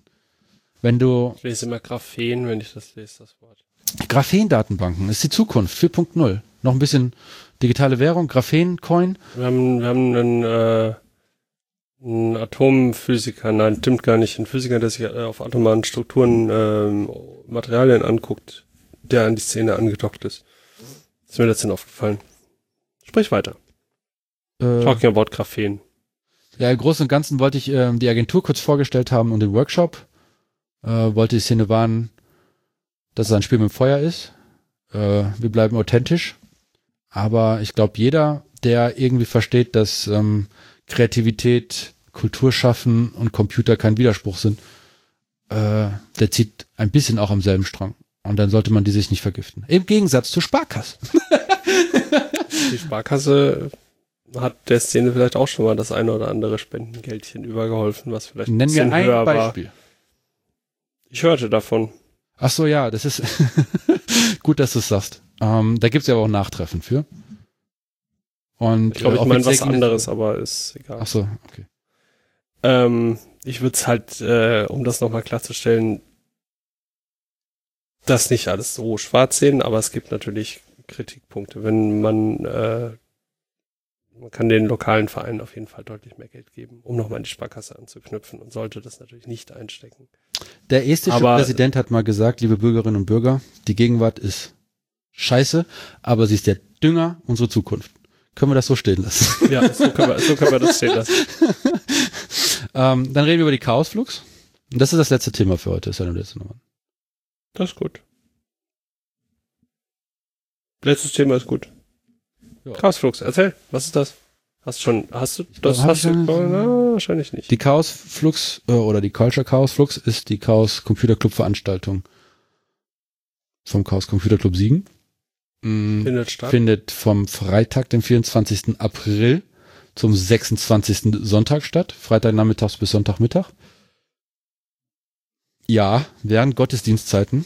Speaker 2: Wenn du
Speaker 1: Ich lese immer Graphen, wenn ich das lese, das Wort.
Speaker 2: Graphendatenbanken ist die Zukunft 4.0. Noch ein bisschen digitale Währung, Graphen-Coin.
Speaker 1: Wir haben, wir haben einen, äh, einen Atomphysiker, nein, stimmt gar nicht, ein Physiker, der sich äh, auf atomaren Strukturen ähm, Materialien anguckt, der an die Szene angedockt ist. Ist mir letztens aufgefallen. Sprich weiter.
Speaker 2: Äh,
Speaker 1: Talking about Graphen.
Speaker 2: Ja, im Großen und Ganzen wollte ich ähm, die Agentur kurz vorgestellt haben und den Workshop. Äh, wollte die Szene warnen, dass es ein Spiel mit dem Feuer ist. Äh, wir bleiben authentisch. Aber ich glaube, jeder, der irgendwie versteht, dass ähm, Kreativität, Kulturschaffen und Computer kein Widerspruch sind, äh, der zieht ein bisschen auch am selben Strang. Und dann sollte man die sich nicht vergiften. Im Gegensatz zur Sparkasse.
Speaker 1: Die Sparkasse hat der Szene vielleicht auch schon mal das eine oder andere Spendengeldchen übergeholfen, was vielleicht
Speaker 2: Nennen wir
Speaker 1: bisschen
Speaker 2: ein
Speaker 1: höher war.
Speaker 2: Beispiel.
Speaker 1: Ich hörte davon.
Speaker 2: Ach so, ja, das ist gut, dass du es sagst. Ähm, da gibt's ja aber auch Nachtreffen für. Und
Speaker 1: Ich glaube,
Speaker 2: äh,
Speaker 1: ich meine was anderes, aber ist egal.
Speaker 2: Ach so, okay.
Speaker 1: Ähm, ich würde es halt, äh, um das nochmal klarzustellen, das nicht alles so schwarz sehen, aber es gibt natürlich Kritikpunkte. Wenn man, äh, man kann den lokalen Vereinen auf jeden Fall deutlich mehr Geld geben, um nochmal in die Sparkasse anzuknüpfen und sollte das natürlich nicht einstecken.
Speaker 2: Der estische
Speaker 1: Aber-
Speaker 2: Präsident hat mal gesagt, liebe Bürgerinnen und Bürger, die Gegenwart ist scheiße, aber sie ist der Dünger unserer Zukunft. Können wir das so stehen lassen?
Speaker 1: Ja, so können wir, so können wir das stehen lassen.
Speaker 2: ähm, dann reden wir über die Chaosflux. Und das ist das letzte Thema für heute. Ist ja nur letzte Nummer.
Speaker 1: Das ist gut. Letztes Thema ist gut.
Speaker 2: Ja.
Speaker 1: Chaosflux, erzähl, was ist das? Hast du schon, hast du, das
Speaker 2: hab
Speaker 1: hast du,
Speaker 2: schon-
Speaker 1: na, wahrscheinlich nicht.
Speaker 2: Die Chaosflux äh, oder die Culture Chaosflux ist die Chaos Computer Club Veranstaltung vom Chaos Computer Club Siegen. Mm,
Speaker 1: Findet statt.
Speaker 2: findet vom Freitag, dem 24. April zum 26. Sonntag statt. Freitagnachmittags bis Sonntagmittag. Ja, während Gottesdienstzeiten.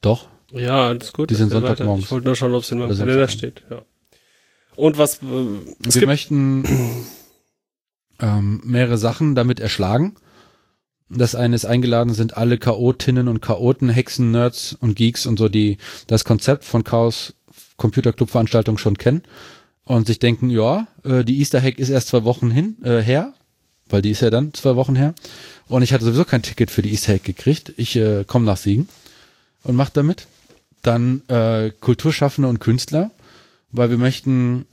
Speaker 2: Doch.
Speaker 1: Ja, alles gut.
Speaker 2: Die sind. Sonntagmorgens.
Speaker 1: Ich wollte nur schauen, ob es in meinem Kalender steht. Ja. Und was, äh,
Speaker 2: wir möchten ähm, mehrere Sachen damit erschlagen. Das eine ist eingeladen sind alle Chaotinnen und Chaoten, Hexen, Nerds und Geeks und so, die das Konzept von Chaos Computer Club Veranstaltung schon kennen und sich denken, ja, äh, die Easter Hack ist erst zwei Wochen hin, äh, her, weil die ist ja dann zwei Wochen her. Und ich hatte sowieso kein Ticket für die Easter Hack gekriegt. Ich äh, komme nach Siegen und mach damit. Dann äh, Kulturschaffende und Künstler, weil wir möchten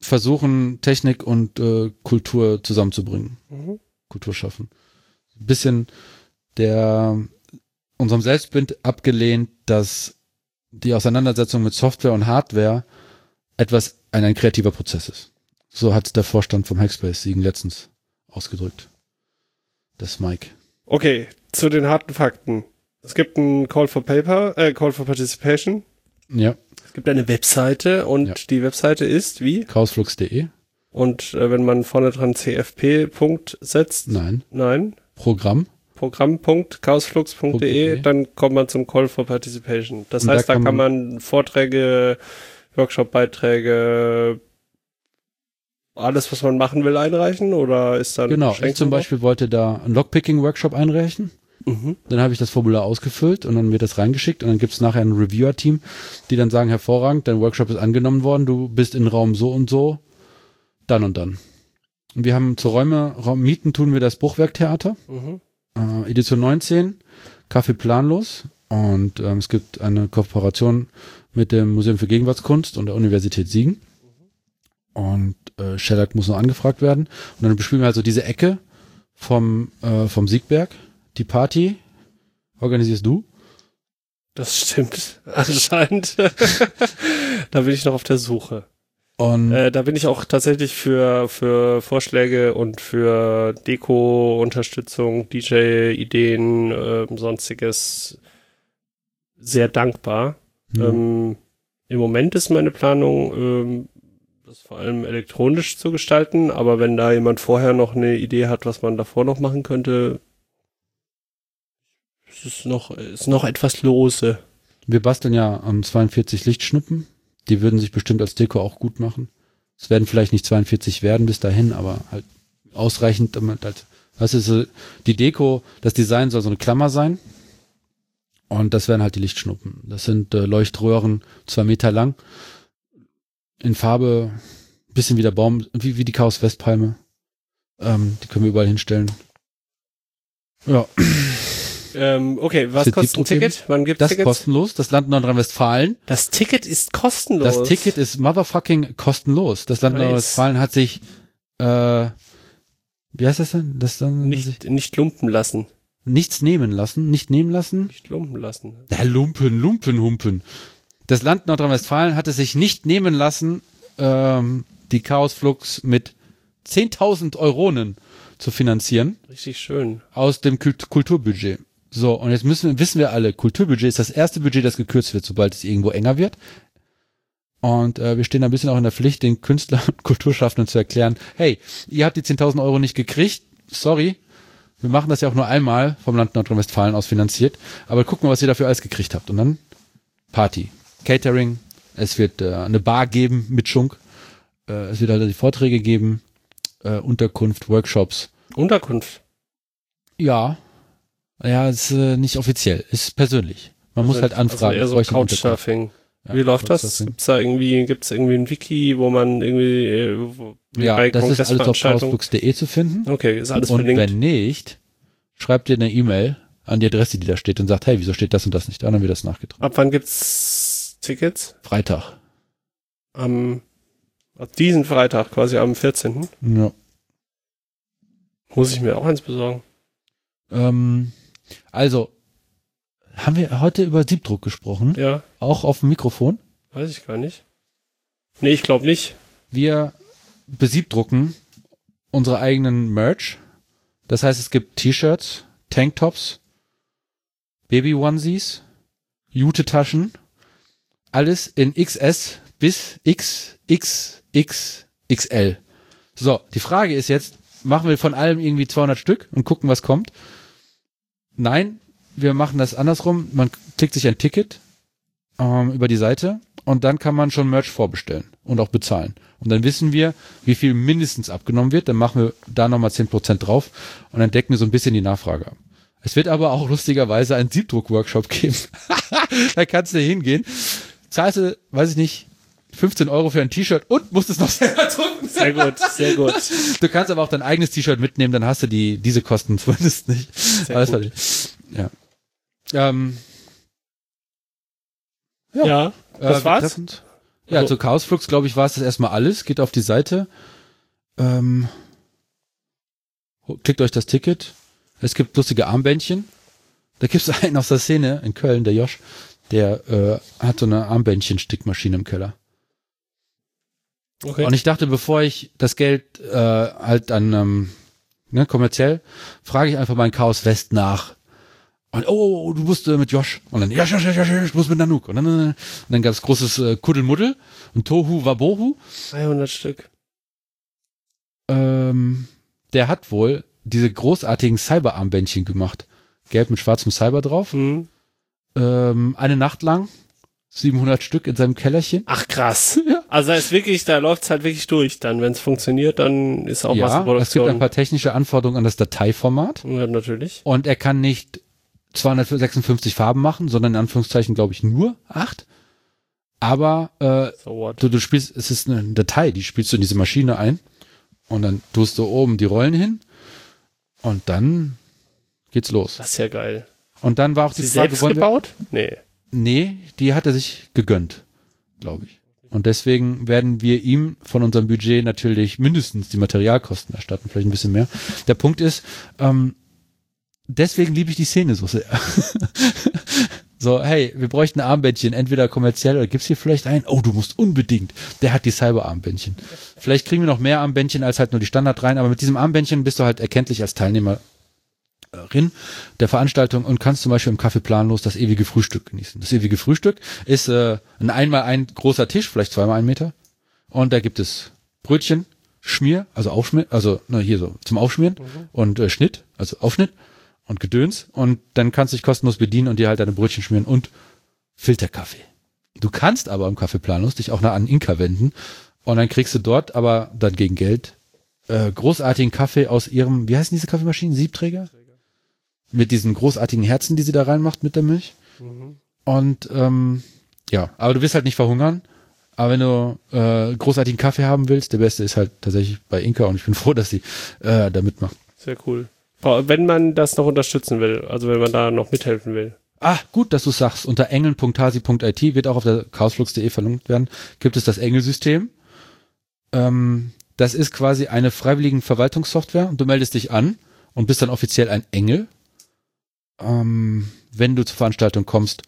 Speaker 2: versuchen, Technik und äh, Kultur zusammenzubringen.
Speaker 1: Mhm.
Speaker 2: Kultur schaffen. Ein bisschen der unserem Selbstbild abgelehnt, dass die Auseinandersetzung mit Software und Hardware etwas ein, ein kreativer Prozess ist. So hat der Vorstand vom Hackspace Siegen letztens ausgedrückt. Das Mike.
Speaker 1: okay, zu den harten Fakten. Es gibt ein Call for Paper, äh, Call for Participation.
Speaker 2: Ja,
Speaker 1: Es gibt eine Webseite und
Speaker 2: Ja.
Speaker 1: die Webseite ist wie?
Speaker 2: chaosflux.de?
Speaker 1: Und äh, wenn man vorne dran CFP Punkt setzt,
Speaker 2: Nein.
Speaker 1: nein,
Speaker 2: Programm.
Speaker 1: Programm.chaosflux.de,
Speaker 2: .de.
Speaker 1: dann kommt man zum Call for Participation. Das
Speaker 2: Und da
Speaker 1: heißt, da
Speaker 2: kann
Speaker 1: kann man Vorträge, Workshop-Beiträge, alles, was man machen will, einreichen oder ist dann
Speaker 2: Genau. Ich zum Beispiel wollte da einen Lockpicking-Workshop einreichen.
Speaker 1: drauf? Mhm.
Speaker 2: Dann habe ich das Formular ausgefüllt und dann wird das reingeschickt und dann gibt es nachher ein Reviewer-Team, die dann sagen, hervorragend, dein Workshop ist angenommen worden, du bist in Raum so und so, dann und dann. Wir haben zur Räume, Raum mieten tun wir das Bruchwerktheater,
Speaker 1: Mhm.
Speaker 2: äh, Edition 19, Kaffee planlos und ähm, es gibt eine Kooperation mit dem Museum für Gegenwartskunst und der Universität Siegen. Und äh, Shellac muss noch angefragt werden. Und dann bespielen wir also diese Ecke vom, äh, vom Siegberg. Die Party organisierst du.
Speaker 1: Das stimmt anscheinend. da bin ich noch auf der Suche.
Speaker 2: Und
Speaker 1: Äh, da bin ich auch tatsächlich für, für Vorschläge und für Deko-Unterstützung, DJ-Ideen, ähm, sonstiges sehr dankbar.
Speaker 2: hm,
Speaker 1: Ähm, Im Moment ist meine Planung, ähm, das vor allem elektronisch zu gestalten, aber wenn da jemand vorher noch eine Idee hat, was man davor noch machen könnte, ist es noch, ist noch etwas lose.
Speaker 2: wir basteln ja an 42 Lichtschnuppen. Die würden sich bestimmt als Deko auch gut machen. Es werden vielleicht nicht 42 werden bis dahin, aber halt ausreichend, damit halt, was ist so, die Deko, das Design soll so eine Klammer sein. Und das wären halt die Lichtschnuppen. Das sind äh, Leuchtröhren, zwei Meter lang, in Farbe, bisschen wie der Baum, wie, wie die Chaos Westpalme. Ähm, die können wir überall hinstellen. Ja,
Speaker 1: Ähm, okay, was kostet ein Ticket? Wann gibt's
Speaker 2: das
Speaker 1: Tickets?
Speaker 2: kostenlos. Das Land Nordrhein-Westfalen
Speaker 1: Das Ticket ist kostenlos.
Speaker 2: Das Ticket ist motherfucking kostenlos. Das Land. Nordrhein-Westfalen hat sich, äh, wie heißt das denn? Das dann
Speaker 1: nicht, nicht lumpen lassen.
Speaker 2: nichts nehmen lassen, nicht nehmen lassen.
Speaker 1: Nicht lumpen lassen.
Speaker 2: Ja, Lumpen, Lumpen, Humpen. Das Land Nordrhein-Westfalen hat es sich nicht nehmen lassen, ähm, die Chaosflux mit 10.000 Euronen zu finanzieren
Speaker 1: Richtig schön.
Speaker 2: aus dem Kult Kulturbudget. So, und jetzt müssen, wissen wir alle, Kulturbudget ist das erste Budget, das gekürzt wird, sobald es irgendwo enger wird. Und äh, wir stehen ein bisschen auch in der Pflicht, den Künstler und Kulturschaffenden zu erklären, hey, ihr habt die 10.000 Euro nicht gekriegt, sorry, wir machen das ja auch nur einmal vom Land Nordrhein-Westfalen aus finanziert, aber guck mal, was ihr dafür alles gekriegt habt. Und dann Party, Catering, Es wird äh, eine Bar geben mit Schunk. Äh, es wird halt die Vorträge geben, äh, Unterkunft, Workshops.
Speaker 1: Unterkunft.
Speaker 2: Ja. Ja, ist äh, nicht offiziell, ist persönlich. Man muss halt anfragen.
Speaker 1: Also eher so. Couchsurfing.
Speaker 2: Ja,
Speaker 1: Wie läuft das? Gibt's da irgendwie, gibt's irgendwie ein Wiki, wo man irgendwie, äh, wo,
Speaker 2: Ja,
Speaker 1: bei
Speaker 2: das ist alles auf chaosflux.de zu finden.
Speaker 1: Okay, ist alles
Speaker 2: und
Speaker 1: verlinkt.
Speaker 2: wenn nicht, schreibt ihr eine E-Mail an die Adresse, die da steht und sagt, hey, wieso steht das und das nicht da? Und dann wird das nachgetragen.
Speaker 1: Ab wann gibt's Tickets?
Speaker 2: Freitag.
Speaker 1: Am, ab diesen Freitag, quasi am 14.
Speaker 2: Ja.
Speaker 1: Muss ich mir auch eins besorgen.
Speaker 2: Ähm, also, haben wir heute über Siebdruck gesprochen?
Speaker 1: Ja,
Speaker 2: Auch auf dem Mikrofon?
Speaker 1: weiß ich gar nicht. Nee, ich glaube nicht.
Speaker 2: Wir besiebdrucken unsere eigenen Merch. Das heißt, es gibt T-Shirts, Tanktops, Baby-Onesies, Jute-Taschen, alles in XS bis XXXXL. So, die Frage ist jetzt, machen wir von allem irgendwie 200 Stück und gucken, was kommt? Nein, wir machen das andersrum. Man klickt sich ein Ticket ähm, über die Seite und dann kann man schon Merch vorbestellen und auch bezahlen. Und dann wissen wir, wie viel mindestens abgenommen wird. Dann machen wir da nochmal 10% drauf und dann decken wir so ein bisschen die Nachfrage ab. Es wird aber auch lustigerweise einen Siebdruck-Workshop geben. da kannst du hingehen, zahlst du, weiß ich nicht, 15 Euro für ein T-Shirt und musst es noch selber drucken.
Speaker 1: Sehr gut, sehr gut.
Speaker 2: Du kannst aber auch dein eigenes T-Shirt mitnehmen, dann hast du die, diese Kosten zumindest nicht.
Speaker 1: Sehr
Speaker 2: Alles
Speaker 1: gut.
Speaker 2: fertig. Ja. Ähm,
Speaker 1: Ja,
Speaker 2: Ja.
Speaker 1: das
Speaker 2: äh,
Speaker 1: war's.
Speaker 2: betreffend- Ja,
Speaker 1: Also-
Speaker 2: zu Chaosflux, glaube ich, war es das erstmal alles. Geht auf die Seite. Ähm, klickt euch das Ticket. Es gibt lustige Armbändchen. Da gibt es einen aus der Szene in Köln, der Josh, der äh, hat so eine Armbändchen-Stickmaschine im Keller.
Speaker 1: Okay.
Speaker 2: Und ich dachte, bevor ich das Geld äh, halt dann ähm, ne, kommerziell, frage ich einfach mal in Chaos West nach. Und, oh, du musst äh, mit Josh. Und dann, ja, ja, ja, ja, ich muss mit Nanook. Und dann, äh, und dann gab es großes äh, Kuddelmuddel und Tohu Wabohu.
Speaker 1: 300 Stück.
Speaker 2: Ähm, der hat wohl diese großartigen Cyber-Armbändchen gemacht. Gelb mit schwarzem Cyber drauf.
Speaker 1: Hm.
Speaker 2: Ähm, eine Nacht lang. 700 Stück in seinem Kellerchen.
Speaker 1: Ach krass. Also da ist wirklich, da läuft's halt wirklich durch. Dann, wenn es funktioniert, dann ist auch
Speaker 2: ja, es gibt
Speaker 1: Massenproduktion.
Speaker 2: ein paar technische Anforderungen an das Dateiformat.
Speaker 1: ja, natürlich.
Speaker 2: Und er kann nicht 256 Farben machen, sondern in Anführungszeichen, glaube ich, nur acht. Aber äh,
Speaker 1: So
Speaker 2: du, du spielst, es ist eine Datei, die spielst du in diese Maschine ein und dann tust du oben die Rollen hin und dann geht's los.
Speaker 1: Das ist ja geil.
Speaker 2: Und dann war auch die
Speaker 1: Sie
Speaker 2: Frage,
Speaker 1: selbst gebaut? Nee.
Speaker 2: Nee, die hat er sich gegönnt, glaube ich. Und deswegen werden wir ihm von unserem Budget natürlich mindestens die Materialkosten erstatten, vielleicht ein bisschen mehr. Der Punkt ist, ähm, deswegen liebe ich die Szene so sehr. so, hey, wir bräuchten Armbändchen, entweder kommerziell oder gibt's hier vielleicht einen? Oh, du musst unbedingt. Der hat die Cyber-Armbändchen. Vielleicht kriegen wir noch mehr Armbändchen als halt nur die Standard rein, aber mit diesem Armbändchen bist du halt erkenntlich als Teilnehmerin der Veranstaltung und kannst zum Beispiel im Café planlos das ewige Frühstück genießen. Das ewige Frühstück ist äh, ein einmal ein großer Tisch, vielleicht zweimal ein Meter. Und da gibt es Brötchen, Schmier, also Aufschmier, also na, hier so zum Aufschmieren und äh, Schnitt, also Aufschnitt und Gedöns. Und dann kannst du dich kostenlos bedienen und dir halt deine Brötchen schmieren und Filterkaffee. Du kannst aber im Café planlos dich auch nach an Inka wenden und dann kriegst du dort aber dann gegen Geld äh, großartigen Kaffee aus ihrem, wie heißen diese Kaffeemaschinen? Siebträger? Mit diesen großartigen Herzen, die sie da reinmacht mit der Milch. Und ähm, ja, aber du wirst halt nicht verhungern. Aber wenn du äh, großartigen Kaffee haben willst, der beste ist halt tatsächlich bei Inka und ich bin froh, dass sie äh, da mitmacht.
Speaker 1: Sehr cool. Wenn man das noch unterstützen will, also wenn man da noch mithelfen will.
Speaker 2: Ah, gut, dass du sagst. Unter engeln.hasi.it wird auch auf der chaosflux.de verlinkt werden, gibt es das Engelsystem. Ähm, das ist quasi eine freiwilligen Verwaltungssoftware und du meldest dich an und bist dann offiziell ein Engel. Ähm, wenn du zur Veranstaltung kommst,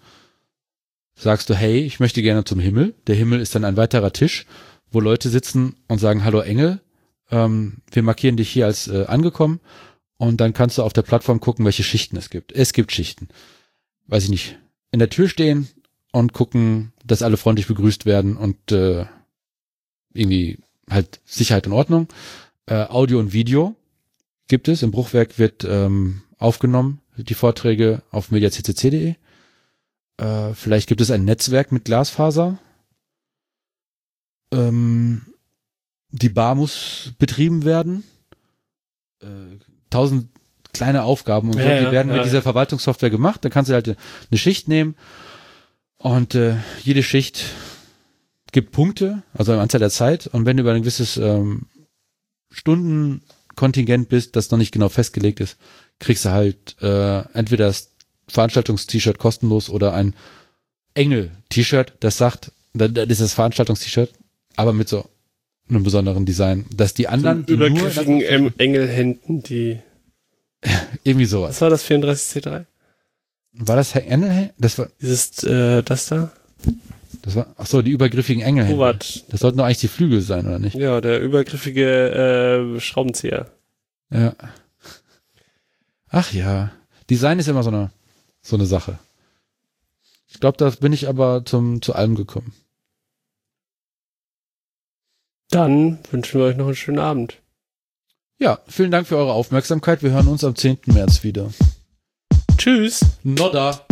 Speaker 2: sagst du, hey, ich möchte gerne zum Himmel. Der Himmel ist dann ein weiterer Tisch, wo Leute sitzen und sagen, hallo Engel, ähm, wir markieren dich hier als äh, angekommen und dann kannst du auf der Plattform gucken, welche Schichten es gibt. Es gibt Schichten weiß ich nicht, in der Tür stehen und gucken, dass alle freundlich begrüßt werden und äh, irgendwie halt Sicherheit und Ordnung. Äh, Audio und Video gibt es. Im Bruchwerk wird ähm, aufgenommen, die Vorträge auf mediaccc.de. Äh, vielleicht gibt es ein Netzwerk mit Glasfaser. ähm, die Bar muss betrieben werden. Äh, tausend kleine Aufgaben und so,
Speaker 1: Ja,
Speaker 2: die
Speaker 1: ja,
Speaker 2: werden
Speaker 1: ja,
Speaker 2: mit dieser Verwaltungssoftware gemacht. Da kannst du halt eine Schicht nehmen und äh, jede Schicht gibt Punkte, also eine Anzahl der Zeit. Und wenn du über ein gewisses ähm, Stundenkontingent bist, das noch nicht genau festgelegt ist, kriegst du halt äh, entweder das Veranstaltungs-T-Shirt kostenlos oder ein Engel-T-Shirt, das sagt, das das ist das Veranstaltungs-T-Shirt, aber mit so einem besonderen Design, dass die anderen die
Speaker 1: übergriffigen em Engelhänden, die.
Speaker 2: irgendwie sowas.
Speaker 1: Was war das 34C3?
Speaker 2: War das Herr Engel? Das war,
Speaker 1: Dieses, äh, das da?
Speaker 2: das war, ach so, die übergriffigen Engel.
Speaker 1: Hubert.
Speaker 2: Das sollten doch eigentlich die Flügel sein, oder nicht?
Speaker 1: Ja, der übergriffige äh, Schraubenzieher.
Speaker 2: Ja. Ach ja. Design ist immer so eine, so eine Sache. Ich glaube, da bin ich aber zum, zu allem gekommen.
Speaker 1: Dann wünschen wir euch noch einen schönen Abend.
Speaker 2: Ja, vielen Dank für eure Aufmerksamkeit. Wir hören uns am 10. März wieder.
Speaker 1: Tschüss.
Speaker 2: Nodda.